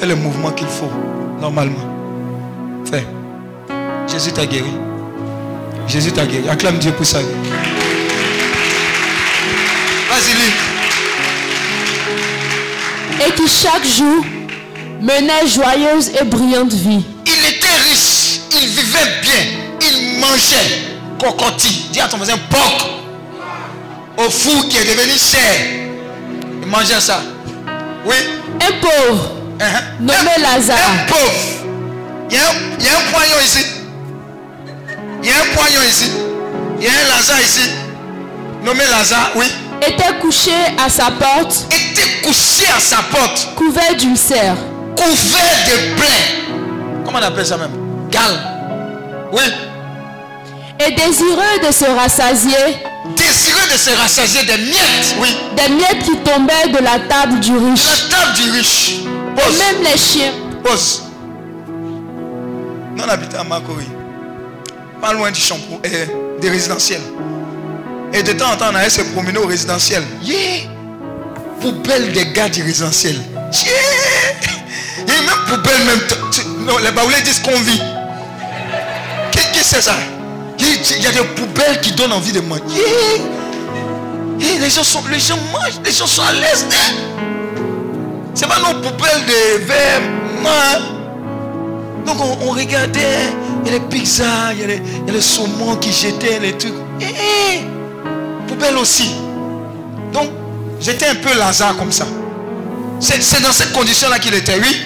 Le mouvement qu'il faut, normalement. Fais. Jésus t'a guéri. Jésus t'a guéri. Acclame Dieu pour ça. Vas-y, lis. Et qui chaque jour menait joyeuse et brillante vie. Il était riche. Il vivait bien. Il mangeait. Cocotti. Dis à ton voisin, porc. Au four qui est devenu cher. Il mangeait ça. Oui. Un pauvre. Nommé Lazare Un pauvre. Il y, a il y a un poignon ici. Il y a un poignon ici. Il y a un Lazare ici. nommé Lazare, oui, était couché à sa porte, était couché à sa porte, couvert d'ulcères. couvert de plaies. Comment on appelle ça même? Gale. Oui. Et désireux de se rassasier, Désireux de se rassasier des miettes. Oui. des miettes qui tombaient de la table du riche. La table du riche. Et Pause. même les chiens. Pause. Non habitant à Makori. Pas loin du shampoo, euh, des résidentiels. Et de temps en temps, on allait se promener au résidentiel. Yeah! Poubelle des gars du résidentiel. Yeah! A même poubelle même. Non, les baoulés disent qu'on vit. Qu'est-ce que c'est ça? Il y a- il y a des poubelles qui donnent envie de manger. Yeah! Et les gens sont, les gens mangent, les gens sont à l'aise. C'est pas nos poubelles de verre. Non. hein? Donc on, on regardait, il y a les pizzas, il y a les, il y a les saumons qui jetaient, les trucs. Eh, eh, poubelle aussi. Donc j'étais un peu Lazare comme ça. C'est dans cette condition-là qu'il était, oui.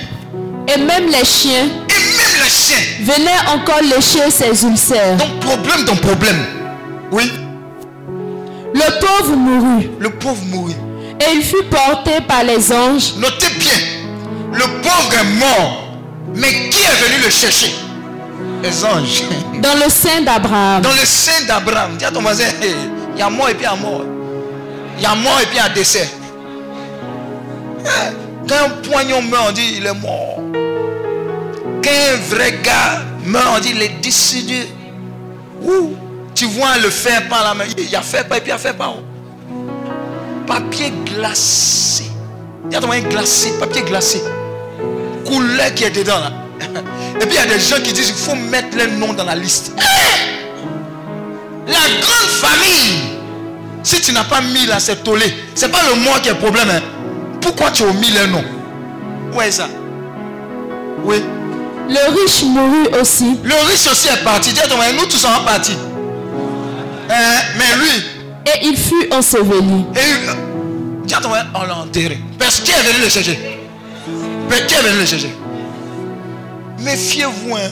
Et même les chiens Et même les chiens. venaient encore lécher ses ulcères. Donc problème dans problème. Oui. Le pauvre mourut. Le pauvre mourit. Et il fut porté par les anges Notez bien, le pauvre est mort. Mais qui est venu le chercher? Les anges. dans le sein d'Abraham. Dans le sein d'Abraham. Dis à ton voisin, il y a mort et puis il y a mort. Il y a mort et puis il y a décès. Eh, Quand un poignon meurt, on dit il est mort. Quand un vrai gars meurt, on dit il est décédé. Ouh, tu vois le fer par la main. Il y a fer pas et puis il y a fer pas. Papier glacé. Dis à ton voisin glacé, papier glacé. Couleur qui est dedans là. Et puis il y a des gens qui disent il faut mettre les noms dans la liste. La grande famille. Si tu n'as pas mis là, c'est tollé. C'est pas le moi qui est le problème. hein. Pourquoi tu as mis les noms Où est ça? Oui. Le riche mourut aussi. Le riche aussi est parti. Dis nous tous sommes partis. Hein, mais lui, Et il fut enseveli. et, voisin, on l'a enterré. Parce qu'il est venu le chercher? Mais qui est venu le chercher? Méfiez-vous. hein.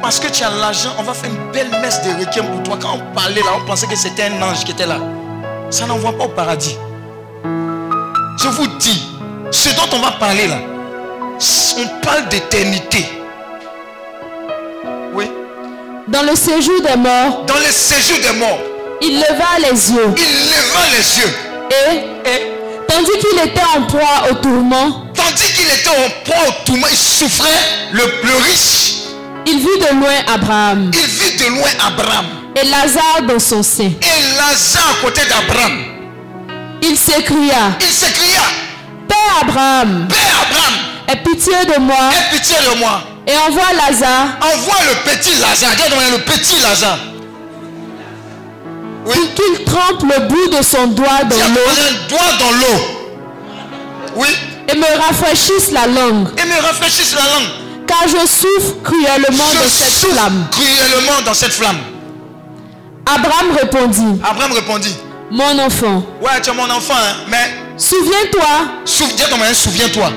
Parce que tu as l'argent, on va faire une belle messe de requiem pour toi. Quand on parlait là, on pensait que c'était un ange qui était là. Ça n'envoie pas au paradis. Je vous dis, ce dont on va parler là, on parle d'éternité. Oui. Dans le séjour des morts, Dans le séjour des morts, il leva les yeux. il leva les yeux. Et, Et tandis qu'il était en proie au tourment, tandis qu'il était au point au tourment, il souffrait, le, le riche, il vit de loin Abraham il vit de loin Abraham. et Lazare dans son sein. Et Lazare à côté d'Abraham. Il s'écria, Il s'écria, Père Abraham, Père Abraham, aie pitié de moi aie pitié de moi. et envoie Lazare Envoie le petit Lazare. Regarde le petit Lazare. Oui. qu'il trempe le bout de son doigt dans l'eau un doigt dans l'eau. Oui. et me rafraîchisse la langue, Et me rafraîchisse la langue. car je souffre cruellement de Je cette souffre flamme. cruellement dans cette flamme. Abraham répondit, Abraham répondit, Mon enfant, ouais, tu es mon enfant, hein, mais souviens-toi souviens ton moyen, souviens-toi.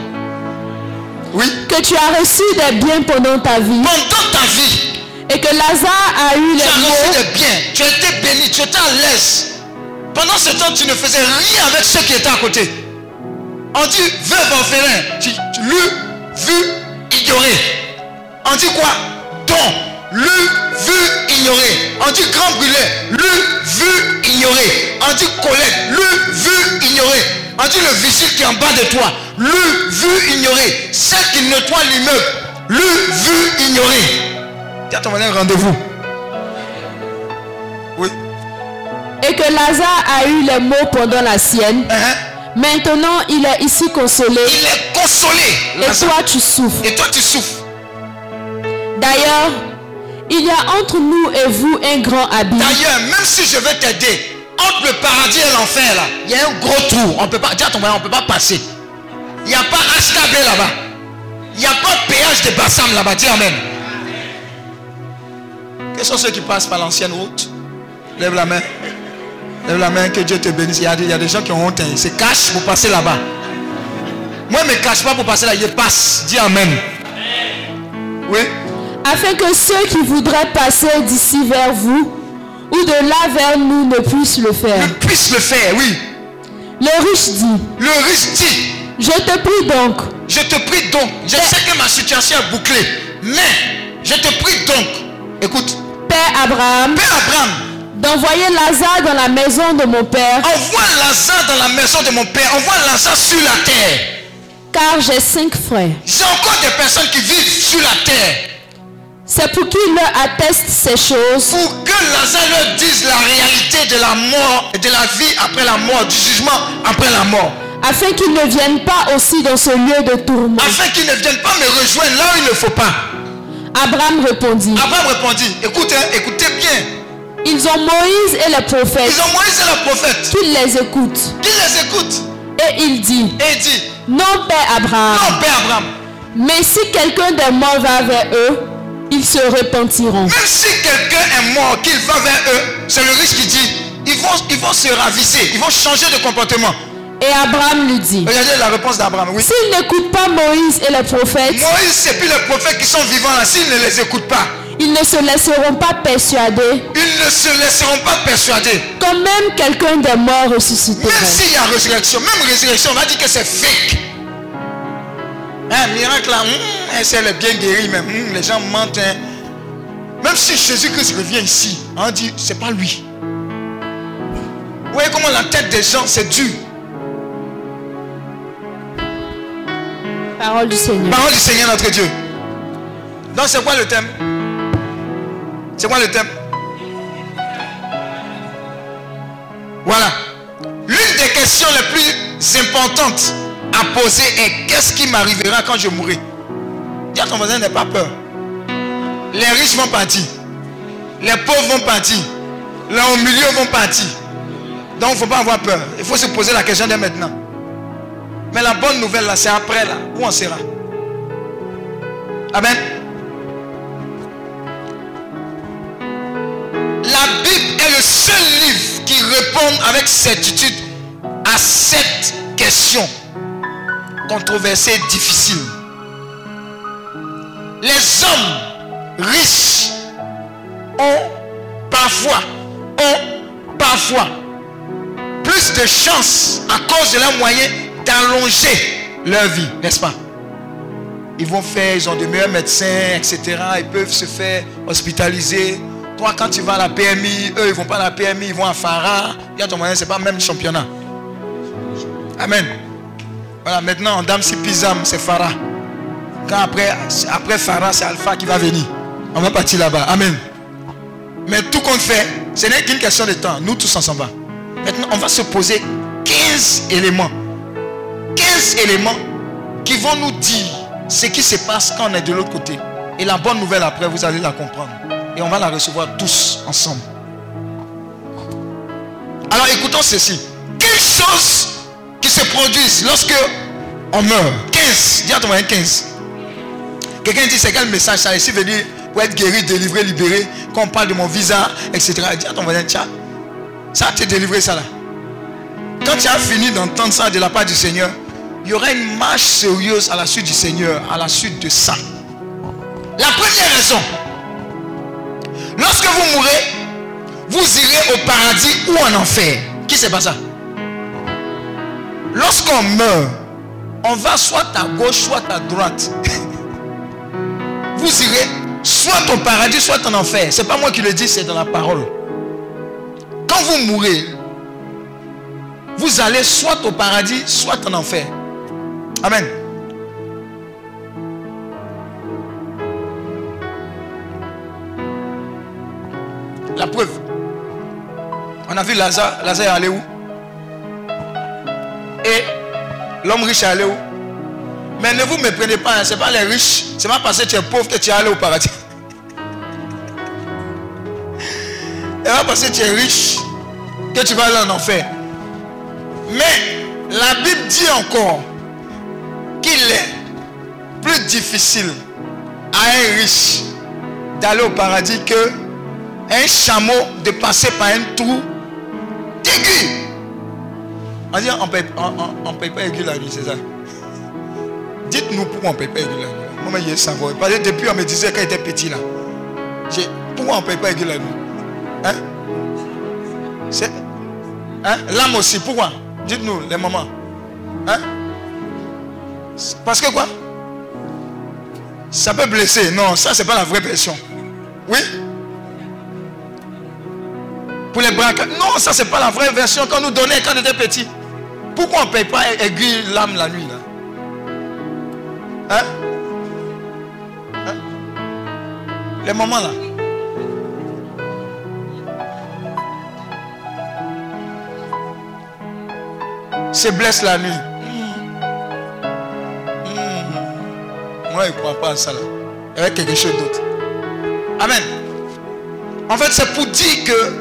Oui. que tu as reçu des biens pendant ta vie Pendant ta vie, et que Lazare a eu tu as les reçu mots des biens, tu as été béni, tu étais à l'aise. Pendant ce temps, tu ne faisais rien avec ceux qui étaient à côté. On dit veuve orphelin, tu, tu lu, vu, ignoré. On dit quoi? Don, lu, vu, ignoré. On dit grand brûlé, lu, vu, ignoré. On dit collègue, lu, vu, ignoré. On dit le vigile qui est en bas de toi, lu, vu, ignoré. Celle qui nettoie l'immeuble, lu, vu, ignoré. Dis à ton voisin, rendez-vous. Oui. et que Lazare a eu les mots pendant la sienne. Hein? Maintenant, il est ici consolé Il est consolé. et toi tu souffres. Et toi, tu souffres. D'ailleurs, il y a entre nous et vous un grand abîme. D'ailleurs, même si je vais t'aider, entre le paradis et l'enfer, là, il y a un gros trou. On peut pas, dis à ton voisin, on peut pas passer. Il n'y a pas HKB là-bas. Il n'y a pas péage de Bassam là-bas. Dis Amen. Quels sont ceux qui passent par l'ancienne route? Lève la main. Lève la main, que Dieu te bénisse. Il y a des, il y a des gens qui ont honte. hein. Ils se cachent pour passer là-bas. Moi, je ne me cache pas pour passer là. Je passe. Dis Amen. Oui. Afin que ceux qui voudraient passer d'ici vers vous ou de là vers nous ne puisse le faire. ne puisse le faire, oui. Le riche dit, Le riche dit, je te prie donc, je te prie donc, je sais que ma situation est bouclée, mais je te prie donc, écoute, Père Abraham, Père Abraham, d'envoyer Lazare dans la maison de mon père, envoie Lazare dans la maison de mon père, envoie Lazare sur la terre. car j'ai cinq frères. J'ai encore des personnes qui vivent sur la terre. C'est pour qu'il leur atteste ces choses, Pour que Lazare leur dise la réalité de la mort et de la vie après la mort, du jugement après la mort. afin qu'ils ne viennent pas aussi dans ce lieu de tourment. Afin qu'ils ne viennent pas me rejoindre là où il ne faut pas. Abraham répondit, Abraham répondit, écoutez, écoutez bien. ils ont Moïse et les prophètes, Ils ont Moïse et le prophète. qu'ils les écoutent. Qui les écoute Et il dit, Et il dit, non Père Abraham, non Père Abraham, mais si quelqu'un des morts va vers eux, ils se repentiront. même si quelqu'un est mort, qu'il va vers eux, c'est le riche qui dit, ils vont, ils vont se ravisser, ils vont changer de comportement. Et Abraham lui dit, Regardez la réponse d'Abraham, oui. s'ils n'écoutent pas Moïse et les prophètes, Moïse et puis les prophètes qui sont vivants là, s'ils ne les écoutent pas, ils ne se laisseront pas persuader ils ne se laisseront pas persuader. quand même quelqu'un des morts ressuscitera. Même s'il y a résurrection, même résurrection, on va dire que c'est fake. Un miracle là, hum, hein, c'est le bien guéri même. hum, les gens mentent. hein. Même si Jésus-Christ revient ici, on dit c'est pas lui. Vous voyez comment la tête des gens c'est dur. Parole du Seigneur. Parole du Seigneur notre Dieu. Donc c'est quoi le thème? C'est quoi le thème? Voilà. L'une des questions les plus importantes à poser est qu'est-ce qui m'arrivera quand je mourrai? Dis à ton voisin, n'aie pas peur. Les riches vont partir. Les pauvres vont partir. Les au milieu vont partir. Donc il ne faut pas avoir peur. Il faut se poser la question dès maintenant. Mais la bonne nouvelle là, c'est après là, où on sera? Amen. La Bible est le seul livre qui répond avec certitude à cette question controversée et difficile. Les hommes riches ont parfois, ont parfois plus de chances à cause de leurs moyens d'allonger leur vie, n'est-ce pas? Ils vont faire, ils ont de meilleurs médecins, etc. Ils peuvent se faire hospitaliser. Toi, quand tu vas à la PMI, eux, ils vont pas à la PMI, ils vont à Farah. C'est pas même championnat. Amen. Voilà, maintenant, en dame, c'est Pizam, c'est Farah. Quand après, après Farah, c'est Alpha qui va venir. On va partir là-bas. Amen. Mais tout qu'on fait, ce n'est qu'une question de temps. Nous tous ensemble. Maintenant, on va se poser 15 éléments. 15 éléments qui vont nous dire ce qui se passe quand on est de l'autre côté. Et la bonne nouvelle après, vous allez la comprendre. Et on va la recevoir tous ensemble. Alors écoutons ceci. 15 choses qui se produisent lorsque on meurt? 15. Dis à ton moyen 15. Quelqu'un dit c'est quel message ça? Ici venir pour être guéri, délivré, libéré. Quand on parle de mon visa, etc. Dis à ton voisin, tiens, ça t'est délivré ça là. Quand tu as fini d'entendre ça de la part du Seigneur, il y aura une marche sérieuse à la suite du Seigneur, à la suite de ça. La première raison, lorsque vous mourrez, vous irez au paradis ou en enfer. Qui sait pas ça? Lorsqu'on meurt, on va soit à gauche, soit à droite. vous irez soit au paradis, soit en enfer. C'est pas moi qui le dis, c'est dans la parole. Quand vous mourrez, vous allez soit au paradis, soit en enfer. Amen. La preuve. On a vu Lazare. Lazare est allé où? Et l'homme riche est allé où? Mais ne vous méprenez pas, ce n'est pas les riches. C'est pas parce que tu es pauvre que tu es allé au paradis. C'est pas parce que tu es riche que tu vas aller en enfer. Mais la Bible dit encore qu'il est plus difficile à un riche d'aller au paradis que un chameau de passer par un trou aigu. On dit on ne paye, pas aigu la nuit, c'est ça. Dites-nous pourquoi on ne paye pas aigu la nuit. Moi, je. Parce que depuis, on me disait quand j'étais petit là. Pourquoi on ne paye pas aigu la nuit Hein? C'est. Hein? L'âme aussi. Pourquoi? Dites-nous, les mamans. Hein? Parce que quoi? Ça peut blesser. Non, ça, c'est pas la vraie version. Oui? Pour les bras. Non, ça, c'est pas la vraie version qu'on nous donnait quand on était petit. Pourquoi on ne paye pas aiguille l'âme la nuit là? Hein? Hein? Les mamans là? Se blesse la nuit. Je ne crois pas à ça là. Il y a quelque chose d'autre. Amen. En fait, c'est pour dire que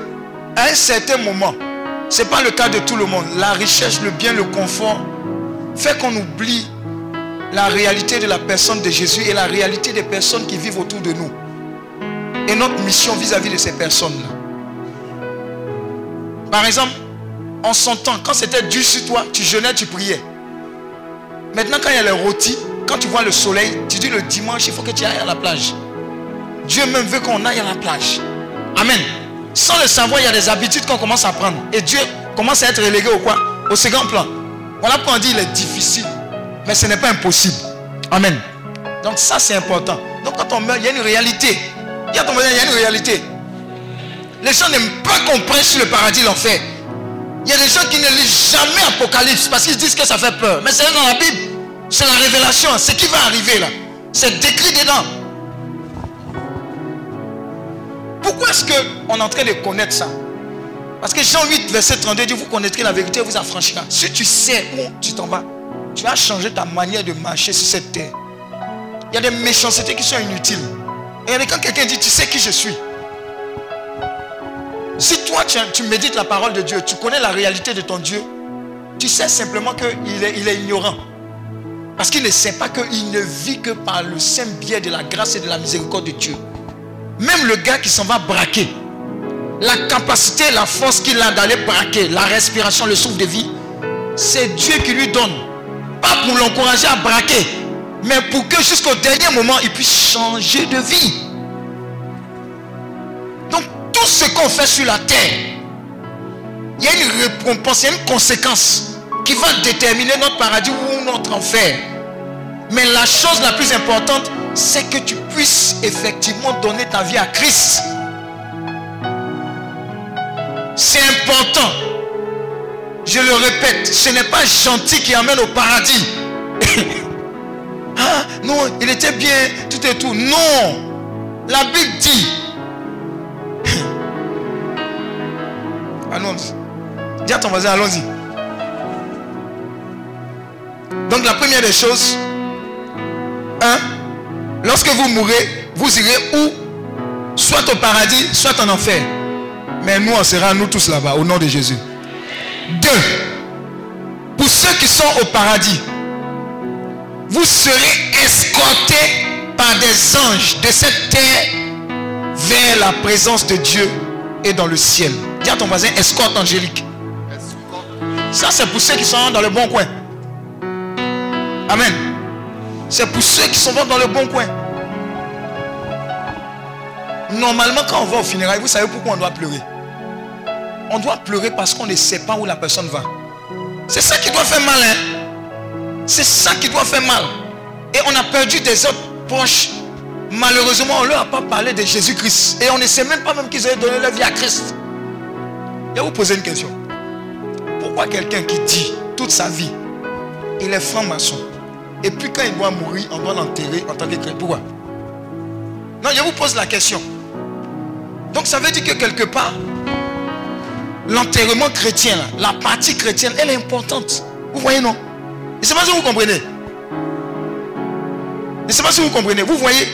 à un certain moment, ce n'est pas le cas de tout le monde. La richesse, le bien, le confort fait qu'on oublie la réalité de la personne de Jésus et la réalité des personnes qui vivent autour de nous. Et notre mission vis-à-vis de ces personnes-là. Par exemple, en son temps, quand c'était dur sur toi, tu jeûnais, tu priais. Maintenant, quand il y a les rôtis, quand tu vois le soleil, tu dis le dimanche, il faut que tu ailles à la plage. Dieu même veut qu'on aille à la plage. Amen. Sans le savoir, il y a des habitudes qu'on commence à prendre. Et Dieu commence à être relégué au quoi? Au second plan. Voilà pourquoi on dit il est difficile. Mais ce n'est pas impossible. Amen. Donc ça, c'est important. Donc quand on meurt, il y a une réalité. Il y a, il y a une réalité. Les gens n'aiment pas qu'on prenne sur le paradis l'enfer. Il y a des gens qui ne lisent jamais Apocalypse parce qu'ils disent que ça fait peur. Mais c'est dans la Bible. C'est la révélation. Ce qui va arriver là. C'est décrit dedans. Pourquoi est-ce qu'on est en train de connaître ça? Parce que Jean 8, verset 32 dit, vous connaîtrez la vérité, vous affranchira. Si tu sais où tu t'en vas, tu vas changer ta manière de marcher sur cette terre. Il y a des méchancetés qui sont inutiles. Et quand quelqu'un dit, tu sais qui je suis? Si toi, tu, médites la parole de Dieu, tu connais la réalité de ton Dieu, tu sais simplement qu'il il est ignorant. Parce qu'il ne sait pas qu'il ne vit que par le saint biais de la grâce et de la miséricorde de Dieu. Même le gars qui s'en va braquer, la capacité, la force qu'il a d'aller braquer, la respiration, le souffle de vie, c'est Dieu qui lui donne. Pas pour l'encourager à braquer, mais pour que jusqu'au dernier moment, il puisse changer de vie. Donc, tout ce qu'on fait sur la terre, il y a une récompense, il y a une conséquence qui va déterminer notre paradis ou notre enfer. Mais la chose la plus importante, c'est que tu puisses effectivement donner ta vie à Christ. C'est important. Je le répète, ce n'est pas gentil qui amène au paradis. ah, non, il était bien, tout et tout. Non. La Bible dit. Allons-y. Dis à ton voisin, allons-y. Donc la première des choses, un, lorsque vous mourrez, vous irez où? Soit au paradis, soit en enfer. Mais nous, on sera nous tous là-bas, au nom de Jésus. Deux, pour ceux qui sont au paradis, vous serez escortés par des anges de cette terre vers la présence de Dieu et dans le ciel. Dis à ton voisin, escorte angélique. Ça, c'est pour ceux qui sont dans le bon coin. Amen. C'est pour ceux qui sont dans le bon coin. Normalement, quand on va au funérailles, vous savez pourquoi on doit pleurer? On doit pleurer parce qu'on ne sait pas où la personne va. C'est ça qui doit faire mal. Hein? C'est ça qui doit faire mal. Et on a perdu des autres proches. Malheureusement, on ne leur a pas parlé de Jésus-Christ. Et on ne sait même pas même qu'ils avaient donné leur vie à Christ. Je vais vous poser une question. Pourquoi quelqu'un qui dit toute sa vie, il est franc-maçon, et puis quand il doit mourir, on doit l'enterrer en tant que chrétien. Pourquoi Non, je vous pose la question. Donc ça veut dire que quelque part, l'enterrement chrétien, la partie chrétienne, elle est importante. Vous voyez, non? Je ne sais pas si vous comprenez. Je ne sais pas si vous comprenez. Vous voyez?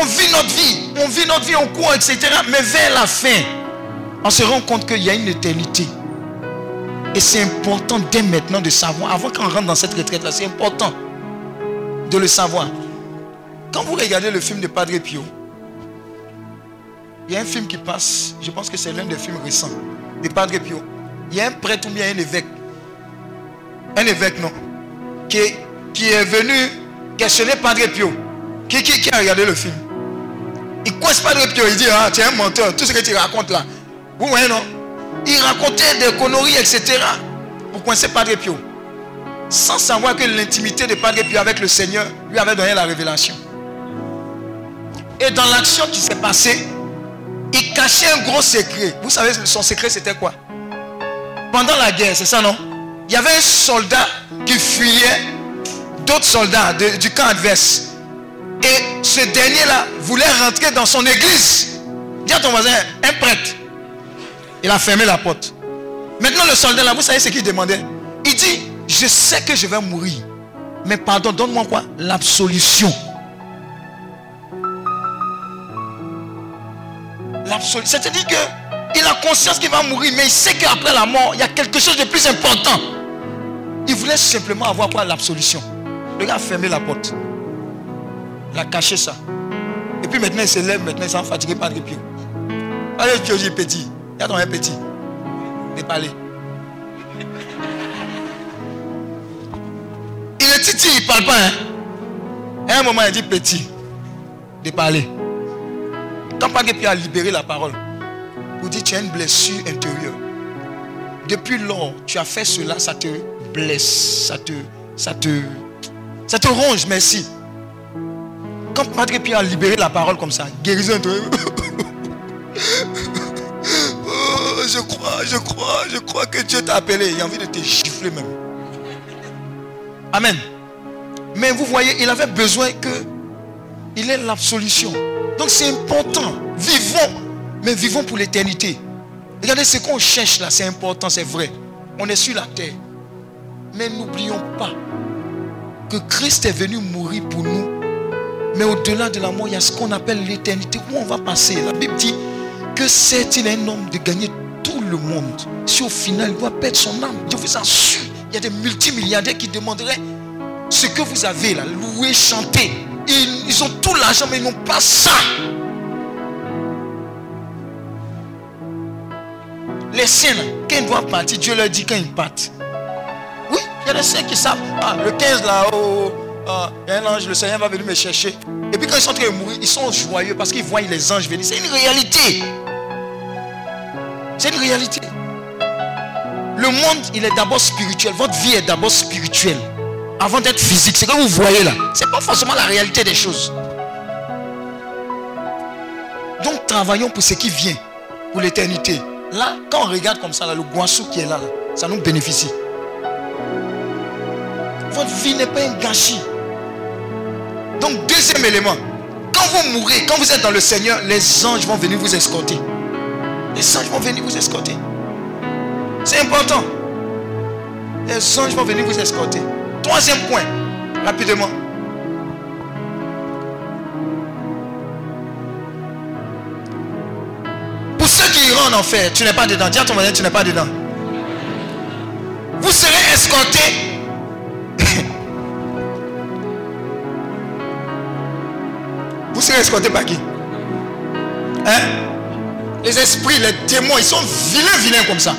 On vit notre vie. On vit notre vie, on court, etc. Mais vers la fin, on se rend compte qu'il y a une éternité. Et c'est important dès maintenant de savoir, avant qu'on rentre dans cette retraite-là, c'est important de le savoir. Quand vous regardez le film de Padre Pio, il y a un film qui passe, je pense que c'est l'un des films récents, de Padre Pio. Il y a un prêtre ou bien un évêque, un évêque non, qui est, venu questionner Padre Pio. Qui, qui, qui a regardé le film? Il coince pas de Pio. Il dit, ah, tu es un menteur. Tout ce que tu racontes là. Vous voyez, non? Il racontait des conneries, etc. Pour coincer Padre Pio? Sans savoir que l'intimité de Padre Pio avec le Seigneur lui avait donné la révélation. Et dans l'action qui s'est passée, il cachait un gros secret. Vous savez, son secret, c'était quoi? Pendant la guerre, c'est ça, non? Il y avait un soldat qui fuyait d'autres soldats du camp adverse. Et ce dernier-là voulait rentrer dans son église. Dis à ton voisin, un prêtre. Il a fermé la porte. Maintenant, le soldat là, vous savez ce qu'il demandait? Il dit, je sais que je vais mourir. Mais pardon, donne-moi quoi? L'absolution. L'absolu- C'est-à-dire que il a conscience qu'il va mourir, mais il sait qu'après la mort, il y a quelque chose de plus important. Il voulait simplement avoir quoi? L'absolution. Le gars a fermé la porte. Il a caché ça. Et puis maintenant, il se lève, maintenant, il s'en fatigué par le pied. Allez, dit petit. A ton un petit. N'est. Il est titi, il ne parle pas. Hein. À un moment, il dit petit. De parler. Quand Pio a libéré la parole, vous dites tu as une blessure intérieure. Depuis lors, tu as fait cela, ça te blesse, ça te, ça te, ça te ronge, merci. Quand Padre Pio a libéré la parole comme ça, guérison intérieure. Je crois, je crois, je crois que Dieu t'a appelé. Il a envie de te gifler même. Amen. Mais vous voyez, il avait besoin que il ait l'absolution. Donc c'est important. Vivons, mais vivons pour l'éternité. Regardez ce qu'on cherche là, c'est important, c'est vrai. On est sur la terre. Mais n'oublions pas que Christ est venu mourir pour nous. Mais au-delà de la mort, il y a ce qu'on appelle l'éternité, où on va passer? La Bible dit que c'est-il un homme de gagner monde si au final il doit perdre son âme Je vous assure, il y a des multimilliardaires qui demanderaient ce que vous avez là, louer, chanter. Ils, ont tout l'argent, mais ils n'ont pas ça. Les saints, quand ils doivent partir, Dieu leur dit quand ils partent. Oui, il y a des saints qui savent. Ah, le 15 là, oh, ah, il y a un ange, le Seigneur va venir me chercher. Et puis quand ils sont en train mourir, ils sont joyeux parce qu'ils voient les anges venir. C'est une réalité. C'est une réalité. Le monde, il est d'abord spirituel. Votre vie est d'abord spirituelle. Avant d'être physique. C'est que vous voyez là. Ce n'est pas forcément la réalité des choses. Donc travaillons pour ce qui vient. Pour l'éternité. Là, quand on regarde comme ça, là, le guassou qui est là, ça nous bénéficie. Votre vie n'est pas un gâchis. Donc, deuxième élément. Quand vous mourrez, quand vous êtes dans le Seigneur, les anges vont venir vous escorter. Les anges vont venir vous escorter. C'est important. Les anges vont venir vous escorter. Troisième point, rapidement. Pour ceux qui iront en enfer, tu n'es pas dedans. Dis à ton voisin, tu n'es pas dedans. Vous serez escortés. Vous serez escortés par qui? Hein? Les esprits, les démons, ils sont vilains, vilains comme ça.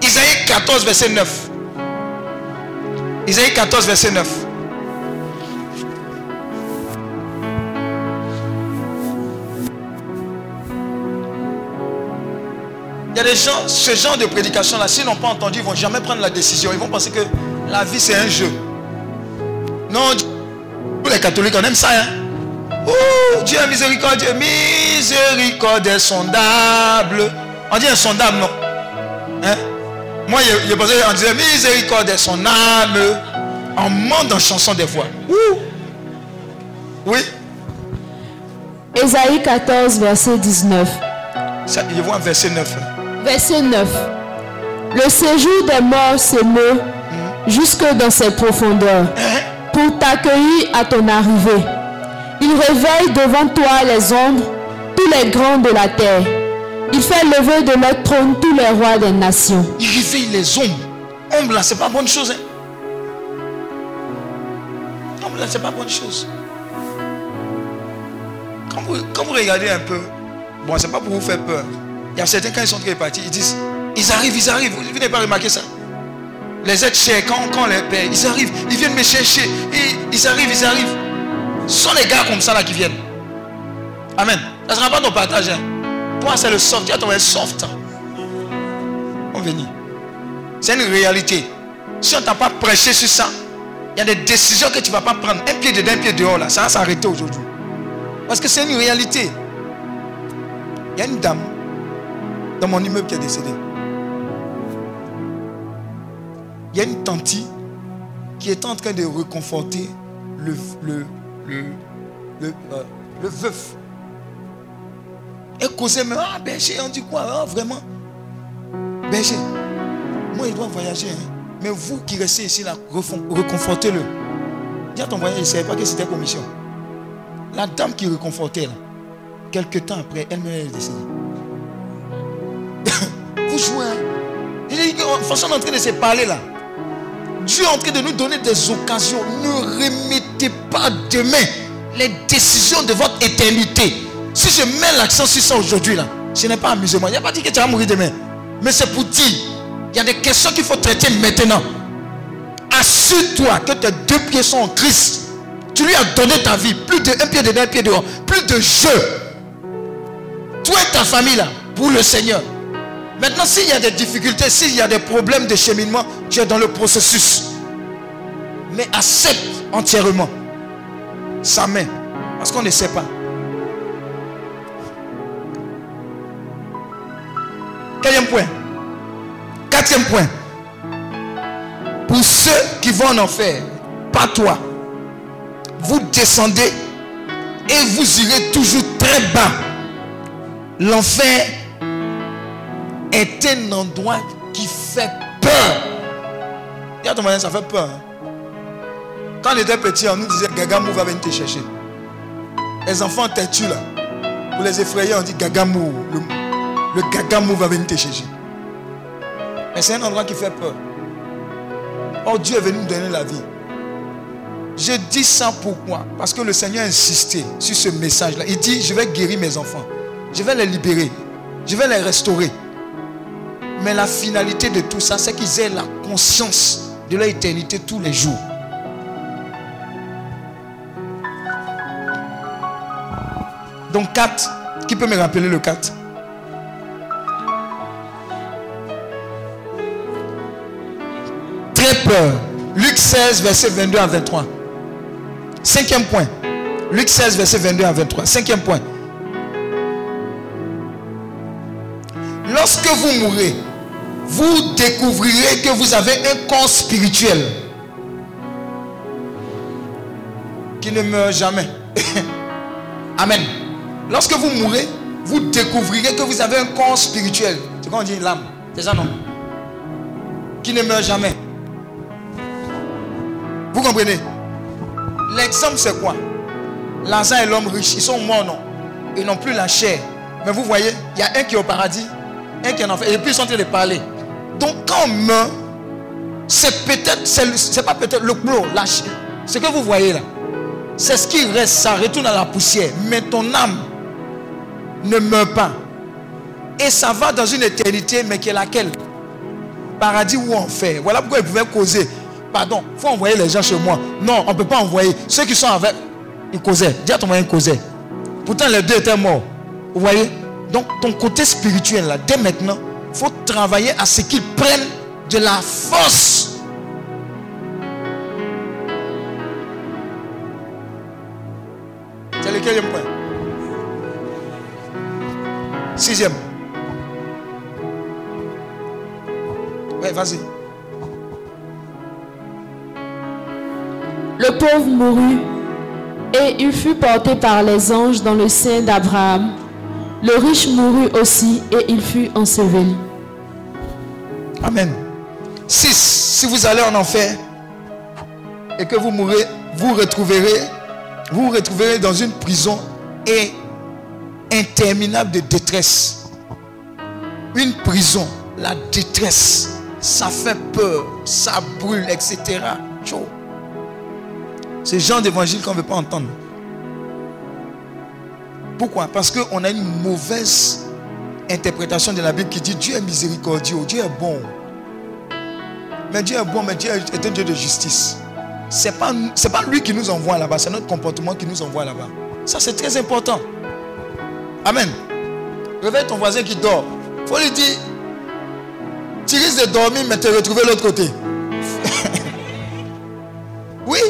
Isaïe 14, verset 9. Isaïe 14, verset 9. Il y a des gens, ce genre de prédication-là, s'ils n'ont pas entendu, ils ne vont jamais prendre la décision. Ils vont penser que la vie, c'est un jeu. Non, tous les catholiques, on aime ça. Hein? Oh, Dieu miséricordieux. Miséricorde est sondable. On dit insondable, non? Hein? Moi, je, je pensais, on disait miséricorde est son âme. On monte en chanson des fois. Ouh. Oui, Ésaïe 14, verset 19. ça, je vois un verset 9. Verset 9. Le séjour des morts s'émeut jusque dans ses profondeurs pour t'accueillir à ton arrivée. Il réveille devant toi les ombres, tous les grands de la terre. Il fait lever de leur trône tous les rois des nations. Il réveille les ombres. Ombre là, c'est pas bonne chose. Hein? Ombre là, c'est pas bonne chose. Quand vous, regardez un peu, bon, c'est pas pour vous faire peur. Il y a certains, quand ils sont très partis, ils disent, ils arrivent, ils arrivent. Vous n'avez pas remarqué ça? Les êtres chers, quand, les paie, ils arrivent, ils viennent me chercher. Et ils arrivent, ils arrivent. Ce sont les gars comme ça là qui viennent. Amen. Ça ne sera pas ton partage. hein. Toi, c'est le soft. Tu as ton soft. On venir. C'est une réalité. Si on ne t'a pas prêché sur ça, il y a des décisions que tu ne vas pas prendre. Un pied dedans, un pied dehors. Là. Ça va s'arrêter aujourd'hui. Parce que c'est une réalité. Il y a une dame dans mon immeuble qui est décédée. Il y a une tante qui est en train de reconforter le, le, le, euh, le veuf. Elle causait, mais ah, berger, on dit quoi Ah, Vraiment? Berger, moi, il doit voyager. hein. Mais vous qui restez ici, là, reconfortez-le. Dis à ton voyage, il ne savait pas que c'était commission. La dame qui reconfortait, là, quelques temps après, elle-même elle est décédée. vous jouez. hein. Il est de façon en train de se parler là. Dieu est en train de nous donner des occasions. Ne remettez pas demain les décisions de votre éternité. Si je mets l'accent sur ça aujourd'hui, là, ce n'est pas amusement. Il n'y a pas dit que tu vas mourir demain. Mais c'est pour dire, il y a des questions qu'il faut traiter maintenant. Assure-toi que tes deux pieds sont en Christ. Tu lui as donné ta vie. Plus de un pied dedans, un pied dehors. Plus de jeu. Toi et ta famille là, pour le Seigneur. Maintenant, s'il y a des difficultés, s'il y a des problèmes de cheminement, tu es dans le processus. Mais accepte entièrement sa main. Parce qu'on ne sait pas. Quatrième point. Quatrième point. Pour ceux qui vont en enfer, pas toi, vous descendez et vous irez toujours très bas. L'enfer est un endroit qui fait peur. Dis à ton voisin, ça fait peur. hein. Quand on était petit, on nous disait Gagamou va venir te chercher. Les enfants têtus là, pour les effrayer, on dit Gagamou. Le, le Gagamou va venir te chercher. Mais c'est un endroit qui fait peur. Or, Dieu est venu nous donner la vie. Je dis ça pourquoi Parce que le Seigneur a insisté sur ce message-là. Il dit, je vais guérir mes enfants. Je vais les libérer. Je vais les restaurer. Mais la finalité de tout ça, c'est qu'ils aient la conscience de leur éternité tous les jours. Donc 4, qui peut me rappeler le 4 Très peur. Luc 16, verset 22 à 23. Cinquième point. Luc 16, verset 22 à 23. Cinquième point. Lorsque vous mourrez, vous découvrirez que vous avez un corps spirituel qui ne meurt jamais. Amen. Lorsque vous mourrez, vous découvrirez que vous avez un corps spirituel. C'est quoi on dit l'âme C'est ça non? Qui ne meurt jamais. Vous comprenez? L'exemple c'est quoi? Lazare et l'homme riche, ils sont morts non? Ils n'ont plus la chair. Mais vous voyez, il y a un qui est au paradis, un qui est en enfer. Et puis ils sont en train de parler. Donc quand meurt, c'est peut-être, c'est pas peut-être le la chair. Ce que vous voyez là, c'est ce qui reste, ça retourne à la poussière. Mais ton âme ne meurt pas. Et ça va dans une éternité, mais qui est laquelle? Paradis ou enfer. Voilà pourquoi ils pouvaient causer. Pardon, il faut envoyer les gens chez moi. Non, on ne peut pas envoyer. Ceux qui sont avec, ils causaient. Dis à ton moyen, ils causaient. Pourtant, les deux étaient morts. Vous voyez? Donc, ton côté spirituel, là, dès maintenant, il faut travailler à ce qu'ils prennent de la force. C'est le quatrième point. Sixième. Ouais, vas-y. Le pauvre mourut et il fut porté par les anges dans le sein d'Abraham. Le riche mourut aussi et il fut enseveli. Amen. 6. Si vous allez en enfer et que vous mourrez, vous retrouverez, vous retrouverez dans une prison et interminable de détresse. Une prison, la détresse, ça fait peur, ça brûle, etc. C'est genre d'évangile qu'on ne veut pas entendre. Pourquoi? Parce qu'on a une mauvaise interprétation de la Bible qui dit Dieu est miséricordieux, Dieu est bon. Mais Dieu est bon, mais Dieu est un Dieu de justice. Ce n'est pas, pas lui qui nous envoie là-bas, c'est notre comportement qui nous envoie là-bas. Ça, c'est très important. Amen. Réveille ton voisin qui dort. faut lui dire, tu risques de dormir, mais te retrouver de l'autre côté. Oui?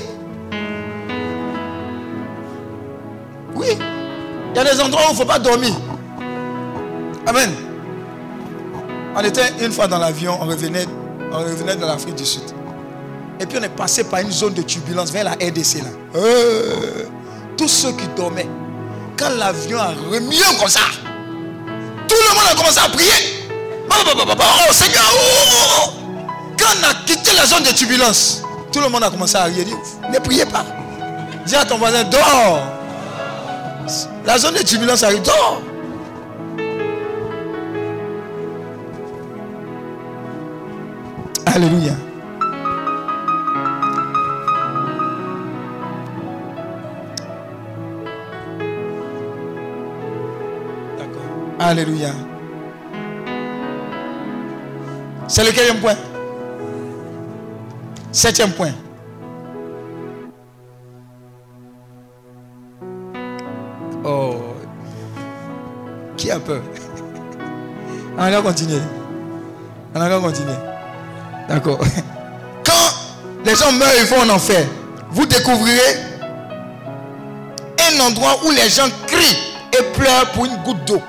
Il y a des endroits où il ne faut pas dormir. Amen. On était une fois dans l'avion, on revenait, on revenait de l'Afrique du Sud. Et puis on est passé par une zone de turbulence vers la RDC là. Euh, tous ceux qui dormaient, quand l'avion a remis comme ça, tout le monde a commencé à prier. Oh Seigneur, oh, oh, oh. quand on a quitté la zone de turbulence, tout le monde a commencé à rire. ne priez pas. Dis à ton voisin, dors. La zone de turbulence arrive, dors. Alléluia. D'accord. Alléluia. C'est le quatrième point? Septième point. Oh. Qui a peur On va continuer. On va continuer. D'accord. Quand les gens meurent et vont en enfer, vous découvrirez un endroit où les gens crient et pleurent pour une goutte d'eau.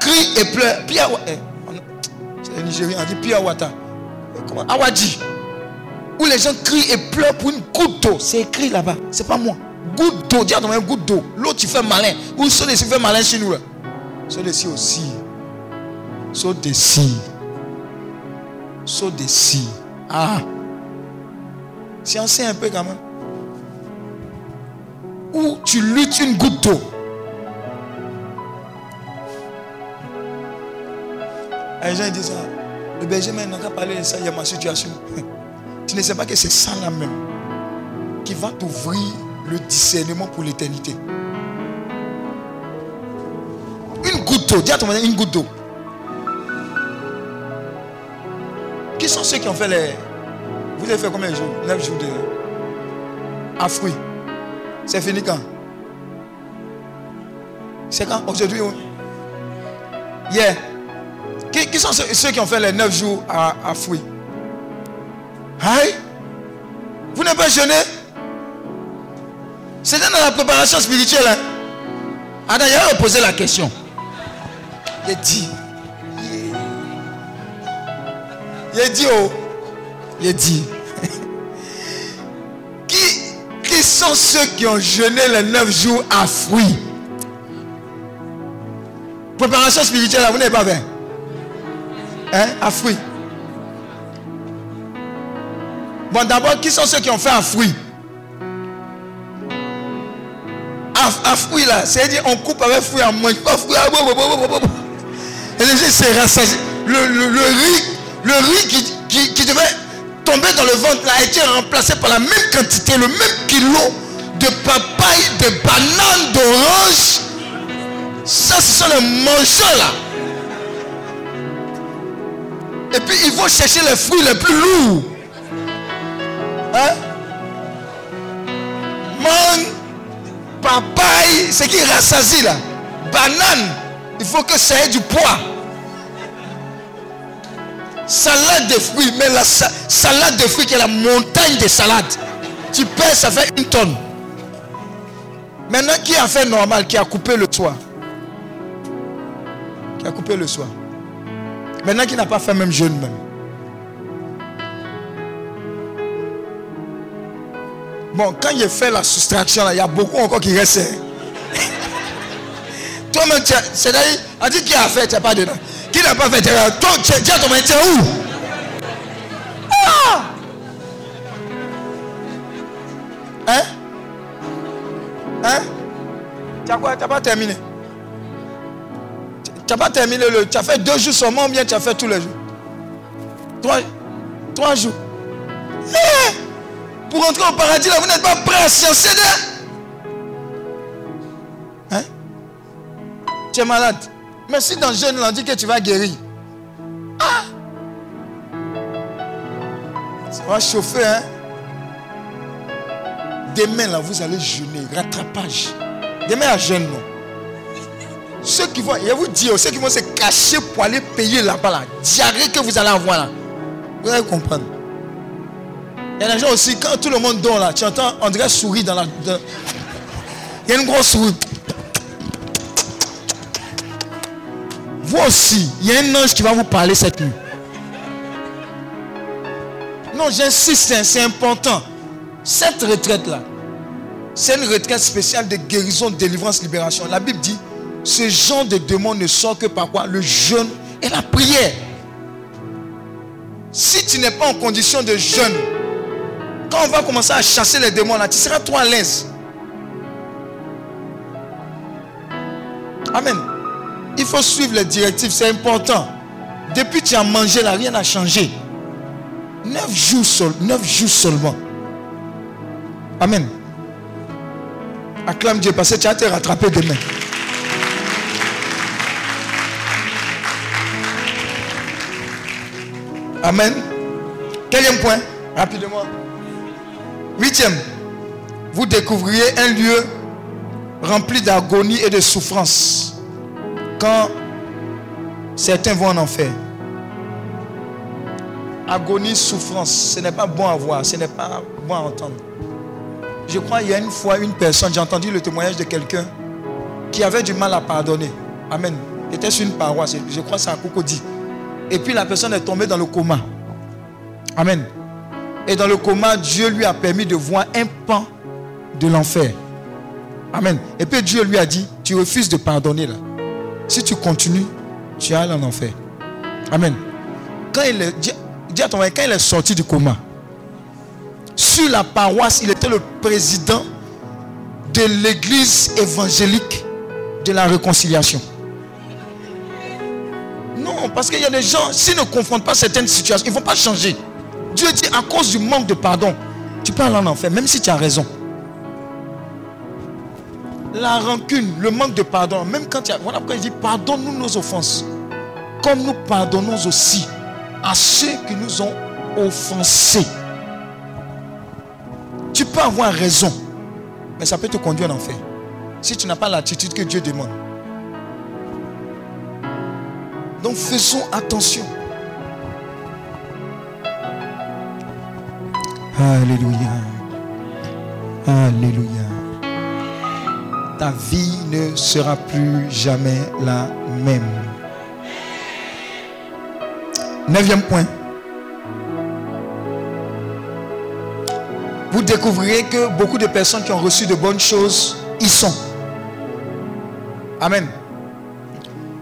Crient et pleurent. Pierre, eh, c'est les Nigériens, on dit Pierre Wata. Comment? Awadji. Où les gens crient et pleurent pour une goutte d'eau. C'est écrit là-bas. C'est pas moi. Goutte d'eau. Dis à ton goutte d'eau. L'autre, tu fais malin. Ou ceux ci fait malin chez nous. Ceux ci aussi. Ceux ci saut d'ici. Ah. C'est un peu quand même. Où tu luttes une goutte d'eau. Les gens disent ça. Le berger n'a pas parlé de ça, il y a ma situation. Tu ne sais pas que c'est ça là même qui va t'ouvrir le discernement pour l'éternité. Une goutte d'eau. Dis à ton une goutte d'eau. Qui sont ceux qui ont fait les. Vous avez fait combien de jours? 9 jours de. À fruits. C'est fini quand? C'est quand? Aujourd'hui Hier. Qui, sont ceux, qui ont fait les 9 jours à, à fruits Vous n'avez pas jeûné C'était dans la préparation spirituelle. Hein? Ah, d'ailleurs, posé la question. Il dit Il dit, oh, il dit. qui, qui sont ceux qui ont jeûné les neuf jours à fruits Préparation spirituelle, vous n'avez pas fait Hein, à fruits. Bon, d'abord, qui sont ceux qui ont fait un fruit? À, fruit là, c'est-à-dire on coupe avec fruit à moins. Et les gens, c'est le, le, le riz le riz qui, devait tomber dans le ventre a été remplacé par la même quantité, le même kilo de papaye, de bananes, d'orange. Ça, ce sont les mangeurs là. Et puis ils vont chercher les fruits les plus lourds. Hein? Mangue, papaye, ce qui rassasie là? Banane, il faut que ça ait du poids salade de fruits, mais la salade de fruits qui est la montagne de salades. Tu pèses, ça fait une tonne. Maintenant, qui a fait normal, qui a coupé le soir Qui a coupé le soir. Maintenant, qui n'a pas fait même jeûne même? Bon, quand il fait la soustraction, il y a beaucoup encore qui restent. Toi-même, c'est-à-dire, on dit qui a fait, tu n'es pas dedans. Qui n'a pas fait terrain Toi, tu es tu où? Ah! Hein? Hein? Tu as quoi? Tu n'as pas terminé Tu n'as pas terminé le. Tu as fait deux jours seulement, bien tu as fait tous les jours? Trois, trois jours. Eh! Pour entrer au paradis, là, vous n'êtes pas prêt à sciencer Hein? Tu es malade. Mais si dans le jeûne, on dit que tu vas guérir. Ah Ça va chauffer, hein? Demain, là, vous allez jeûner. Rattrapage. Demain, à jeûne, non Ceux qui vont, je vous dis, ceux qui vont se cacher pour aller payer là-bas, là, diarrhée que vous allez avoir là. Vous allez comprendre. Il y a des gens aussi, quand tout le monde dort là, tu entends André sourit dans la. Il y a une grosse souris. Vous aussi, il y a un ange qui va vous parler cette nuit. Non, j'insiste, c'est important. Cette retraite-là, c'est une retraite spéciale de guérison, délivrance, libération. La Bible dit, ce genre de démon ne sort que par quoi? Le jeûne et la prière. Si tu n'es pas en condition de jeûne, quand on va commencer à chasser les démons là, tu seras toi à l'aise. Amen. Il faut suivre les directives, c'est important. Depuis que tu as mangé là, rien n'a changé. Neuf jours, neuf jours seulement. Amen. Acclame Dieu parce que tu as été rattrapé demain. Amen. Quatrième point, rapidement. Huitième, vous découvriez un lieu rempli d'agonie et de souffrance quand certains vont en enfer. Agonie, souffrance, ce n'est pas bon à voir, ce n'est pas bon à entendre. Je crois qu'il y a une fois une personne, j'ai entendu le témoignage de quelqu'un qui avait du mal à pardonner. Amen. Il était sur une paroisse, je crois que c'est à Cocody. Et puis la personne est tombée dans le coma. Amen. Et dans le coma, Dieu lui a permis de voir un pan de l'enfer. Amen. Et puis Dieu lui a dit, tu refuses de pardonner là. Si tu continues, tu aller en enfer. Amen. Quand il est, quand il est sorti du coma, sur la paroisse, il était le président de l'église évangélique de la réconciliation. Non, parce qu'il y a des gens, s'ils ne confrontent pas certaines situations, ils ne vont pas changer. Dieu dit, à cause du manque de pardon, tu peux aller en enfer, même si tu as raison. La rancune, le manque de pardon, même quand tu as... Voilà pourquoi il dit, pardonne-nous nos offenses, comme nous pardonnons aussi à ceux qui nous ont offensés. Tu peux avoir raison, mais ça peut te conduire en enfer. Si tu n'as pas l'attitude que Dieu demande. Donc faisons attention. Alléluia. Alléluia. Ta vie ne sera plus jamais la même. Neuvième point. Vous découvrirez que beaucoup de personnes qui ont reçu de bonnes choses y sont. Amen.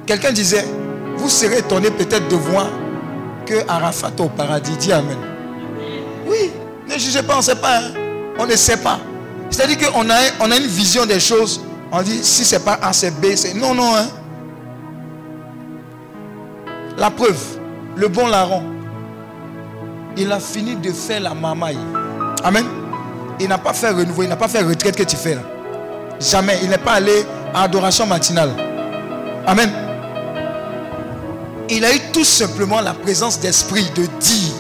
Quelqu'un disait, vous serez étonné peut-être de voir que Arafat au paradis. Dis Amen. Oui, ne pas, on ne sait pas. On ne sait pas. C'est-à-dire qu'on a, on a une vision des choses. On dit, si c'est pas A, c'est B, c'est... Non, non. Hein. La preuve, le bon larron, il a fini de faire la mamaille. Amen. Il n'a pas fait renouveau, il n'a pas fait retraite que tu fais là. Jamais. Il n'est pas allé à adoration matinale. Amen. Il a eu tout simplement la présence d'esprit de dire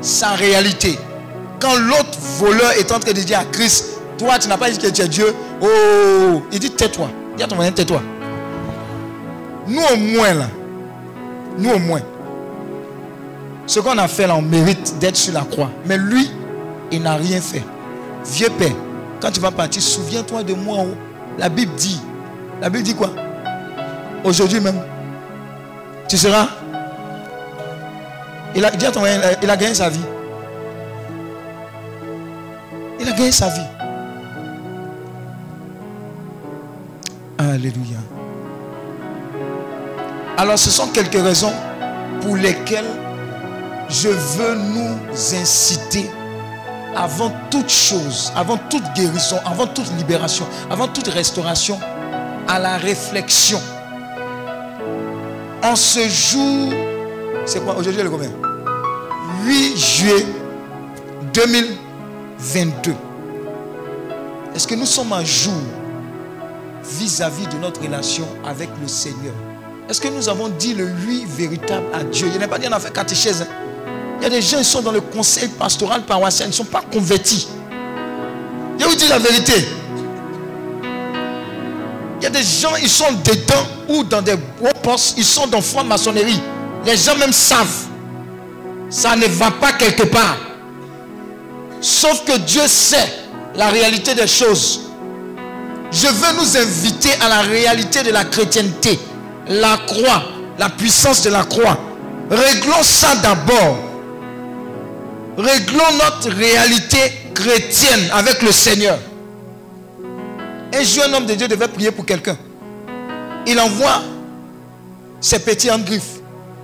sa réalité. Quand l'autre voleur est en train de dire à Christ, toi tu n'as pas dit que tu es Dieu. Oh, il dit tais-toi. Dis à ton voisin, tais-toi. Nous au moins là, nous au moins, ce qu'on a fait là, on mérite d'être sur la croix. Mais lui, il n'a rien fait. Vieux père, quand tu vas partir, souviens-toi de moi. oh. La Bible dit, la Bible dit quoi? Aujourd'hui même, tu seras. Il à ton il a gagné sa vie. Sa vie. Alléluia. Alors ce sont quelques raisons pour lesquelles je veux nous inciter avant toute chose, avant toute guérison, avant toute libération, avant toute restauration, à la réflexion. En ce jour, c'est quoi? Aujourd'hui, le combien? 8 juillet 2022. Est-ce que nous sommes à jour vis-à-vis de notre relation avec le Seigneur? Est-ce que nous avons dit le oui véritable à Dieu? Il n'est pas dit qu'on a catéchèse. hein. Il y a des gens qui sont dans le conseil pastoral paroissial, ils ne sont pas convertis. Je vous dis la vérité. Il y a des gens, ils sont dedans ou dans des hauts postes, ils sont dans franc-maçonnerie. Les gens même savent. Ça ne va pas quelque part. Sauf que Dieu sait la réalité des choses. Je veux nous inviter à la réalité de la chrétienté. La croix, la puissance de la croix. Réglons ça d'abord. Réglons notre réalité chrétienne avec le Seigneur. Un jeune homme de Dieu devait prier pour quelqu'un. Il envoie ses petits en.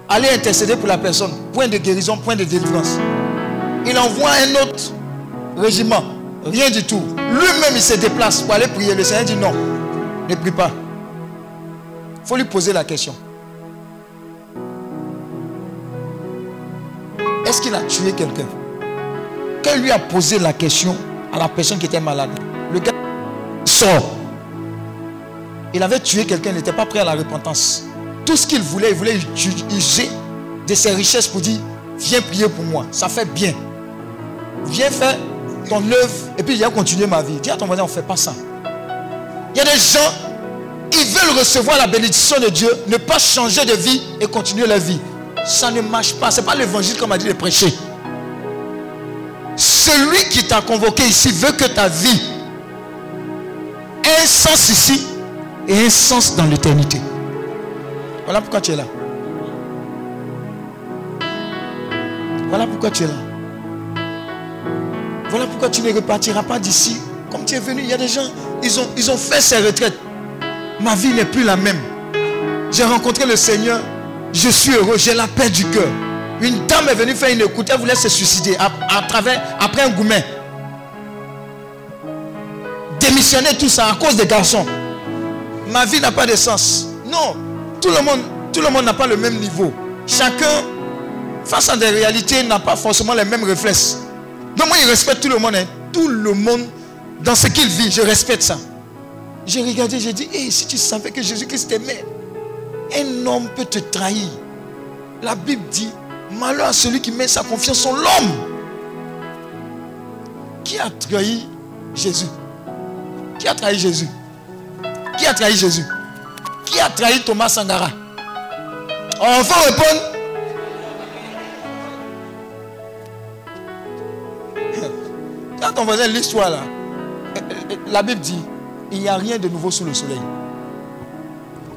Aller intercéder pour la personne. Point de guérison, point de délivrance. Il envoie un autre régiment. Rien du tout. Lui-même, il se déplace pour aller prier. Le Seigneur dit non. Ne prie pas. Il faut lui poser la question. Est-ce qu'il a tué quelqu'un? Quand lui a posé la question à la personne qui était malade, le gars sort. Il avait tué quelqu'un, il n'était pas prêt à la repentance. Tout ce qu'il voulait, il voulait user de ses richesses pour dire, viens prier pour moi, ça fait bien. Viens faire ton œuvre et puis viens continuer ma vie. Dis à ton voisin, on ne fait pas ça. Il y a des gens, ils veulent recevoir la bénédiction de Dieu, ne pas changer de vie et continuer leur vie. Ça ne marche pas. Ce n'est pas l'évangile comme a dit de prêcher. Celui qui t'a convoqué ici veut que ta vie ait un sens ici et un sens dans l'éternité. Voilà pourquoi tu es là. Voilà pourquoi tu es là. Voilà pourquoi tu ne repartiras pas d'ici comme tu es venu. Il y a des gens, ils ont, ils ont fait ces retraites. Ma vie n'est plus la même. J'ai rencontré le Seigneur. Je suis heureux. J'ai la paix du cœur. Une dame est venue faire une écoute. Elle voulait se suicider à, travers, après un gourmet. Démissionner tout ça à cause des garçons. Ma vie n'a pas de sens. Non. Tout le monde, tout le monde n'a pas le même niveau. Chacun, face à des réalités, n'a pas forcément les mêmes réflexes. Donc moi, je respecte tout le monde. Hein. Tout le monde, dans ce qu'il vit, je respecte ça. J'ai regardé, j'ai dit, hey, si tu savais que Jésus-Christ t'aimait, un homme peut te trahir. La Bible dit, malheur à celui qui met sa confiance en l'homme. Qui a trahi Jésus? Qui a trahi Jésus? Qui a trahi Jésus? Qui a trahi Thomas Sangara On faut répondre. Quand on faisait l'histoire là, la Bible dit, il n'y a rien de nouveau sous le soleil.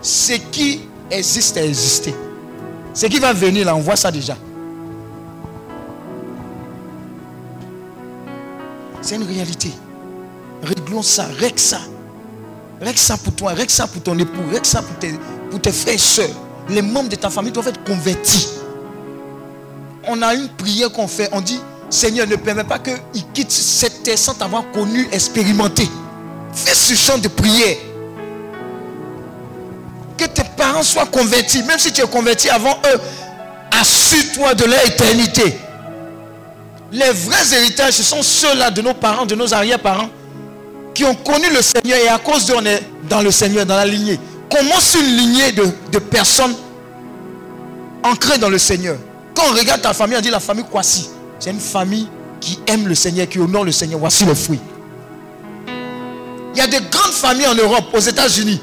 Ce qui existe a existé. Ce qui va venir là, on voit ça déjà. C'est une réalité. Réglons ça, règle ça. Règle ça pour toi, règle ça pour ton époux, règle ça pour tes, pour tes frères et soeurs. Les membres de ta famille doivent être convertis. On a une prière qu'on fait, on dit, Seigneur, ne permet pas qu'ils quittent cette terre sans t'avoir connu, expérimenté. Fais ce genre de prière. Que tes parents soient convertis. Même si tu es converti avant eux, assure-toi de leur éternité. Les vrais héritages, ce sont ceux-là de nos parents, de nos arrière-parents, qui ont connu le Seigneur et à cause d'eux, on est dans le Seigneur, dans la lignée. Commence une lignée de, de personnes ancrées dans le Seigneur? Quand on regarde ta famille, on dit la famille Kwasi. C'est une famille qui aime le Seigneur, qui honore le Seigneur. Voici le fruit. Il y a de grandes familles en Europe, aux États-Unis.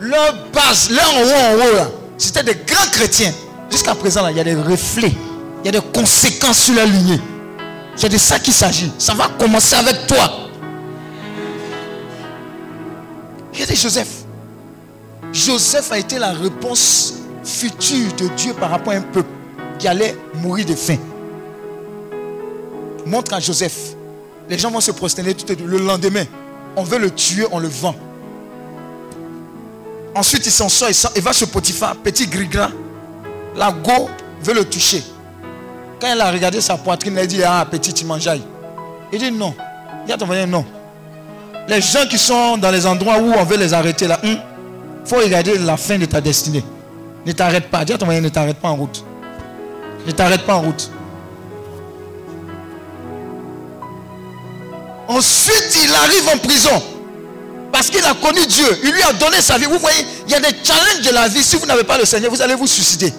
Leur base, leur en haut, en haut, c'était des grands chrétiens. Jusqu'à présent, là, il y a des reflets, il y a des conséquences sur la lignée. C'est de ça qu'il s'agit. Ça va commencer avec toi. Regardez Joseph. Joseph a été la réponse future de Dieu par rapport à un peuple qui allait mourir de faim. Montre à Joseph. Les gens vont se prosterner tout le lendemain. On veut le tuer, on le vend. Ensuite, il s'en sort, il va chez Potiphar, petit gris-gras. La go veut le toucher. Quand elle a regardé sa poitrine, elle dit Ah, petit, tu mangeailles. Il dit Non. Il a ton non. Les gens qui sont dans les endroits où on veut les arrêter là, il hmm, faut regarder la fin de ta destinée. Ne t'arrête pas. Dis à ton ne t'arrête pas en route. Ne t'arrête pas en route. Ensuite, il arrive en prison. Parce qu'il a connu Dieu. Il lui a donné sa vie. Vous voyez, il y a des challenges de la vie. Si vous n'avez pas le Seigneur, vous allez vous suicider.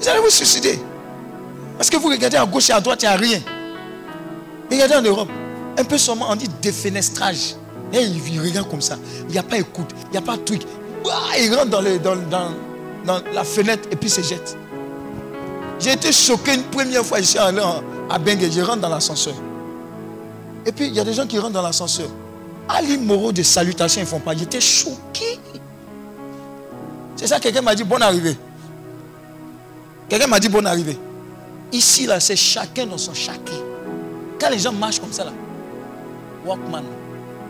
Vous allez vous suicider. Parce que vous regardez à gauche et à droite, il n'y a rien. Regardez en Europe. Un peu seulement, on dit défenestrage. Et il, regarde comme ça. Il n'y a pas écoute, il n'y a pas de truc. Il rentre dans, la fenêtre et puis se jette. J'ai été choqué une première fois ici à Bengue. Je rentre dans l'ascenseur. Et puis il y a des gens qui rentrent dans l'ascenseur. Ali Moro de salutations, ils ne font pas. J'étais choqué. C'est ça, quelqu'un m'a dit bonne arrivée. Quelqu'un m'a dit bonne arrivée. Ici, là, c'est chacun dans son chacun. Quand les gens marchent comme ça, là, Walkman,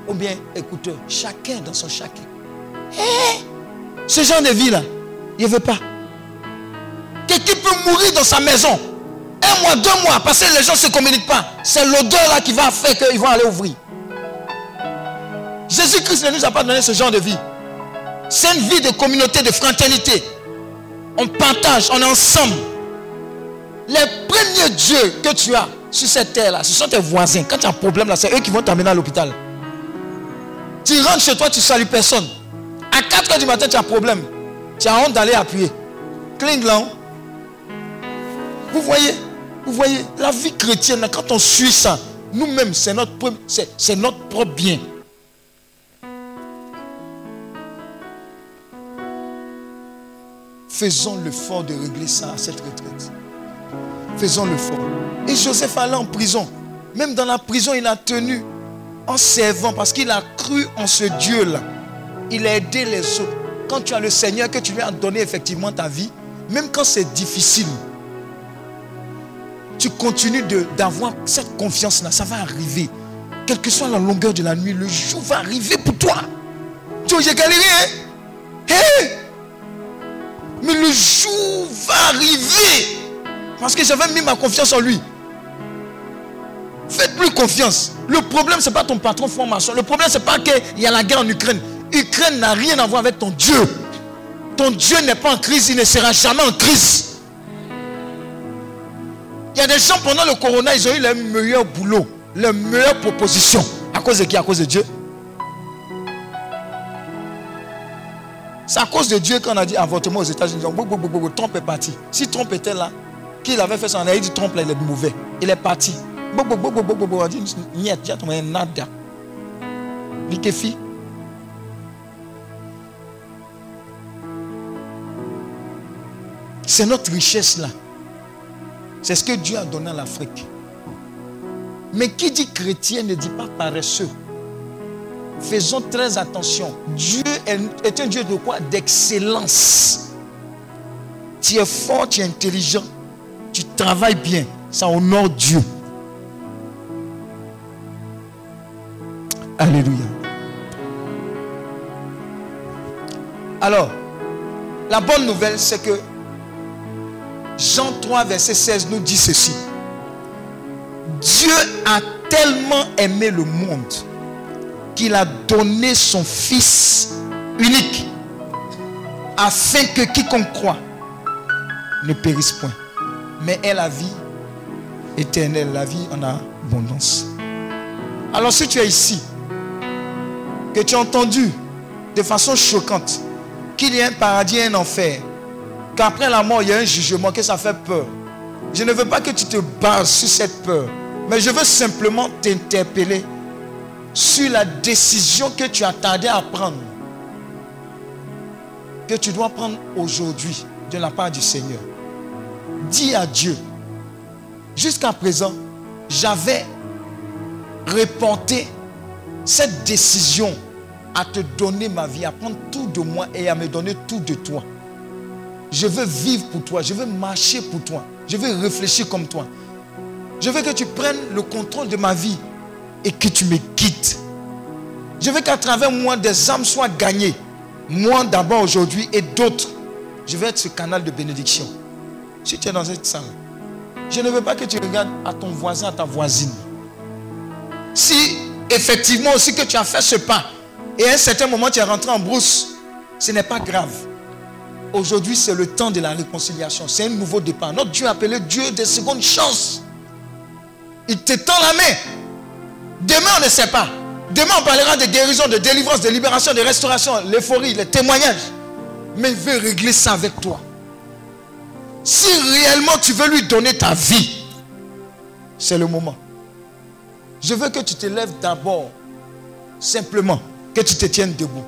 ou bien écouteur, chacun dans son chacun. Eh, ce genre de vie, là, il ne veut pas. Quelqu'un peut mourir dans sa maison. Un mois, deux mois, parce que les gens ne se communiquent pas. C'est l'odeur là qui va faire qu'ils vont aller ouvrir. Jésus-Christ ne nous a pas donné ce genre de vie. C'est une vie de communauté, de fraternité. On partage, on est ensemble. Les premiers dieux que tu as sur cette terre-là, ce sont tes voisins. Quand tu as un problème là, c'est eux qui vont t'amener à l'hôpital. Tu rentres chez toi, tu salues personne. À 4 heures du matin, tu as un problème. Tu as honte d'aller appuyer. Cling là. Vous voyez, vous voyez, la vie chrétienne, quand on suit ça, nous-mêmes, c'est notre, propre bien. Faisons l'effort de régler ça à cette retraite. Faisons l'effort. Et Joseph allait en prison. Même dans la prison, il a tenu en servant parce qu'il a cru en ce Dieu-là. Il a aidé les autres. Quand tu as le Seigneur, que tu lui as donné effectivement ta vie, même quand c'est difficile, tu continues d'avoir cette confiance-là. Ça va arriver. Quelle que soit la longueur de la nuit, le jour va arriver pour toi. Tu vois, j'ai galéré, hein? Mais le jour va arriver. Parce que j'avais mis ma confiance en lui. Faites-lui confiance. Le problème, ce n'est pas ton patron formation. Le problème, ce n'est pas qu'il y a la guerre en Ukraine. Ukraine n'a rien à voir avec ton Dieu. Ton Dieu n'est pas en crise, il ne sera jamais en crise. Il y a des gens pendant le corona, ils ont eu le meilleur boulot, les meilleures propositions. À cause de qui? À cause de Dieu. C'est à cause de Dieu qu'on a dit avortement aux États-Unis. Trump est parti. Si Trump était là, qu'il avait fait ça, on avait dit Trump là, il est mauvais. Il est parti. On a dit niet, nada. Bikefi. C'est notre richesse là. C'est ce que Dieu a donné à l'Afrique. Mais qui dit chrétien ne dit pas paresseux. Faisons très attention. Dieu est, un Dieu de quoi? D'excellence. Tu es fort, tu es intelligent, tu travailles bien. Ça honore Dieu. Alléluia. Alors, la bonne nouvelle, c'est que Jean 3, verset 16 nous dit ceci. Dieu a tellement aimé le monde qu'il a donné son Fils unique afin que quiconque croit ne périsse point, mais ait la vie éternelle, la vie en abondance. Alors si tu es ici, que tu as entendu de façon choquante qu'il y a un paradis et un enfer, qu'après la mort il y a un jugement, que ça fait peur. Je ne veux pas que tu te bases sur cette peur, mais je veux simplement t'interpeller sur la décision que tu as tardé à prendre, que tu dois prendre aujourd'hui de la part du Seigneur. Dis à Dieu, jusqu'à présent, j'avais reporté cette décision à te donner ma vie, à prendre tout de moi et à me donner tout de toi. Je veux vivre pour toi, je veux marcher pour toi, je veux réfléchir comme toi. Je veux que tu prennes le contrôle de ma vie et que tu me quittes. Je veux qu'à travers moi, des âmes soient gagnées. Moi d'abord aujourd'hui et d'autres. Je veux être ce canal de bénédiction. Si tu es dans cette salle, je ne veux pas que tu regardes à ton voisin, à ta voisine. Si effectivement aussi que tu as fait ce pas et à un certain moment tu es rentré en brousse, ce n'est pas grave. Aujourd'hui, c'est le temps de la réconciliation. C'est un nouveau départ. Notre Dieu appelé Dieu des secondes chances. Il te tend la main. Demain, on ne sait pas. Demain, on parlera de guérison, de délivrance, de libération, de restauration, l'euphorie, les témoignages. Mais il veut régler ça avec toi. Si réellement tu veux lui donner ta vie, c'est le moment. Je veux que tu te lèves d'abord Simplement, que tu te tiennes debout.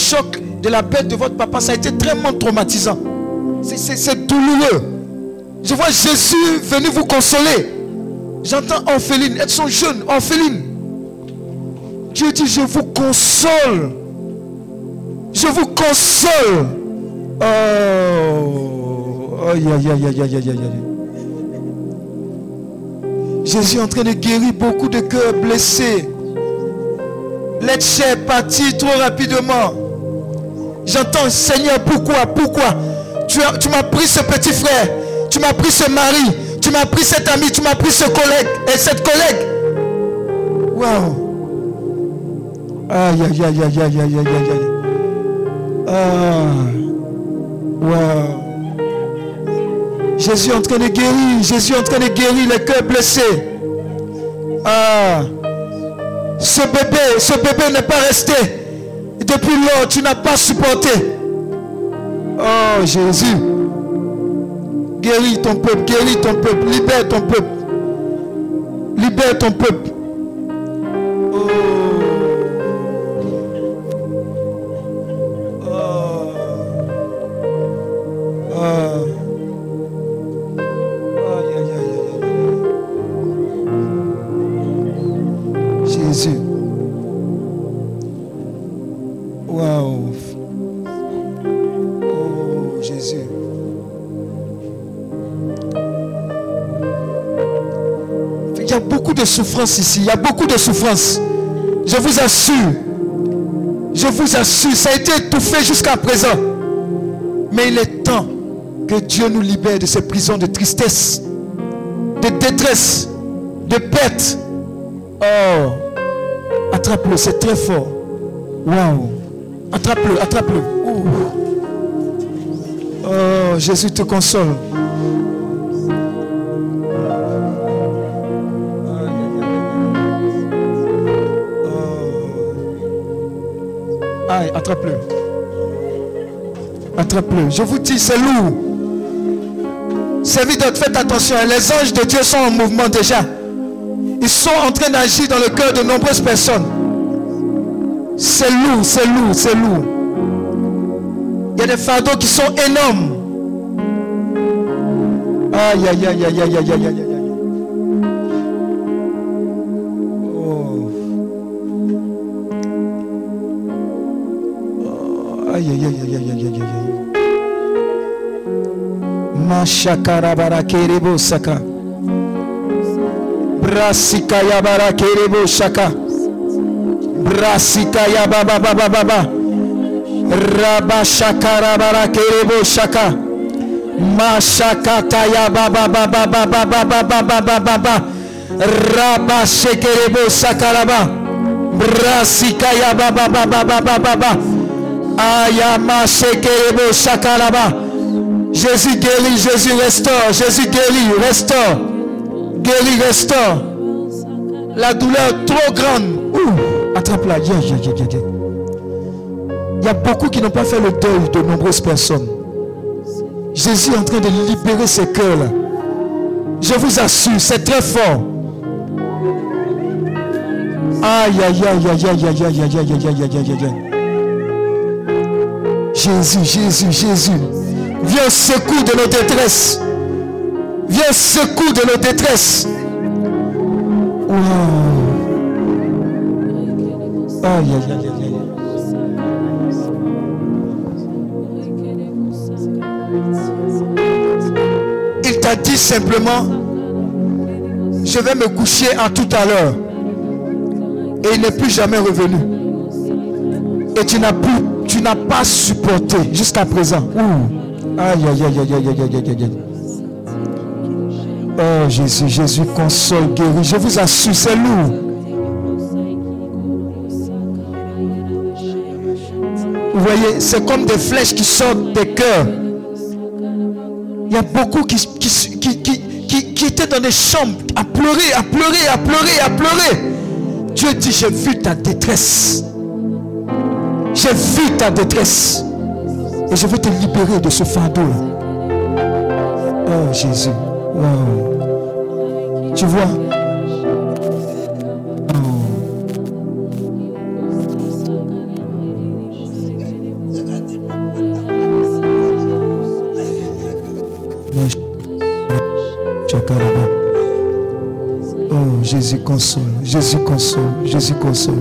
Choc de la perte de votre papa, ça a été très traumatisant. C'est- douloureux. Je vois Jésus venir vous consoler. J'entends Orpheline, elles sont jeunes, Orpheline. Dieu dit, je vous console. Je vous console. Oh. Aïe, aïe, aïe, aïe, aïe, aïe, aïe. Jésus est en train de guérir beaucoup de cœurs blessés. L'être cher parti trop rapidement. J'entends, Seigneur, pourquoi, pourquoi? Tu, m'as pris ce petit frère, tu m'as pris ce mari, tu m'as pris cet ami, tu m'as pris ce collègue et cette collègue. Waouh. Aïe, aïe, aïe, aïe, aïe, aïe, aïe, aïe. aïe Ah. Waouh. Jésus est en train de guérir, Jésus est en train de guérir les cœurs blessés. Ah. Ce bébé, ce bébé n'est pas resté depuis lors, tu n'as pas supporté. Oh Jésus. Guéris ton peuple, guéris ton peuple, libère ton peuple. Libère ton peuple. Ici. Il y a beaucoup de souffrance. Je vous assure. Je vous assure. Ça a été étouffé jusqu'à présent. Mais il est temps que Dieu nous libère de ces prisons de tristesse, de détresse, de perte. Oh. Attrape-le, c'est très fort. Waouh. Attrape-le, attrape-le. Oh, Jésus te console. Attrape-le. Attrape-le. Je vous dis, c'est lourd. C'est vite, faites attention. hein. Les anges de Dieu sont en mouvement déjà. Ils sont en train d'agir dans le cœur de nombreuses personnes. C'est lourd, c'est lourd, c'est lourd. Il y a des fardeaux qui sont énormes. Aïe, aïe, aïe, aïe, aïe, aïe, aïe, Mashakarabara kerebo saka. Brasika yabara kerebo shaka. Brasika yababa baba baba. Rabashakarabara kerebo shaka. Mashakata yababa baba baba baba baba baba baba. Rabashekerebo sakaraba. Brasika yababa Jésus guérit, Jésus restaure, Jésus guérit, restaure. Guérit, restaure. La douleur trop grande. Ouh, attrape-la. Il y a beaucoup qui n'ont pas fait le deuil de nombreuses personnes. Jésus est en train de libérer ces cœurs-là. Je vous assure, c'est très fort. Aïe, aïe, aïe, aïe, aïe, aïe, aïe, aïe, aïe, aïe, aïe, aïe, aïe. Jésus, Jésus, Jésus. Viens au secours de nos détresses. Viens au secours de nos détresses. Il t'a dit simplement, je vais me coucher à tout à l'heure. Et il n'est plus jamais revenu. Et tu n'as plus, tu n'as pas supporté jusqu'à présent. Aïe, aïe, aïe, aïe, aïe, aïe, aïe, aïe. Oh Jésus, Jésus console, guérit. Je vous assure, c'est lourd. Vous voyez, c'est comme des flèches qui sortent des cœurs. Il y a beaucoup qui, qui, qui, qui, qui étaient dans des chambres à pleurer, à pleurer, à pleurer, à pleurer. Dieu dit, j'ai vu ta détresse. J'ai vu ta détresse. Et je vais te libérer de ce fardeau. Oh Jésus. Tu vois? Oh, Jésus console, Jésus console, Jésus console.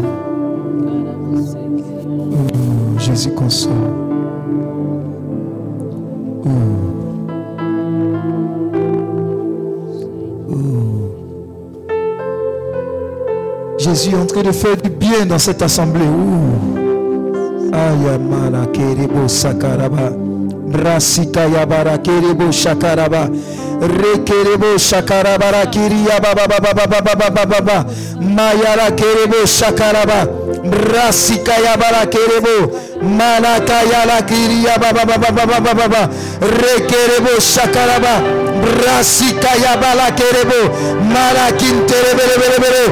Oh, Jésus console. Jésus en train de faire du bien dans cette assemblée. Oh. Ayamala kerebo sakaraba. Rasika yabara kerebo shakaraba. Rekerebo shakarabara kiriya baba baba baba baba baba baba. Mayara kerebo shakaraba. Rasika yabara kerebo. Malaka yala kiriya baba baba baba baba baba. Rekerebo shakaraba. Rasika yabala kerebo. Malakin terebelebelebele.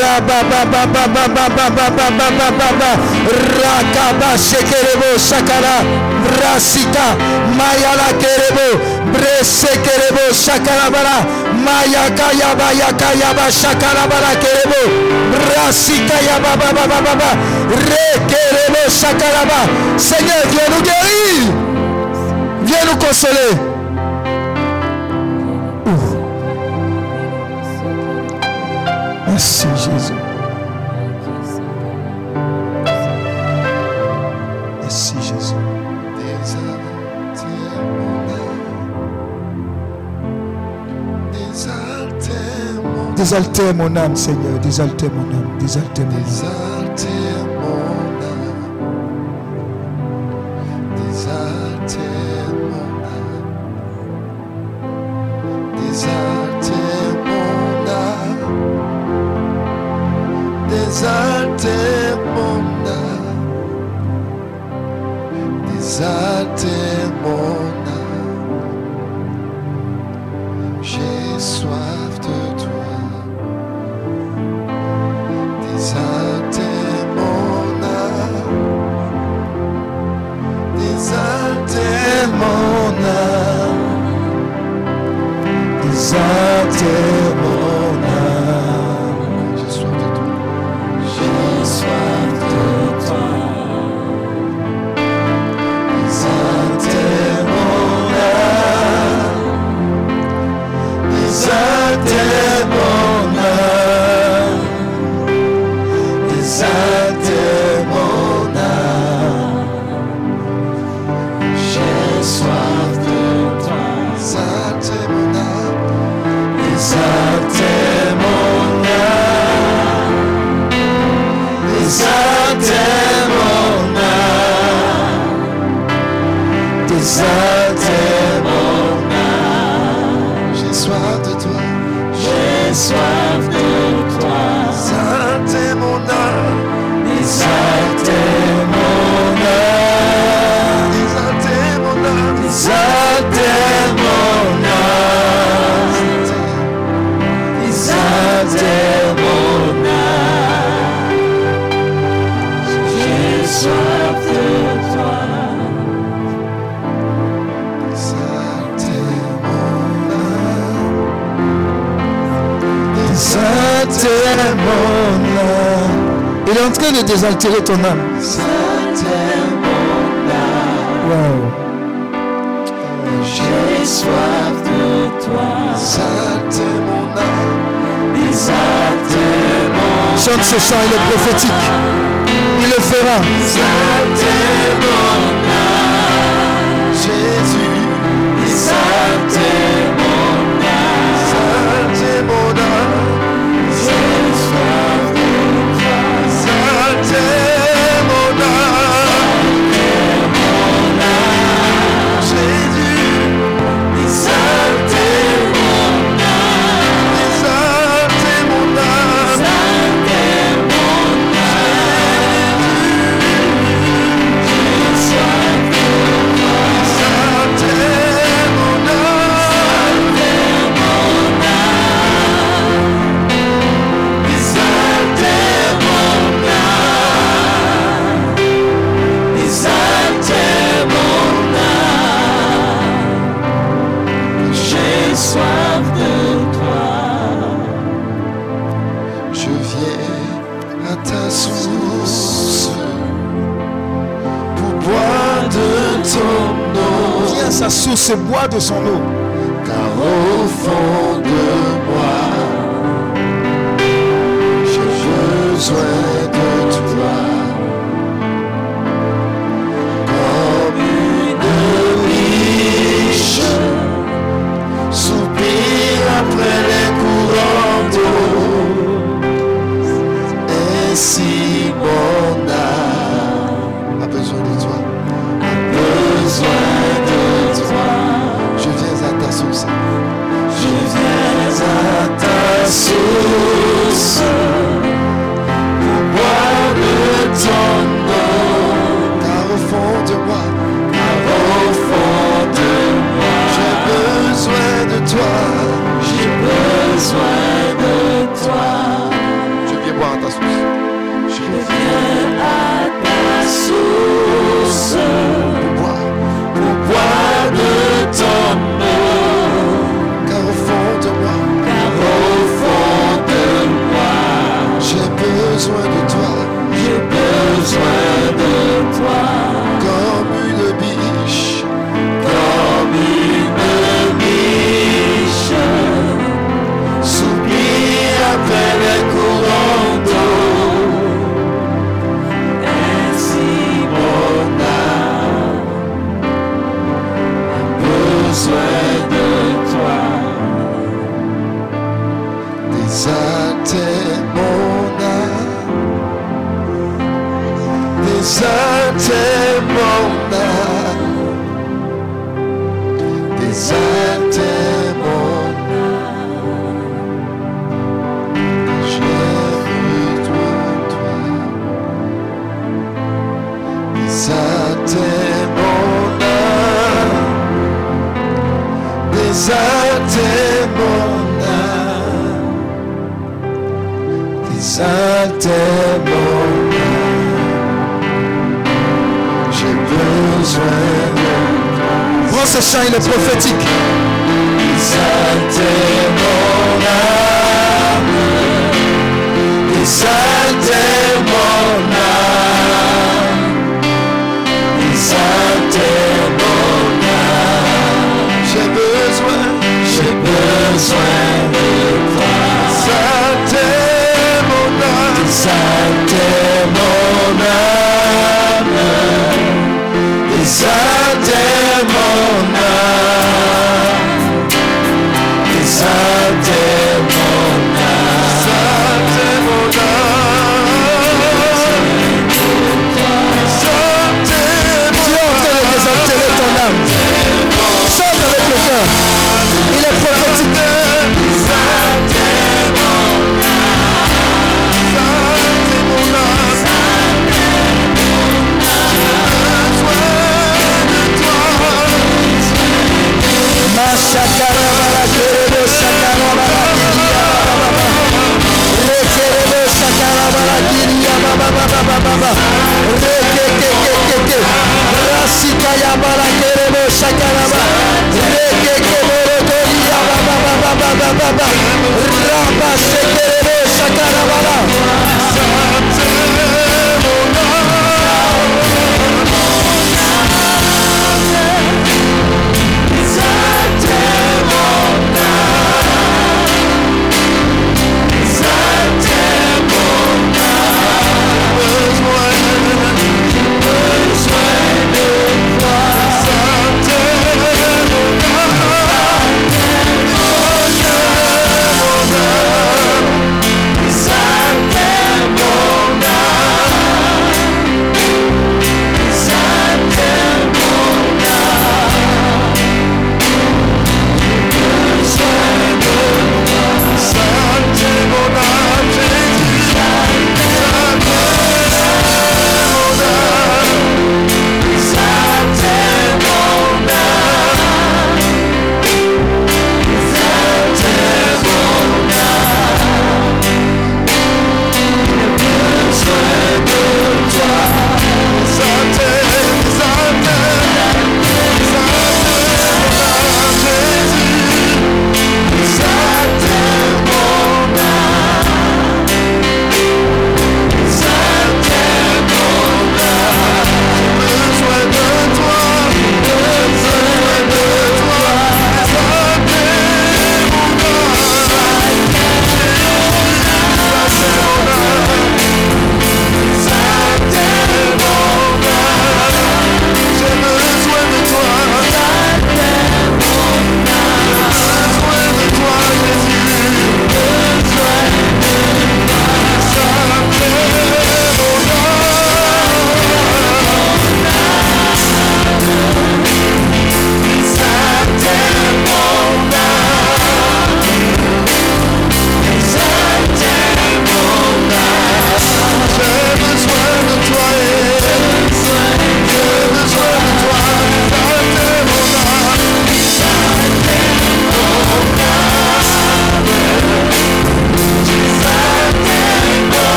Rabababababababababababa. Rakaba shekerebo shakara. Rasika mayala kerebo. Brese kerebo shakarabara. Mayaka yaba yaka yaba shakarabara kerebo. Rasika yaba baba baba baba. Rekerebo shakaraba. Seigneur, viens nous guérir. Viens nous consoler. Merci Jésus. Merci Jésus. Désaltère mon âme, Seigneur. Désaltère mon âme. Désaltère mon âme. za temor.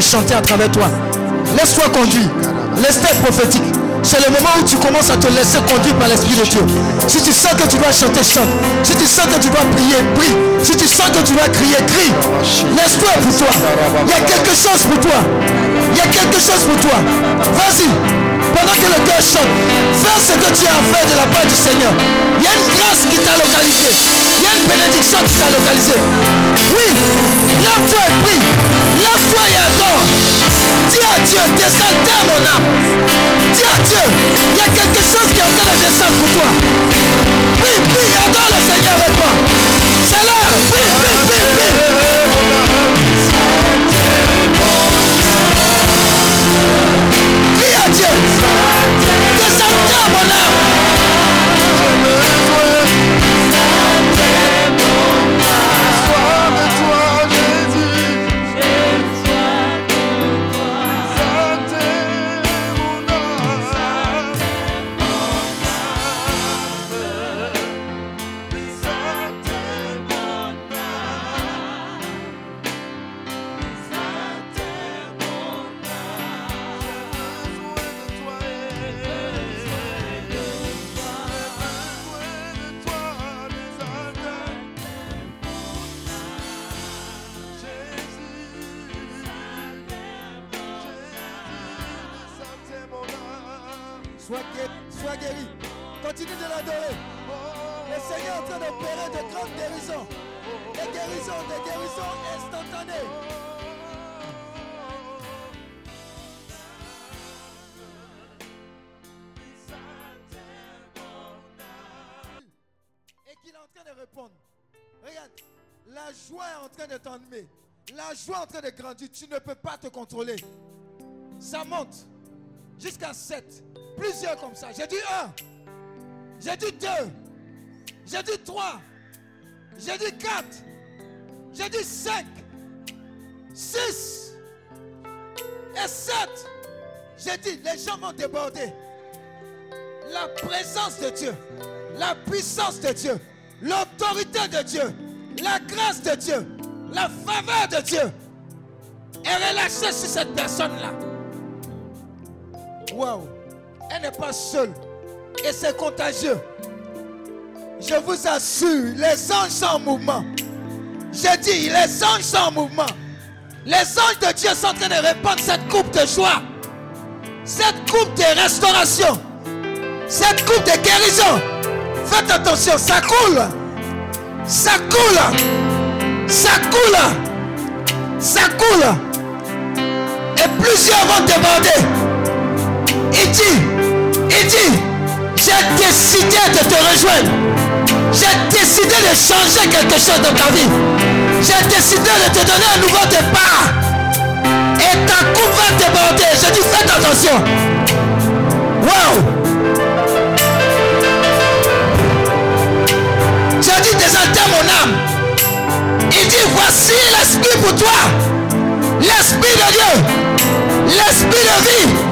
Chanter à travers toi. Laisse-toi conduire. Laisse-toi prophétique. À te laisser conduire par l'Esprit de Dieu. Si tu sens que tu dois chanter, chante. Si tu sens que tu dois prier, prie. Si tu sens que tu dois crier, crie. Laisse-toi pour toi. Il y a quelque chose pour toi. Il y a quelque chose pour toi. Vas-y. Pendant que le cœur chante, fais ce que tu as à faire de la part du Seigneur. Il y a une grâce qui t'a localisé. Il y a une bénédiction qui t'a localisé. Oui, lève-toi et prie. Lève-toi et adore. Dis à Dieu, désaltère mon âme. Dis à Dieu, il y a quelque chose qui est en train de descendre pour toi. Prie, prie, adore le Seigneur avec moi. C'est l'heure. Prie, prie, prie, prie. Prie à Dieu. Désaltère mon âme. Sois guéri. Continue de l'adorer. Le Seigneur est en train d'opérer de grandes guérisons. Des guérisons, des guérisons instantanées. Et qu'il est en train de répondre. Regarde, la joie est en train de t'enlever. La joie est en train de grandir. Tu ne peux pas te contrôler. Ça monte jusqu'à 7. Plusieurs comme ça. J'ai dit 1. J'ai dit 2. J'ai dit 3. J'ai dit 4. J'ai dit 5. 6. Et 7. J'ai dit, les gens vont déborder. La présence de Dieu, la puissance de Dieu, l'autorité de Dieu, la grâce de Dieu, la faveur de Dieu est relâchée sur cette personne-là. Wow. Elle n'est pas seule. Et c'est contagieux. Je vous assure, les anges sont en mouvement. J'ai dit, les anges sont en mouvement. Les anges de Dieu sont en train de répandre cette coupe de joie. Cette coupe de restauration. Cette coupe de guérison. Faites attention, ça coule. Ça coule. Ça coule. Ça coule. Et plusieurs vont déborder. Il dit, il dit, j'ai décidé de te rejoindre. J'ai décidé de changer quelque chose dans ta vie. J'ai décidé de te donner un nouveau départ. Et ta coupe va déborder. Je dis, faites attention. Wow. J'ai dit, désaltère mon âme. Il dit, voici l'esprit pour toi. L'esprit de Dieu. L'esprit de vie.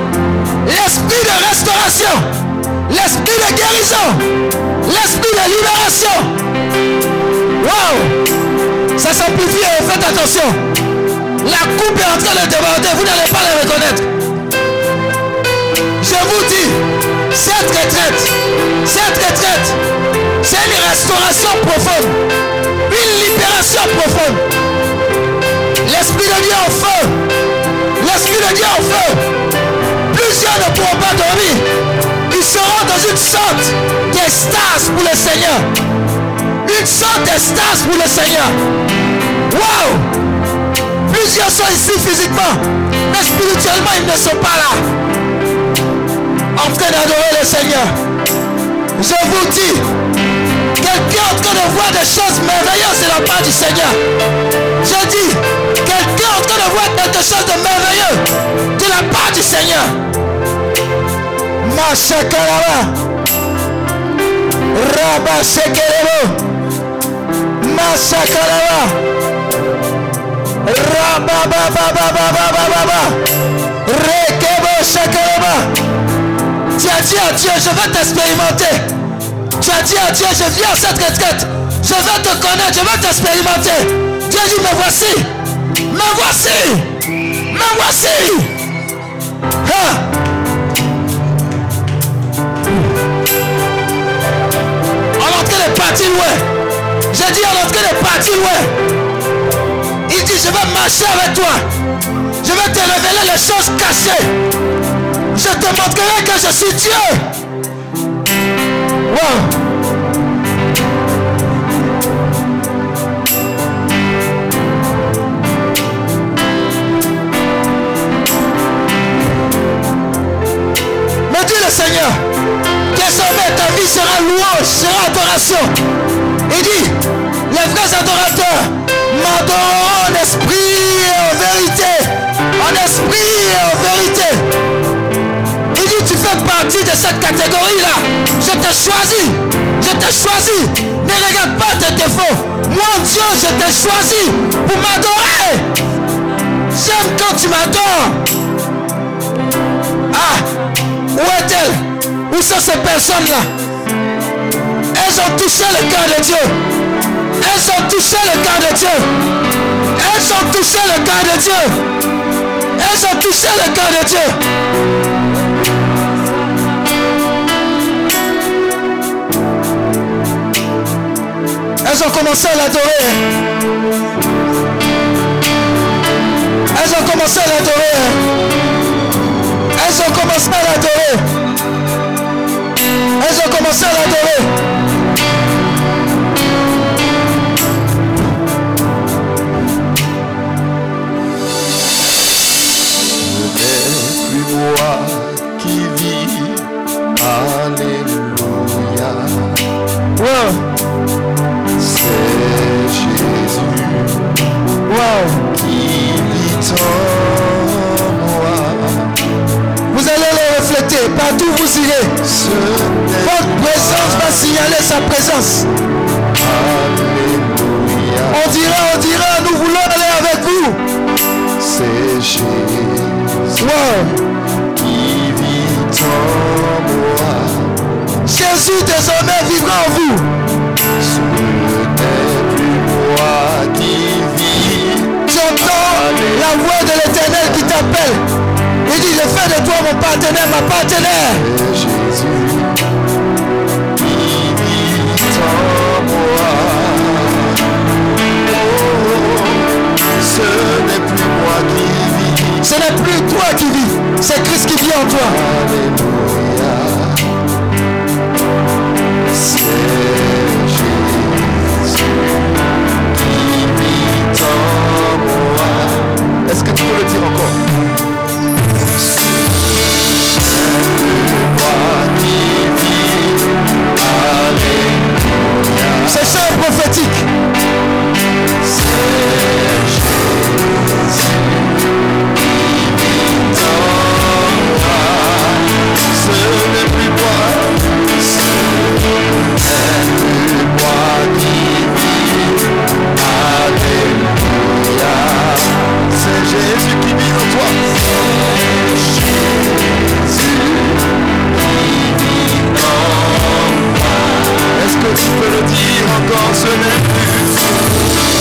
L'esprit de restauration. L'esprit de guérison. L'esprit de libération. Wow. Ça s'amplifie. Faites attention. La coupe est en train de déborder. Vous n'allez pas la reconnaître. Je vous dis, cette retraite, cette retraite, c'est une restauration profonde, une libération profonde. L'Esprit de Dieu en feu, l'Esprit de Dieu en feu. Pourront pas dormir. Ils seront dans une sorte d'extase pour le Seigneur. Une sorte d'extase pour le Seigneur. Waouh! Plusieurs sont ici physiquement, mais spirituellement, ils ne sont pas là en train d'adorer le Seigneur. Je vous dis, quelqu'un en train de voir des choses merveilleuses de la part du Seigneur. Je dis, quelqu'un en train de voir quelque chose de merveilleux de la part du Seigneur. Machakaraba. Rabba Baba. Rekebo. Tu as dit à Dieu, je veux t'expérimenter. Tu as dit à Dieu, je viens à cette retraite. Je veux te connaître, je veux t'expérimenter. Dieu dit, me voici. Me voici. Me voici. Hein? Train de partir loin. J'ai dit, on est en train de loin. Il dit, je vais marcher avec toi. Je vais te révéler les choses cachées. Je te montrerai que je suis Dieu. Wow. Sera louange, sera adoration. Il dit, les vrais adorateurs m'adoreront en esprit et en vérité. En esprit et en vérité. Il dit, tu fais partie de cette catégorie-là. Je t'ai choisi. Je t'ai choisi. Ne regarde pas tes défauts. Moi, Dieu, je t'ai choisi pour m'adorer. J'aime quand tu m'adores. Ah, où est-elle? Où sont ces personnes-là Elles ont touché le cœur de Dieu. Elles ont touché le cœur de Dieu. Elles ont touché le cœur de Dieu. Elles ont touché le cœur de Dieu. Elles ont commencé à l'adorer. Elles ont commencé à l'adorer. Elles ont commencé à l'adorer. Elles ont commencé à l'adorer. En moi. Vous allez le refléter partout où vous irez. Votre présence va signaler sa présence. Alléluia. On dira, on dira, nous voulons aller avec vous. C'est Jésus Wow. qui vit en moi. Jésus désormais vivra en vous. Mon partenaire, ma partenaire. En moi. Ce n'est plus moi qui vis. Ce n'est plus toi qui vis, c'est Christ qui vit en toi. Alléluia. C'est Jésus qui vit en moi. Est-ce que tu peux le dire encore? Alléluia. C'est ça je peux le dire encore, ce n'est plus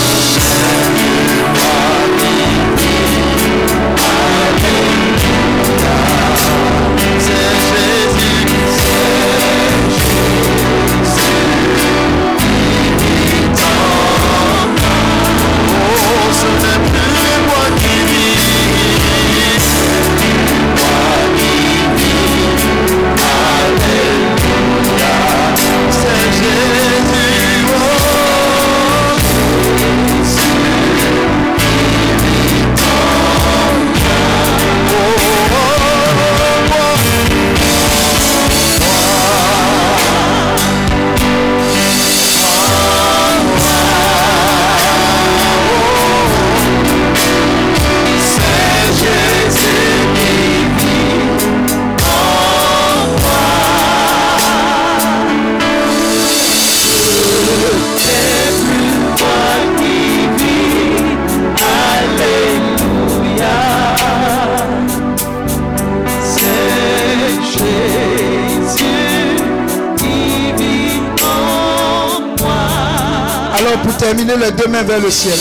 terminer, les deux mains vers le ciel.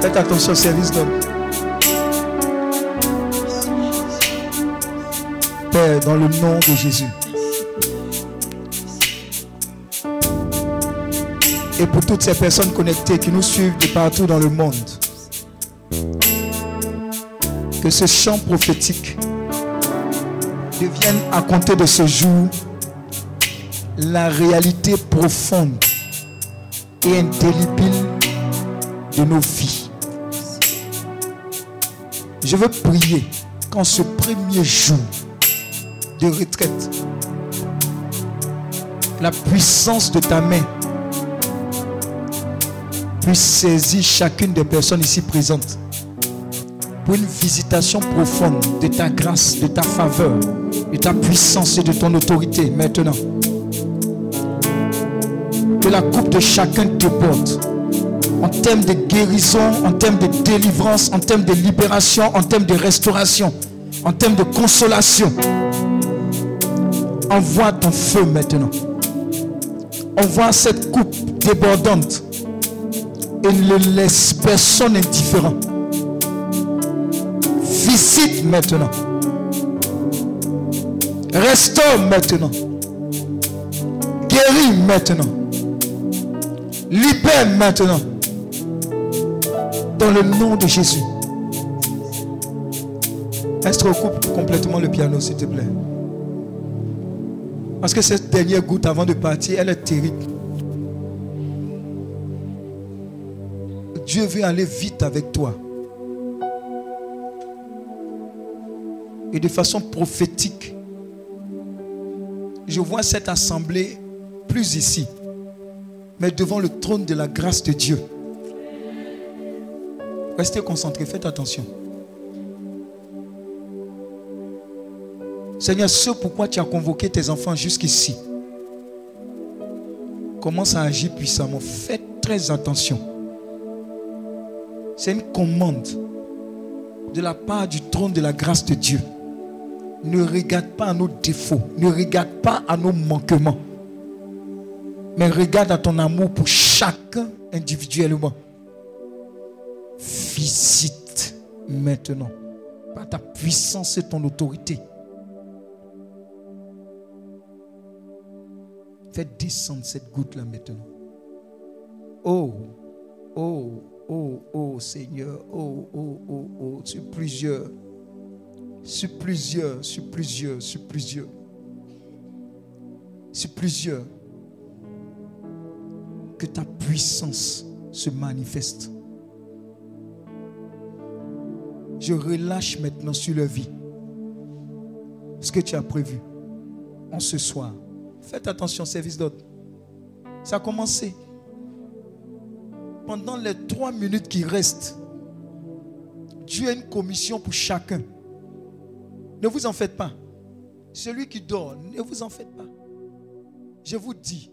Faites attention au service d'homme. Père, dans le nom de Jésus. Et pour toutes ces personnes connectées qui nous suivent de partout dans le monde, que ce chant prophétique devienne à compter de ce jour la réalité profonde et indélébile de nos vies. Je veux prier qu'en ce premier jour de retraite, la puissance de ta main puisse saisir chacune des personnes ici présentes pour une visitation profonde de ta grâce, de ta faveur, de ta puissance et de ton autorité maintenant. Que la coupe de chacun te porte en termes de guérison, en termes de délivrance, en termes de libération, en termes de restauration, en termes de consolation. Envoie ton feu maintenant. Envoie cette coupe débordante et ne laisse personne indifférent. Visite maintenant. Restaure maintenant. Guéris maintenant. Libère maintenant. Dans le nom de Jésus. Est-ce recoupe complètement le piano, s'il te plaît? Parce que cette dernière goutte avant de partir, elle est terrible. Dieu veut aller vite avec toi. Et de façon prophétique, je vois cette assemblée plus ici, mais devant le trône de la grâce de Dieu. Restez concentrés, faites attention. Seigneur, ce pourquoi tu as convoqué tes enfants jusqu'ici, commence à agir puissamment. Faites très attention. C'est une commande de la part du trône de la grâce de Dieu. Ne regarde pas à nos défauts, ne regarde pas à nos manquements, mais regarde à ton amour pour chacun individuellement. Visite maintenant par ta puissance et ton autorité. Fais descendre cette goutte-là maintenant. Oh, oh, oh, oh Seigneur, oh, oh, oh, oh, sur plusieurs, sur plusieurs, sur plusieurs, sur plusieurs, sur plusieurs, ta puissance se manifeste. Je relâche maintenant sur leur vie ce que tu as prévu en ce soir. Faites attention, service d'ordre. Ça a commencé. Pendant les trois minutes qui restent, Dieu a une commission pour chacun. Ne vous en faites pas. Celui qui dort, ne vous en faites pas. Je vous dis,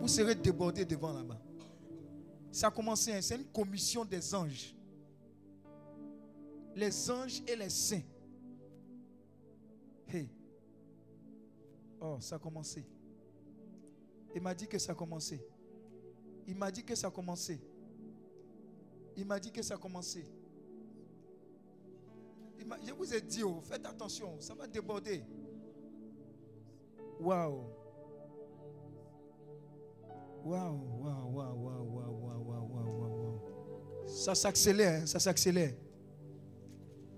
vous serez débordés devant là-bas. Ça a commencé, hein. c'est une commission des anges. Les anges et les saints. Hey. Oh, ça a commencé. Il m'a dit que ça a commencé. Il m'a dit que ça a commencé. Il m'a dit que ça a commencé. Je vous ai dit, oh, faites attention, ça va déborder. Waouh. Waouh, waouh, waouh, waouh, waouh, waouh, waouh, waouh. Ça s'accélère, hein, ça s'accélère.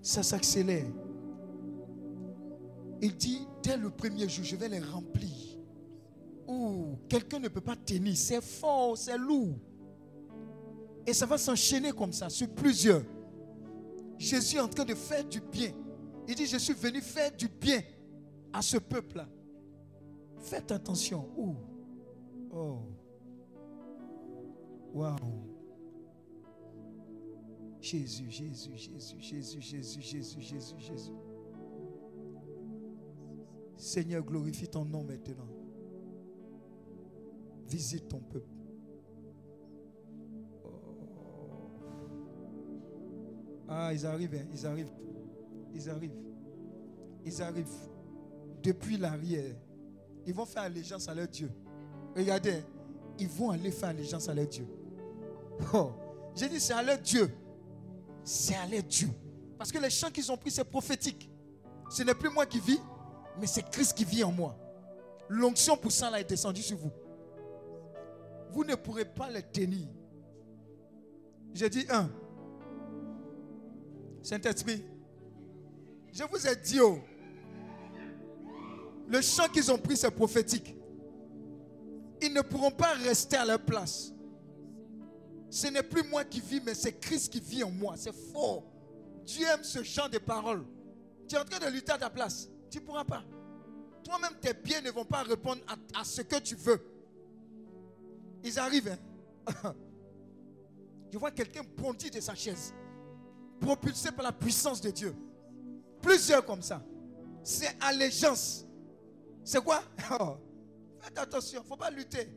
Ça s'accélère. Il dit, dès le premier jour, je vais les remplir. Ouh, quelqu'un ne peut pas tenir. C'est fort, c'est lourd. Et ça va s'enchaîner comme ça sur plusieurs. Jésus est en train de faire du bien. Il dit, je suis venu faire du bien à ce peuple-là. Faites attention. Ouh. Oh. Waouh. Jésus, Jésus, Jésus, Jésus, Jésus, Jésus, Jésus, Jésus. Seigneur, glorifie ton nom maintenant. Visite ton peuple. Oh. Ah, ils arrivent, hein, ils arrivent. Ils arrivent. Ils arrivent. Depuis l'arrière. Ils vont faire allégeance à leur Dieu. regardez, hein, ils vont aller faire allégeance à leur Dieu. Oh, j'ai dit, c'est à Dieu. C'est à Dieu. Parce que les chants qu'ils ont pris, c'est prophétique. Ce n'est plus moi qui vis, mais c'est Christ qui vit en moi. L'onction pour ça est descendue sur vous. Vous ne pourrez pas les tenir. J'ai dit un. Saint-Esprit, je vous ai dit, oh, le chant qu'ils ont pris, c'est prophétique. Ils ne pourront pas rester à leur place. Ce n'est plus moi qui vis, mais c'est Christ qui vit en moi. C'est fort. Dieu aime ce chant de paroles. Tu es en train de lutter à ta place. Tu ne pourras pas. Toi-même, tes pieds ne vont pas répondre à, à ce que tu veux. Ils arrivent. hein. Je vois quelqu'un bondir de sa chaise, propulsé par la puissance de Dieu. Plusieurs comme ça. C'est allégeance. C'est quoi? Oh, Faites attention, il ne faut pas lutter.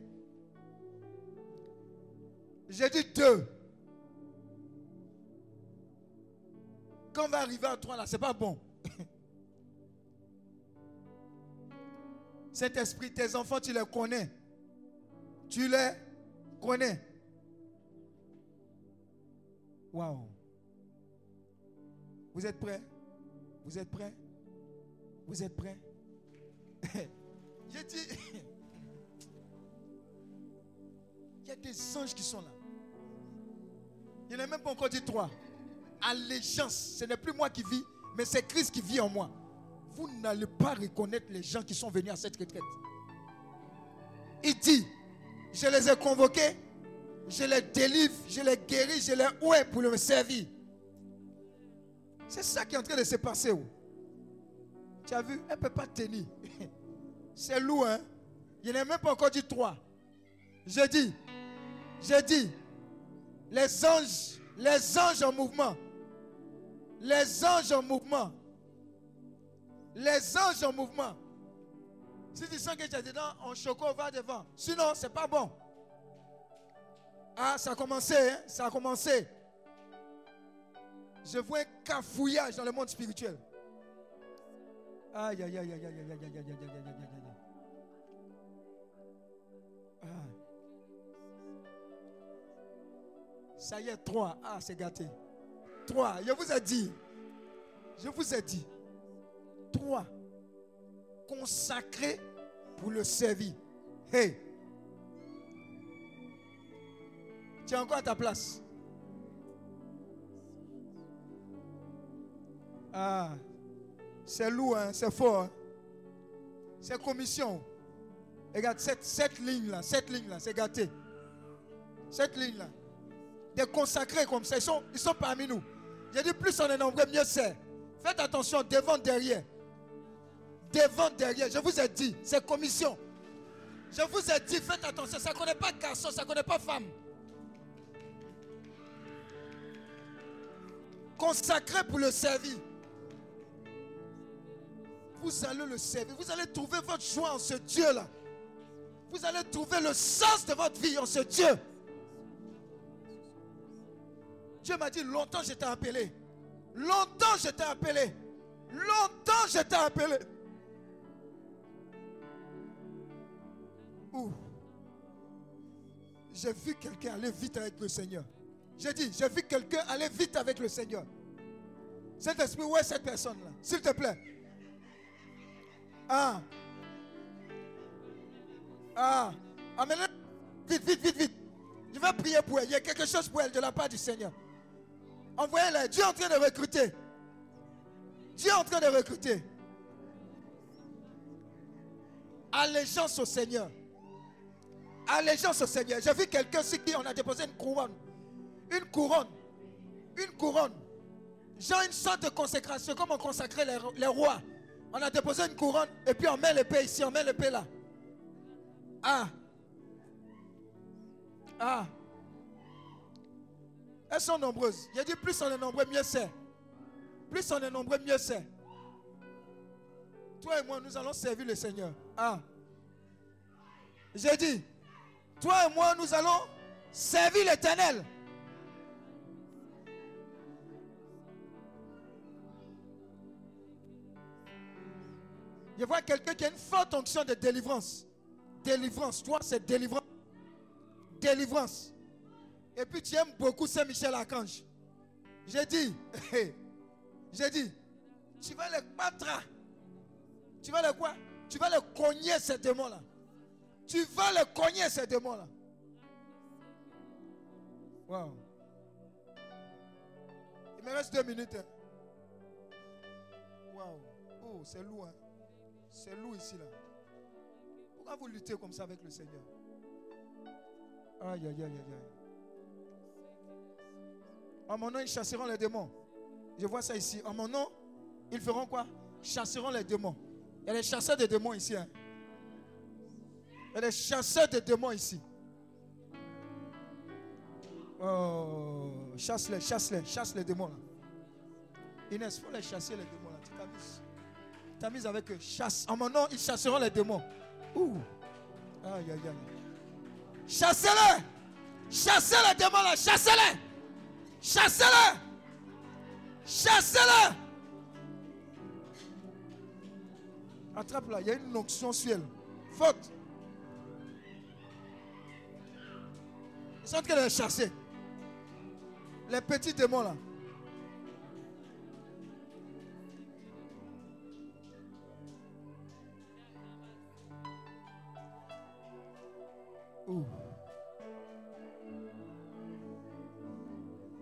J'ai dit deux. Quand on va arriver à trois là, c'est pas bon. Cet esprit, tes enfants, tu les connais. Tu les connais. Waouh. Vous êtes prêts? Vous êtes prêts? Vous êtes prêts? J'ai dit, il y a des anges qui sont là. Il n'a même pas encore dit trois. Allégeance, ce n'est plus moi qui vis, mais c'est Christ qui vit en moi. Vous n'allez pas reconnaître les gens qui sont venus à cette retraite. Il dit, je les ai convoqués, je les délivre, je les guéris, je les ouais pour me servir. C'est ça qui est en train de se passer. oh. Tu as vu, elle ne peut pas tenir. C'est lourd, hein? Il n'a même pas encore dit trois. J'ai dit, j'ai dit, les anges, les anges en mouvement. Les anges en mouvement. Les anges en mouvement. Si tu sens que tu es dedans, en choco, va devant. Sinon, c'est pas bon. Ah, ça a commencé, hein? Ça a commencé. Je vois un cafouillage dans le monde spirituel. Aïe, aïe, aïe, aïe, aïe, aïe, aïe, aïe, aïe, aïe, aïe, aïe, Ça y est, trois. Ah, c'est gâté. Trois. Je vous ai dit. Je vous ai dit. Trois. Consacrés pour le servir. Hey. Tu es encore à ta place. Ah. C'est lourd, hein, c'est fort. hein. C'est commission. Regarde, cette, cette ligne-là, cette ligne-là, c'est gâté. Cette ligne-là. Des consacrés comme ça, ils sont, ils sont parmi nous. J'ai dit, plus on est nombreux, mieux c'est. Faites attention, devant, derrière. Devant, derrière. Je vous ai dit, c'est commission. Je vous ai dit, faites attention, ça ne connaît pas garçon, ça ne connaît pas femme. Consacré pour le servir. Vous allez le servir. Vous allez trouver votre joie en ce Dieu-là. Vous allez trouver le sens de votre vie en ce Dieu. Dieu m'a dit, longtemps je t'ai appelé. Longtemps je t'ai appelé. Longtemps je t'ai appelé. Ouh. J'ai vu quelqu'un aller vite avec le Seigneur. J'ai dit, j'ai vu quelqu'un aller vite avec le Seigneur. Cet esprit, où est cette personne-là S'il te plaît. Ah. Ah. Vite, vite, vite, vite. Je vais prier pour elle. Il y a quelque chose pour elle de la part du Seigneur. Envoyez-la. Dieu est en train de recruter. Dieu est en train de recruter. Allégeance au Seigneur. Allégeance au Seigneur. J'ai vu quelqu'un sur qui on a déposé une couronne. Une couronne. Une couronne. Genre une sorte de consécration, comme on consacrait les, les rois. On a déposé une couronne et puis on met l'épée ici, on met l'épée là. Ah. Ah. Elles sont nombreuses. J'ai dit plus on est nombreux, mieux c'est. Plus on est nombreux, mieux c'est. Toi et moi, nous allons servir le Seigneur. Ah. J'ai dit, toi et moi, nous allons servir l'éternel. Je vois quelqu'un qui a une forte onction de délivrance. Délivrance. Toi, c'est délivrance. Délivrance. Et puis tu aimes beaucoup Saint-Michel Archange. J'ai dit, j'ai dit, tu vas les battre. Tu vas les quoi? Tu vas les cogner ces démons-là. Tu vas les cogner ces démons-là. Wow. Il me reste deux minutes. hein. Wow. Oh, c'est lourd. hein. C'est lourd ici là. Pourquoi vous luttez comme ça avec le Seigneur? Aïe, aïe, aïe, aïe. En mon nom, ils chasseront les démons. Je vois ça ici. En mon nom, ils feront quoi? Chasseront les démons. Il y a des chasseurs de démons ici. hein. Il y a des chasseurs de démons ici. Oh, chasse-les, chasse-les, chasse les démons là. Inès, il faut les chasser les démons là. Tu t'amuses. Tu t'amuses avec eux. Chasse. En mon nom, ils chasseront les démons. Ouh. Aïe, aïe, aïe. Chassez-les. Chassez les démons là. Chassez-les. Chassez-les. Chassez-les. Attrape là. Il y a une onction sur elle. Faute. Ils sont en train de les chasser. Les petits démons là.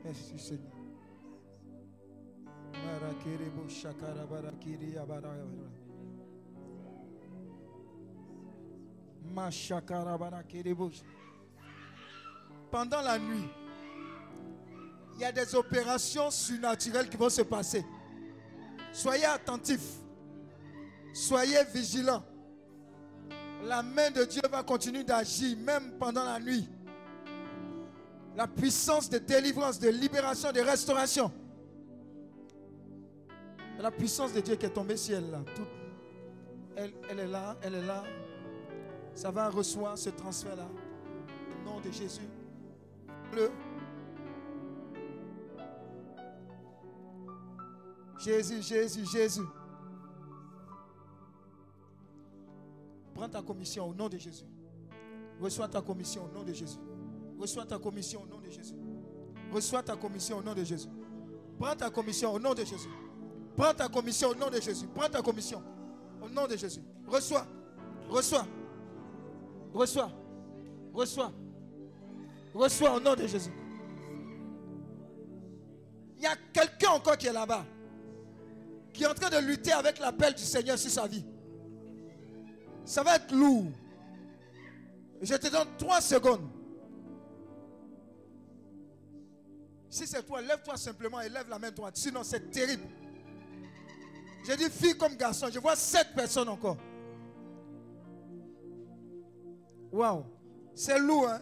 Merci Seigneur. Pendant la nuit, il y a des opérations surnaturelles qui vont se passer. Soyez attentifs. Soyez vigilants. La main de Dieu va continuer d'agir même pendant la nuit. La puissance de délivrance, de libération, de restauration. La puissance de Dieu qui est tombée sur elle là. Tout- elle, est là, elle est là. Ça va recevoir ce transfert là. Au nom de Jésus. Le Jésus, Jésus, Jésus. Prends ta commission au nom de Jésus. Reçois ta commission au nom de Jésus. Reçois ta commission au nom de Jésus. Reçois ta commission au nom de Jésus. Prends ta commission au nom de Jésus. Prends ta commission au nom de Jésus. Prends ta commission au nom de Jésus. Reçois. Reçois. Reçois. Reçois. Reçois au nom de Jésus. Il y a quelqu'un encore qui est là-bas. Qui est en train de lutter avec l'appel du Seigneur sur sa vie. Ça va être lourd. Je te donne trois secondes. Si c'est toi, lève-toi simplement et lève la main droite. Sinon, c'est terrible. J'ai dit fille comme garçon. Je vois sept personnes encore. Waouh. C'est lourd, hein?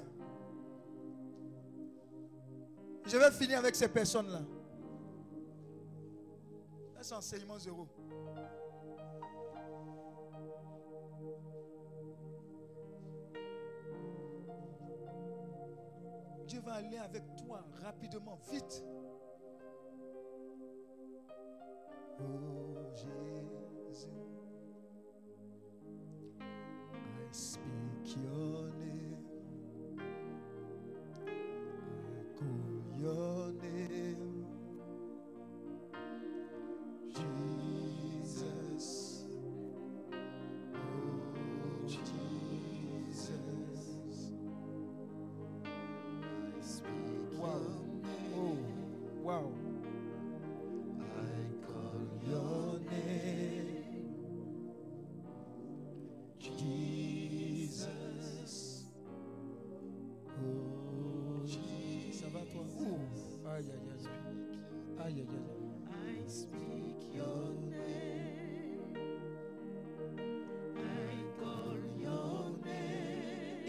Je vais finir avec ces personnes-là. Là, c'est enseignement zéro. Dieu va aller avec rapidement, vite. Oh Jésus,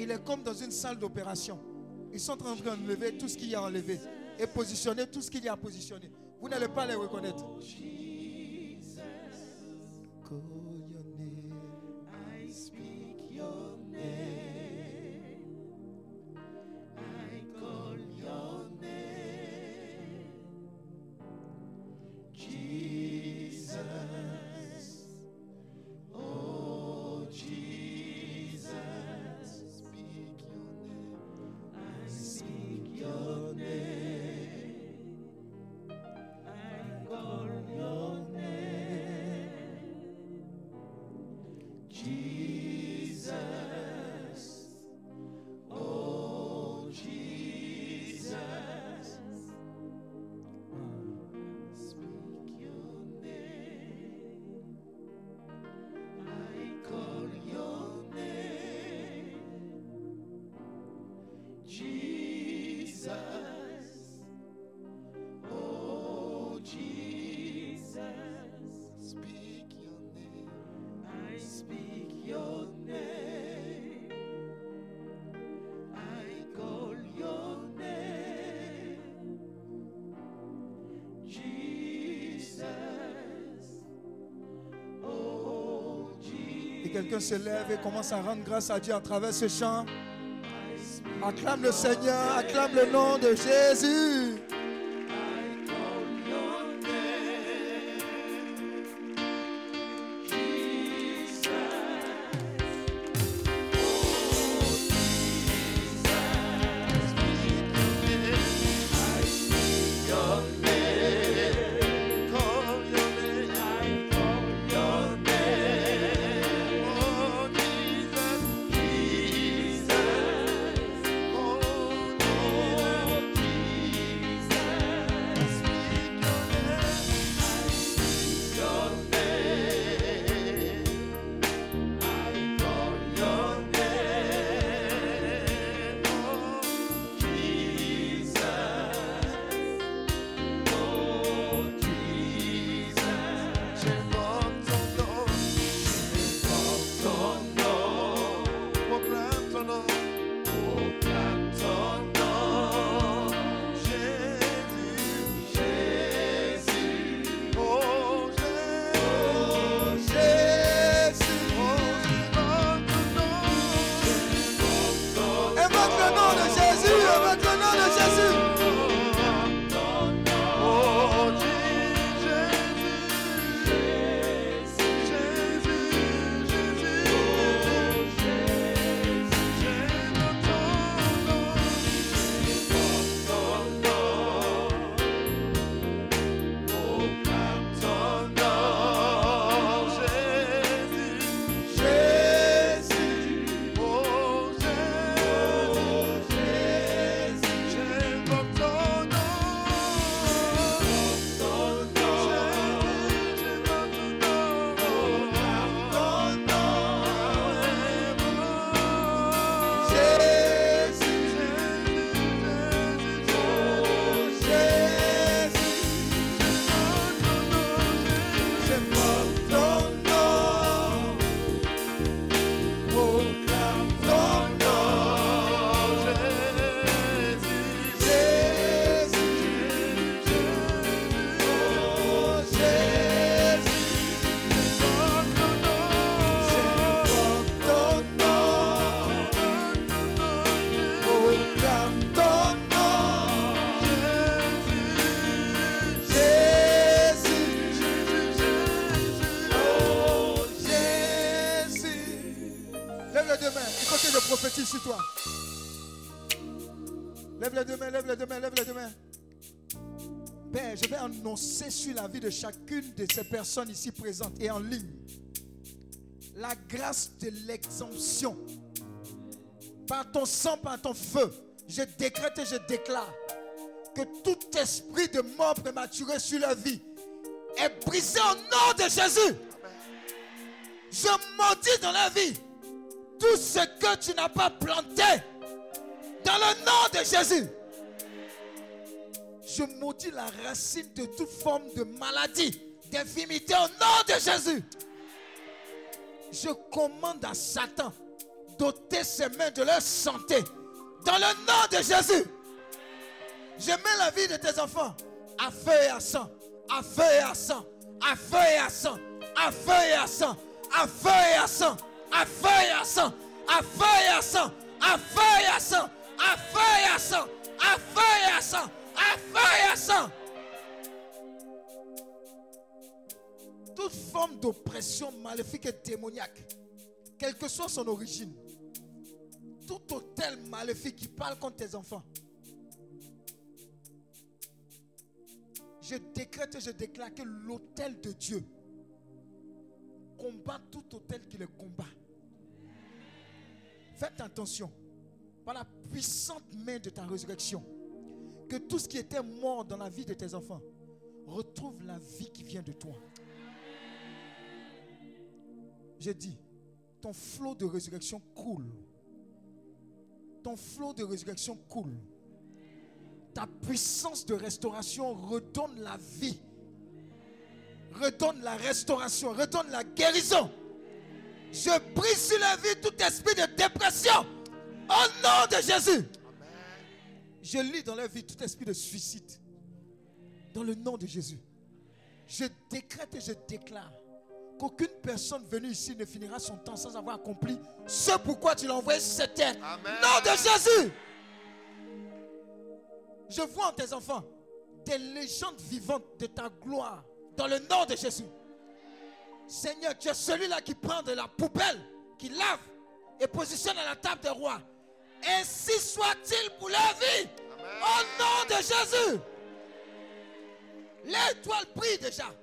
Il est comme dans une salle d'opération. Ils sont en train d'enlever tout ce qu'il y a enlevé et positionner tout ce qu'il y a positionné. Vous n'allez pas les reconnaître. Oh Jesus, speak your name. I speak your name. I call your name. Jesus. Oh Et quelqu'un se lève et commence à rendre grâce à Dieu à travers ce chant. Acclame le Seigneur, acclame le nom de Jésus. Les deux mains, lève les deux mains. Père, je vais annoncer sur la vie de chacune de ces personnes ici présentes et en ligne la grâce de l'exemption. Par ton sang, par ton feu, je décrète et je déclare que tout esprit de mort prématurée sur la vie est brisé au nom de Jésus. Je maudis dans la vie tout ce que tu n'as pas planté dans le nom de Jésus. Je maudis la racine de toute forme de maladie, d'infimité au nom de Jésus. Je commande à Satan d'ôter ses mains de leur santé dans le nom de Jésus. Je mets la vie de tes enfants à feu et à sang, à feu et à sang, à feu et à sang, à feu et à sang, à feu et à sang, à feu et à sang, à feu et à sang, à feu et à sang, à feu et à sang, à feu et à sang, à feu et à sang. Toute forme d'oppression maléfique et démoniaque, quelle que soit son origine, tout hôtel maléfique qui parle contre tes enfants, je décrète et je déclare que l'hôtel de Dieu combat tout hôtel qui le combat. Faites attention, par la puissante main de ta résurrection, que tout ce qui était mort dans la vie de tes enfants retrouve la vie qui vient de toi. J'ai dit, ton flot de résurrection coule. Ton flot de résurrection coule. Ta puissance de restauration redonne la vie. Redonne la restauration, redonne la guérison. Je brise sur la vie tout esprit de dépression. Au nom de Jésus. Je lis dans la vie tout esprit de suicide. Dans le nom de Jésus. Je décrète et je déclare qu'aucune personne venue ici ne finira son temps sans avoir accompli ce pourquoi tu l'as envoyé sur cette terre. Nom de Jésus. Je vois en tes enfants des légendes vivantes de ta gloire dans le nom de Jésus. Seigneur, tu es celui-là qui prend de la poubelle, qui lave et positionne à la table des rois. Ainsi soit-il pour leur vie. Au nom de Jésus. L'étoile brille déjà.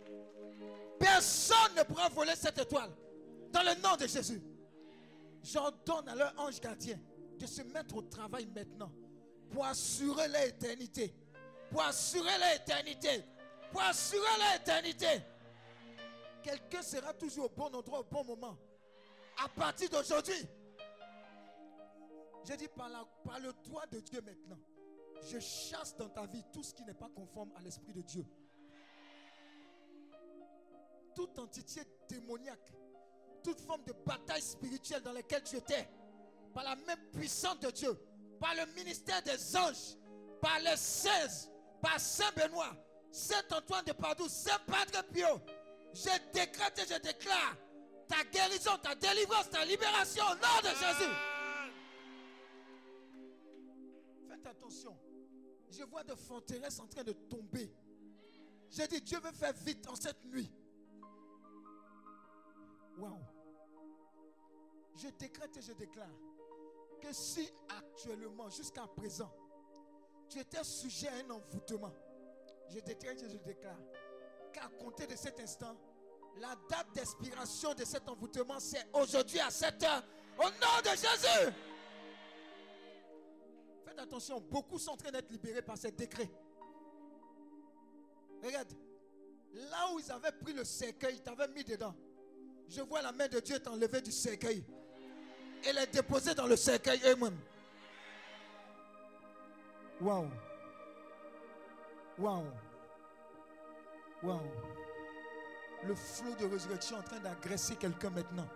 Personne ne pourra voler cette étoile. Dans le nom de Jésus. J'ordonne à leur ange gardien de se mettre au travail maintenant pour assurer l'éternité. Pour assurer l'éternité. Pour assurer l'éternité. Quelqu'un sera toujours au bon endroit au bon moment. À partir d'aujourd'hui. J'ai dit par, le doigt de Dieu maintenant. Je chasse dans ta vie tout ce qui n'est pas conforme à l'Esprit de Dieu. Toute entité démoniaque, toute forme de bataille spirituelle dans laquelle tu étais, par la même puissance de Dieu, par le ministère des anges, par les 16, par Saint Benoît, Saint Antoine de Padoue, Saint Padre Pio, je décrète et je déclare ta guérison, ta délivrance, ta libération au nom de Jésus. Attention. Je vois des forteresses en train de tomber. J'ai dit, Dieu veut faire vite en cette nuit. Waouh. Je décrète et je déclare que si actuellement, jusqu'à présent, tu étais sujet à un envoûtement, je décrète et je déclare qu'à compter de cet instant, la date d'expiration de cet envoûtement, c'est aujourd'hui à 7 heures. Au nom de Jésus. Attention, beaucoup sont en train d'être libérés par ces décrets. Regarde, là où ils avaient pris le cercueil, ils t'avaient mis dedans. Je vois la main de Dieu t'enlever du cercueil et les déposer dans le cercueil eux-mêmes. Waouh. Waouh. Waouh. Le flot de résurrection est en train d'agresser quelqu'un maintenant.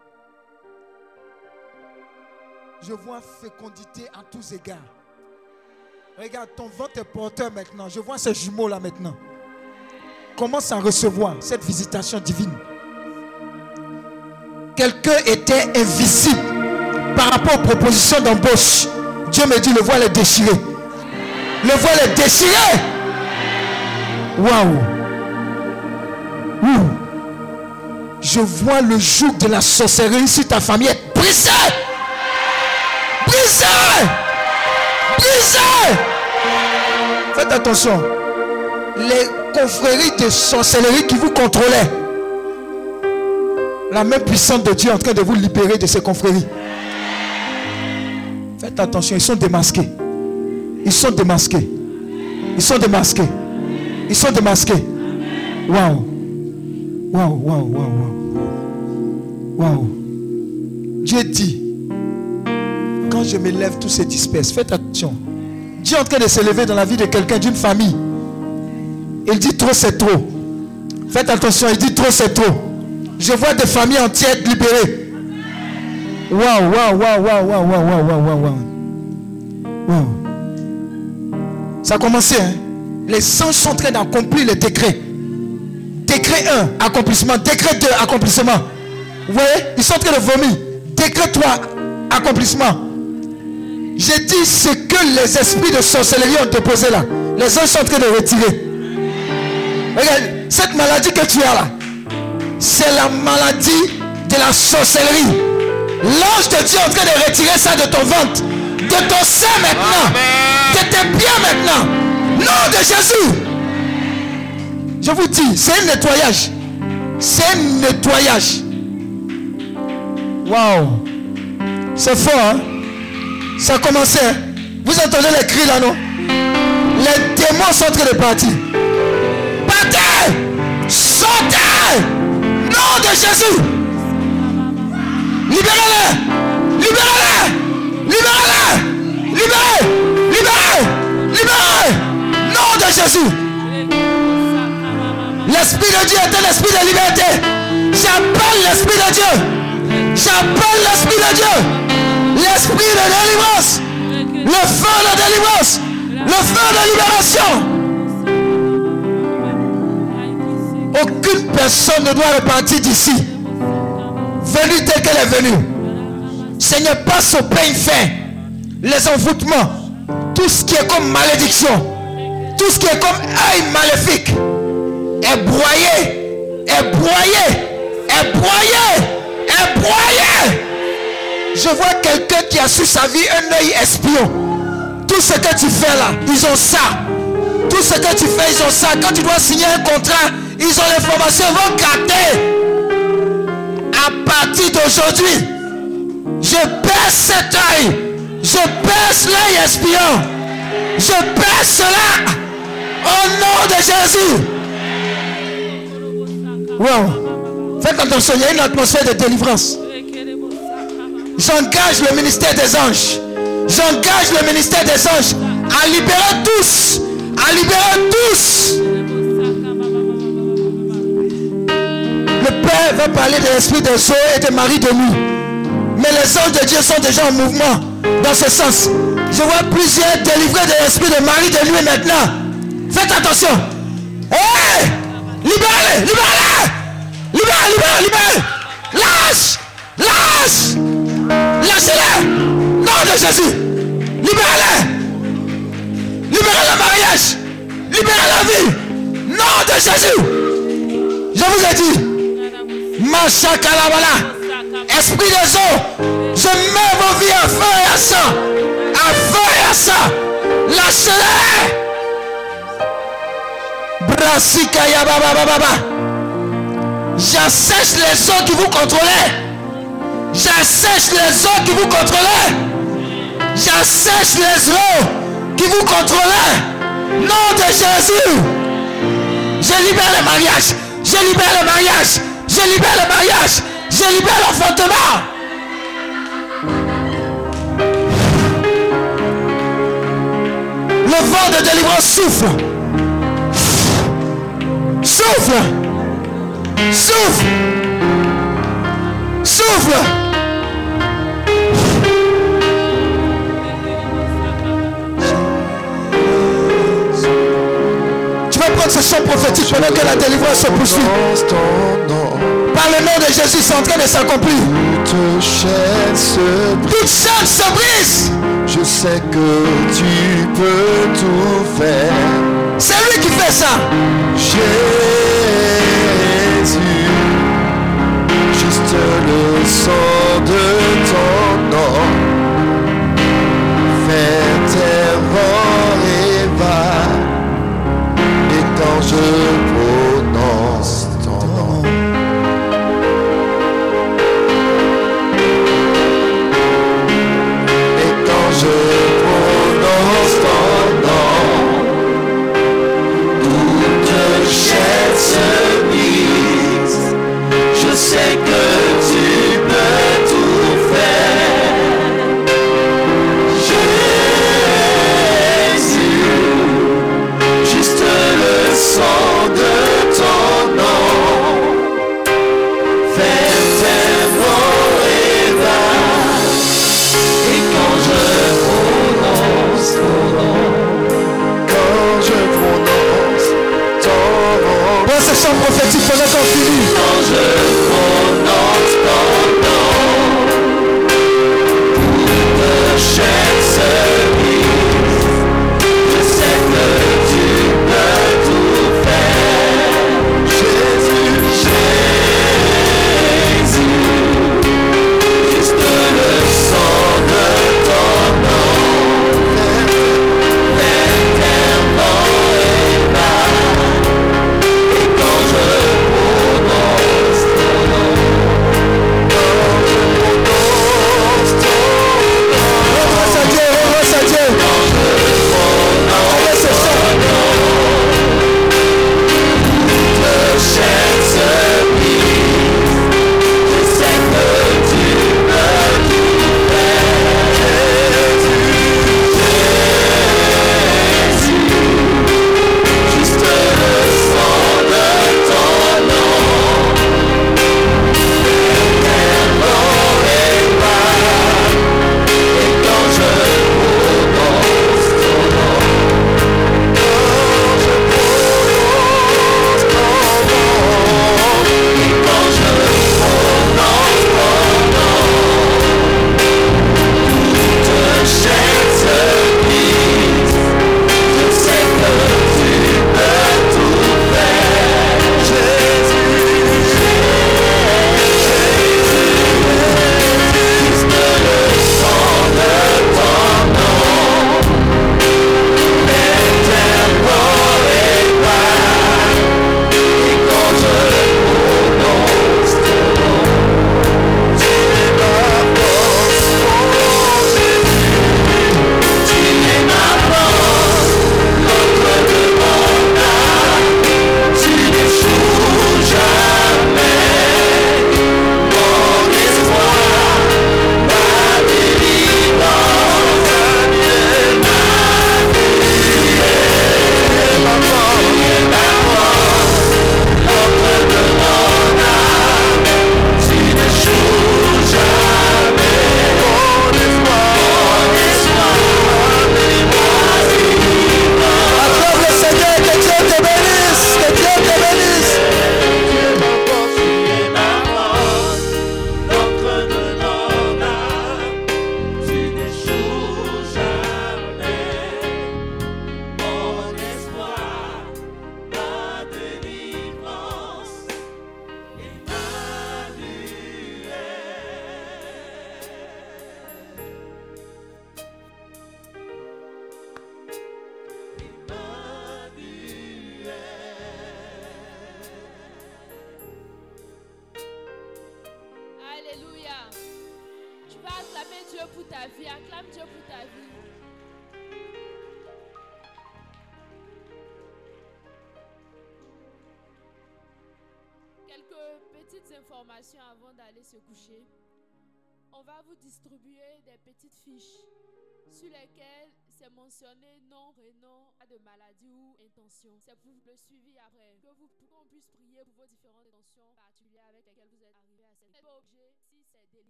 Je vois fécondité à tous égards. Regarde, ton ventre est porteur maintenant. Je vois ces jumeaux là maintenant. Commence à recevoir cette visitation divine. Quelqu'un était invisible par rapport aux propositions d'embauche. Dieu me dit, le voile est déchiré. Le voile est déchiré. Waouh. Ouh. Je vois le joug de la sorcellerie sur ta famille être brisé. Brisé. Faites attention. Les confréries de sorcellerie qui vous contrôlaient. La main puissante de Dieu est en train de vous libérer de ces confréries. Faites attention, ils sont démasqués. Ils sont démasqués. Ils sont démasqués. Ils sont démasqués. Waouh. Waouh, waouh, waouh, waouh. Waouh. Dieu dit, je me lève, tout se disperse. Faites attention. Dieu est en train de s'élever dans la vie de quelqu'un, d'une famille. Il dit trop, c'est trop. Faites attention, il dit trop, c'est trop. Je vois des familles entières libérées. Waouh, waouh, waouh, waouh, waouh, waouh, waouh, waouh, waouh. Ça a commencé, hein? Les anges sont en train d'accomplir le décret. Décret 1, accomplissement. Décret 2, accomplissement. Vous ils sont en train de vomir. Décret 3, accomplissement. J'ai dit ce que les esprits de sorcellerie ont déposé là. Les anges sont en train de retirer. Regarde, cette maladie que tu as là, c'est la maladie de la sorcellerie. L'ange de Dieu est en train de retirer ça de ton ventre, de ton sein maintenant, de tes pieds maintenant. Nom de Jésus. Je vous dis, c'est un nettoyage. C'est un nettoyage. Waouh. C'est fort, hein? Ça hein? Vous entendez les cris là, non? Les démons sont en train de partir. Partez Sautez Nom de Jésus Libérez-les Libérez-les Libérez-les Libérez Libérez Libérez Nom de Jésus L'Esprit de Dieu est un esprit de liberté. J'appelle l'Esprit de Dieu. J'appelle l'Esprit de Dieu. L'Esprit de délivrance. Le feu de délivrance. Le feu de libération. Aucune personne ne doit repartir d'ici. Venue telle qu'elle est venue. Seigneur, passe au peigne fin. Les envoûtements. Tout ce qui est comme malédiction. Tout ce qui est comme œil maléfique. Est broyé. Est broyé. Est broyé. Est broyé. Je vois quelqu'un qui a su sa vie un œil espion. Tout ce que tu fais là, ils ont ça. Tout ce que tu fais, ils ont ça. Quand tu dois signer un contrat, ils ont l'information, ils vont capter. À partir d'aujourd'hui, je baisse cet œil. Je baisse l'œil espion. Je baisse cela. Au nom de Jésus. Wow. Faites attention, il y a une atmosphère de délivrance. J'engage le ministère des anges. J'engage le ministère des anges à libérer tous. À libérer tous. Le Père va parler de l'esprit de Zoé et de Marie de nuit. Mais les anges de Dieu sont déjà en mouvement dans ce sens. Je vois plusieurs délivrés de l'esprit de Marie de nuit maintenant. Faites attention. Hé Libérez-les Libérez-les Libérez, libérez, libérez Lâche Lâche Lâchez-les Nom de Jésus. Libérez-les Libérez le mariage. Libérez la vie. Nom de Jésus. Je vous ai dit Machakalabala Esprit des eaux Je mets vos vies à feu et à sang. À feu et à sang. Lâchez-les Brasikaya baba baba baba J'assèche les eaux qui vous contrôlez. J'assèche les eaux qui vous contrôlez. J'assèche les eaux qui vous contrôlez. Nom de Jésus. Je libère le mariage. Je libère le mariage. Je libère le mariage. Je libère l'enfantement. Le vent de délivrance souffle. Souffle. Souffle. Souffle. Prophétique pendant que la délivrance se poursuit. Par le nom de Jésus, c'est en train de s'accomplir. Toute chaîne se brise. Je sais que tu peux tout faire. C'est lui qui fait ça. Jésus, juste le sang de ton nom fait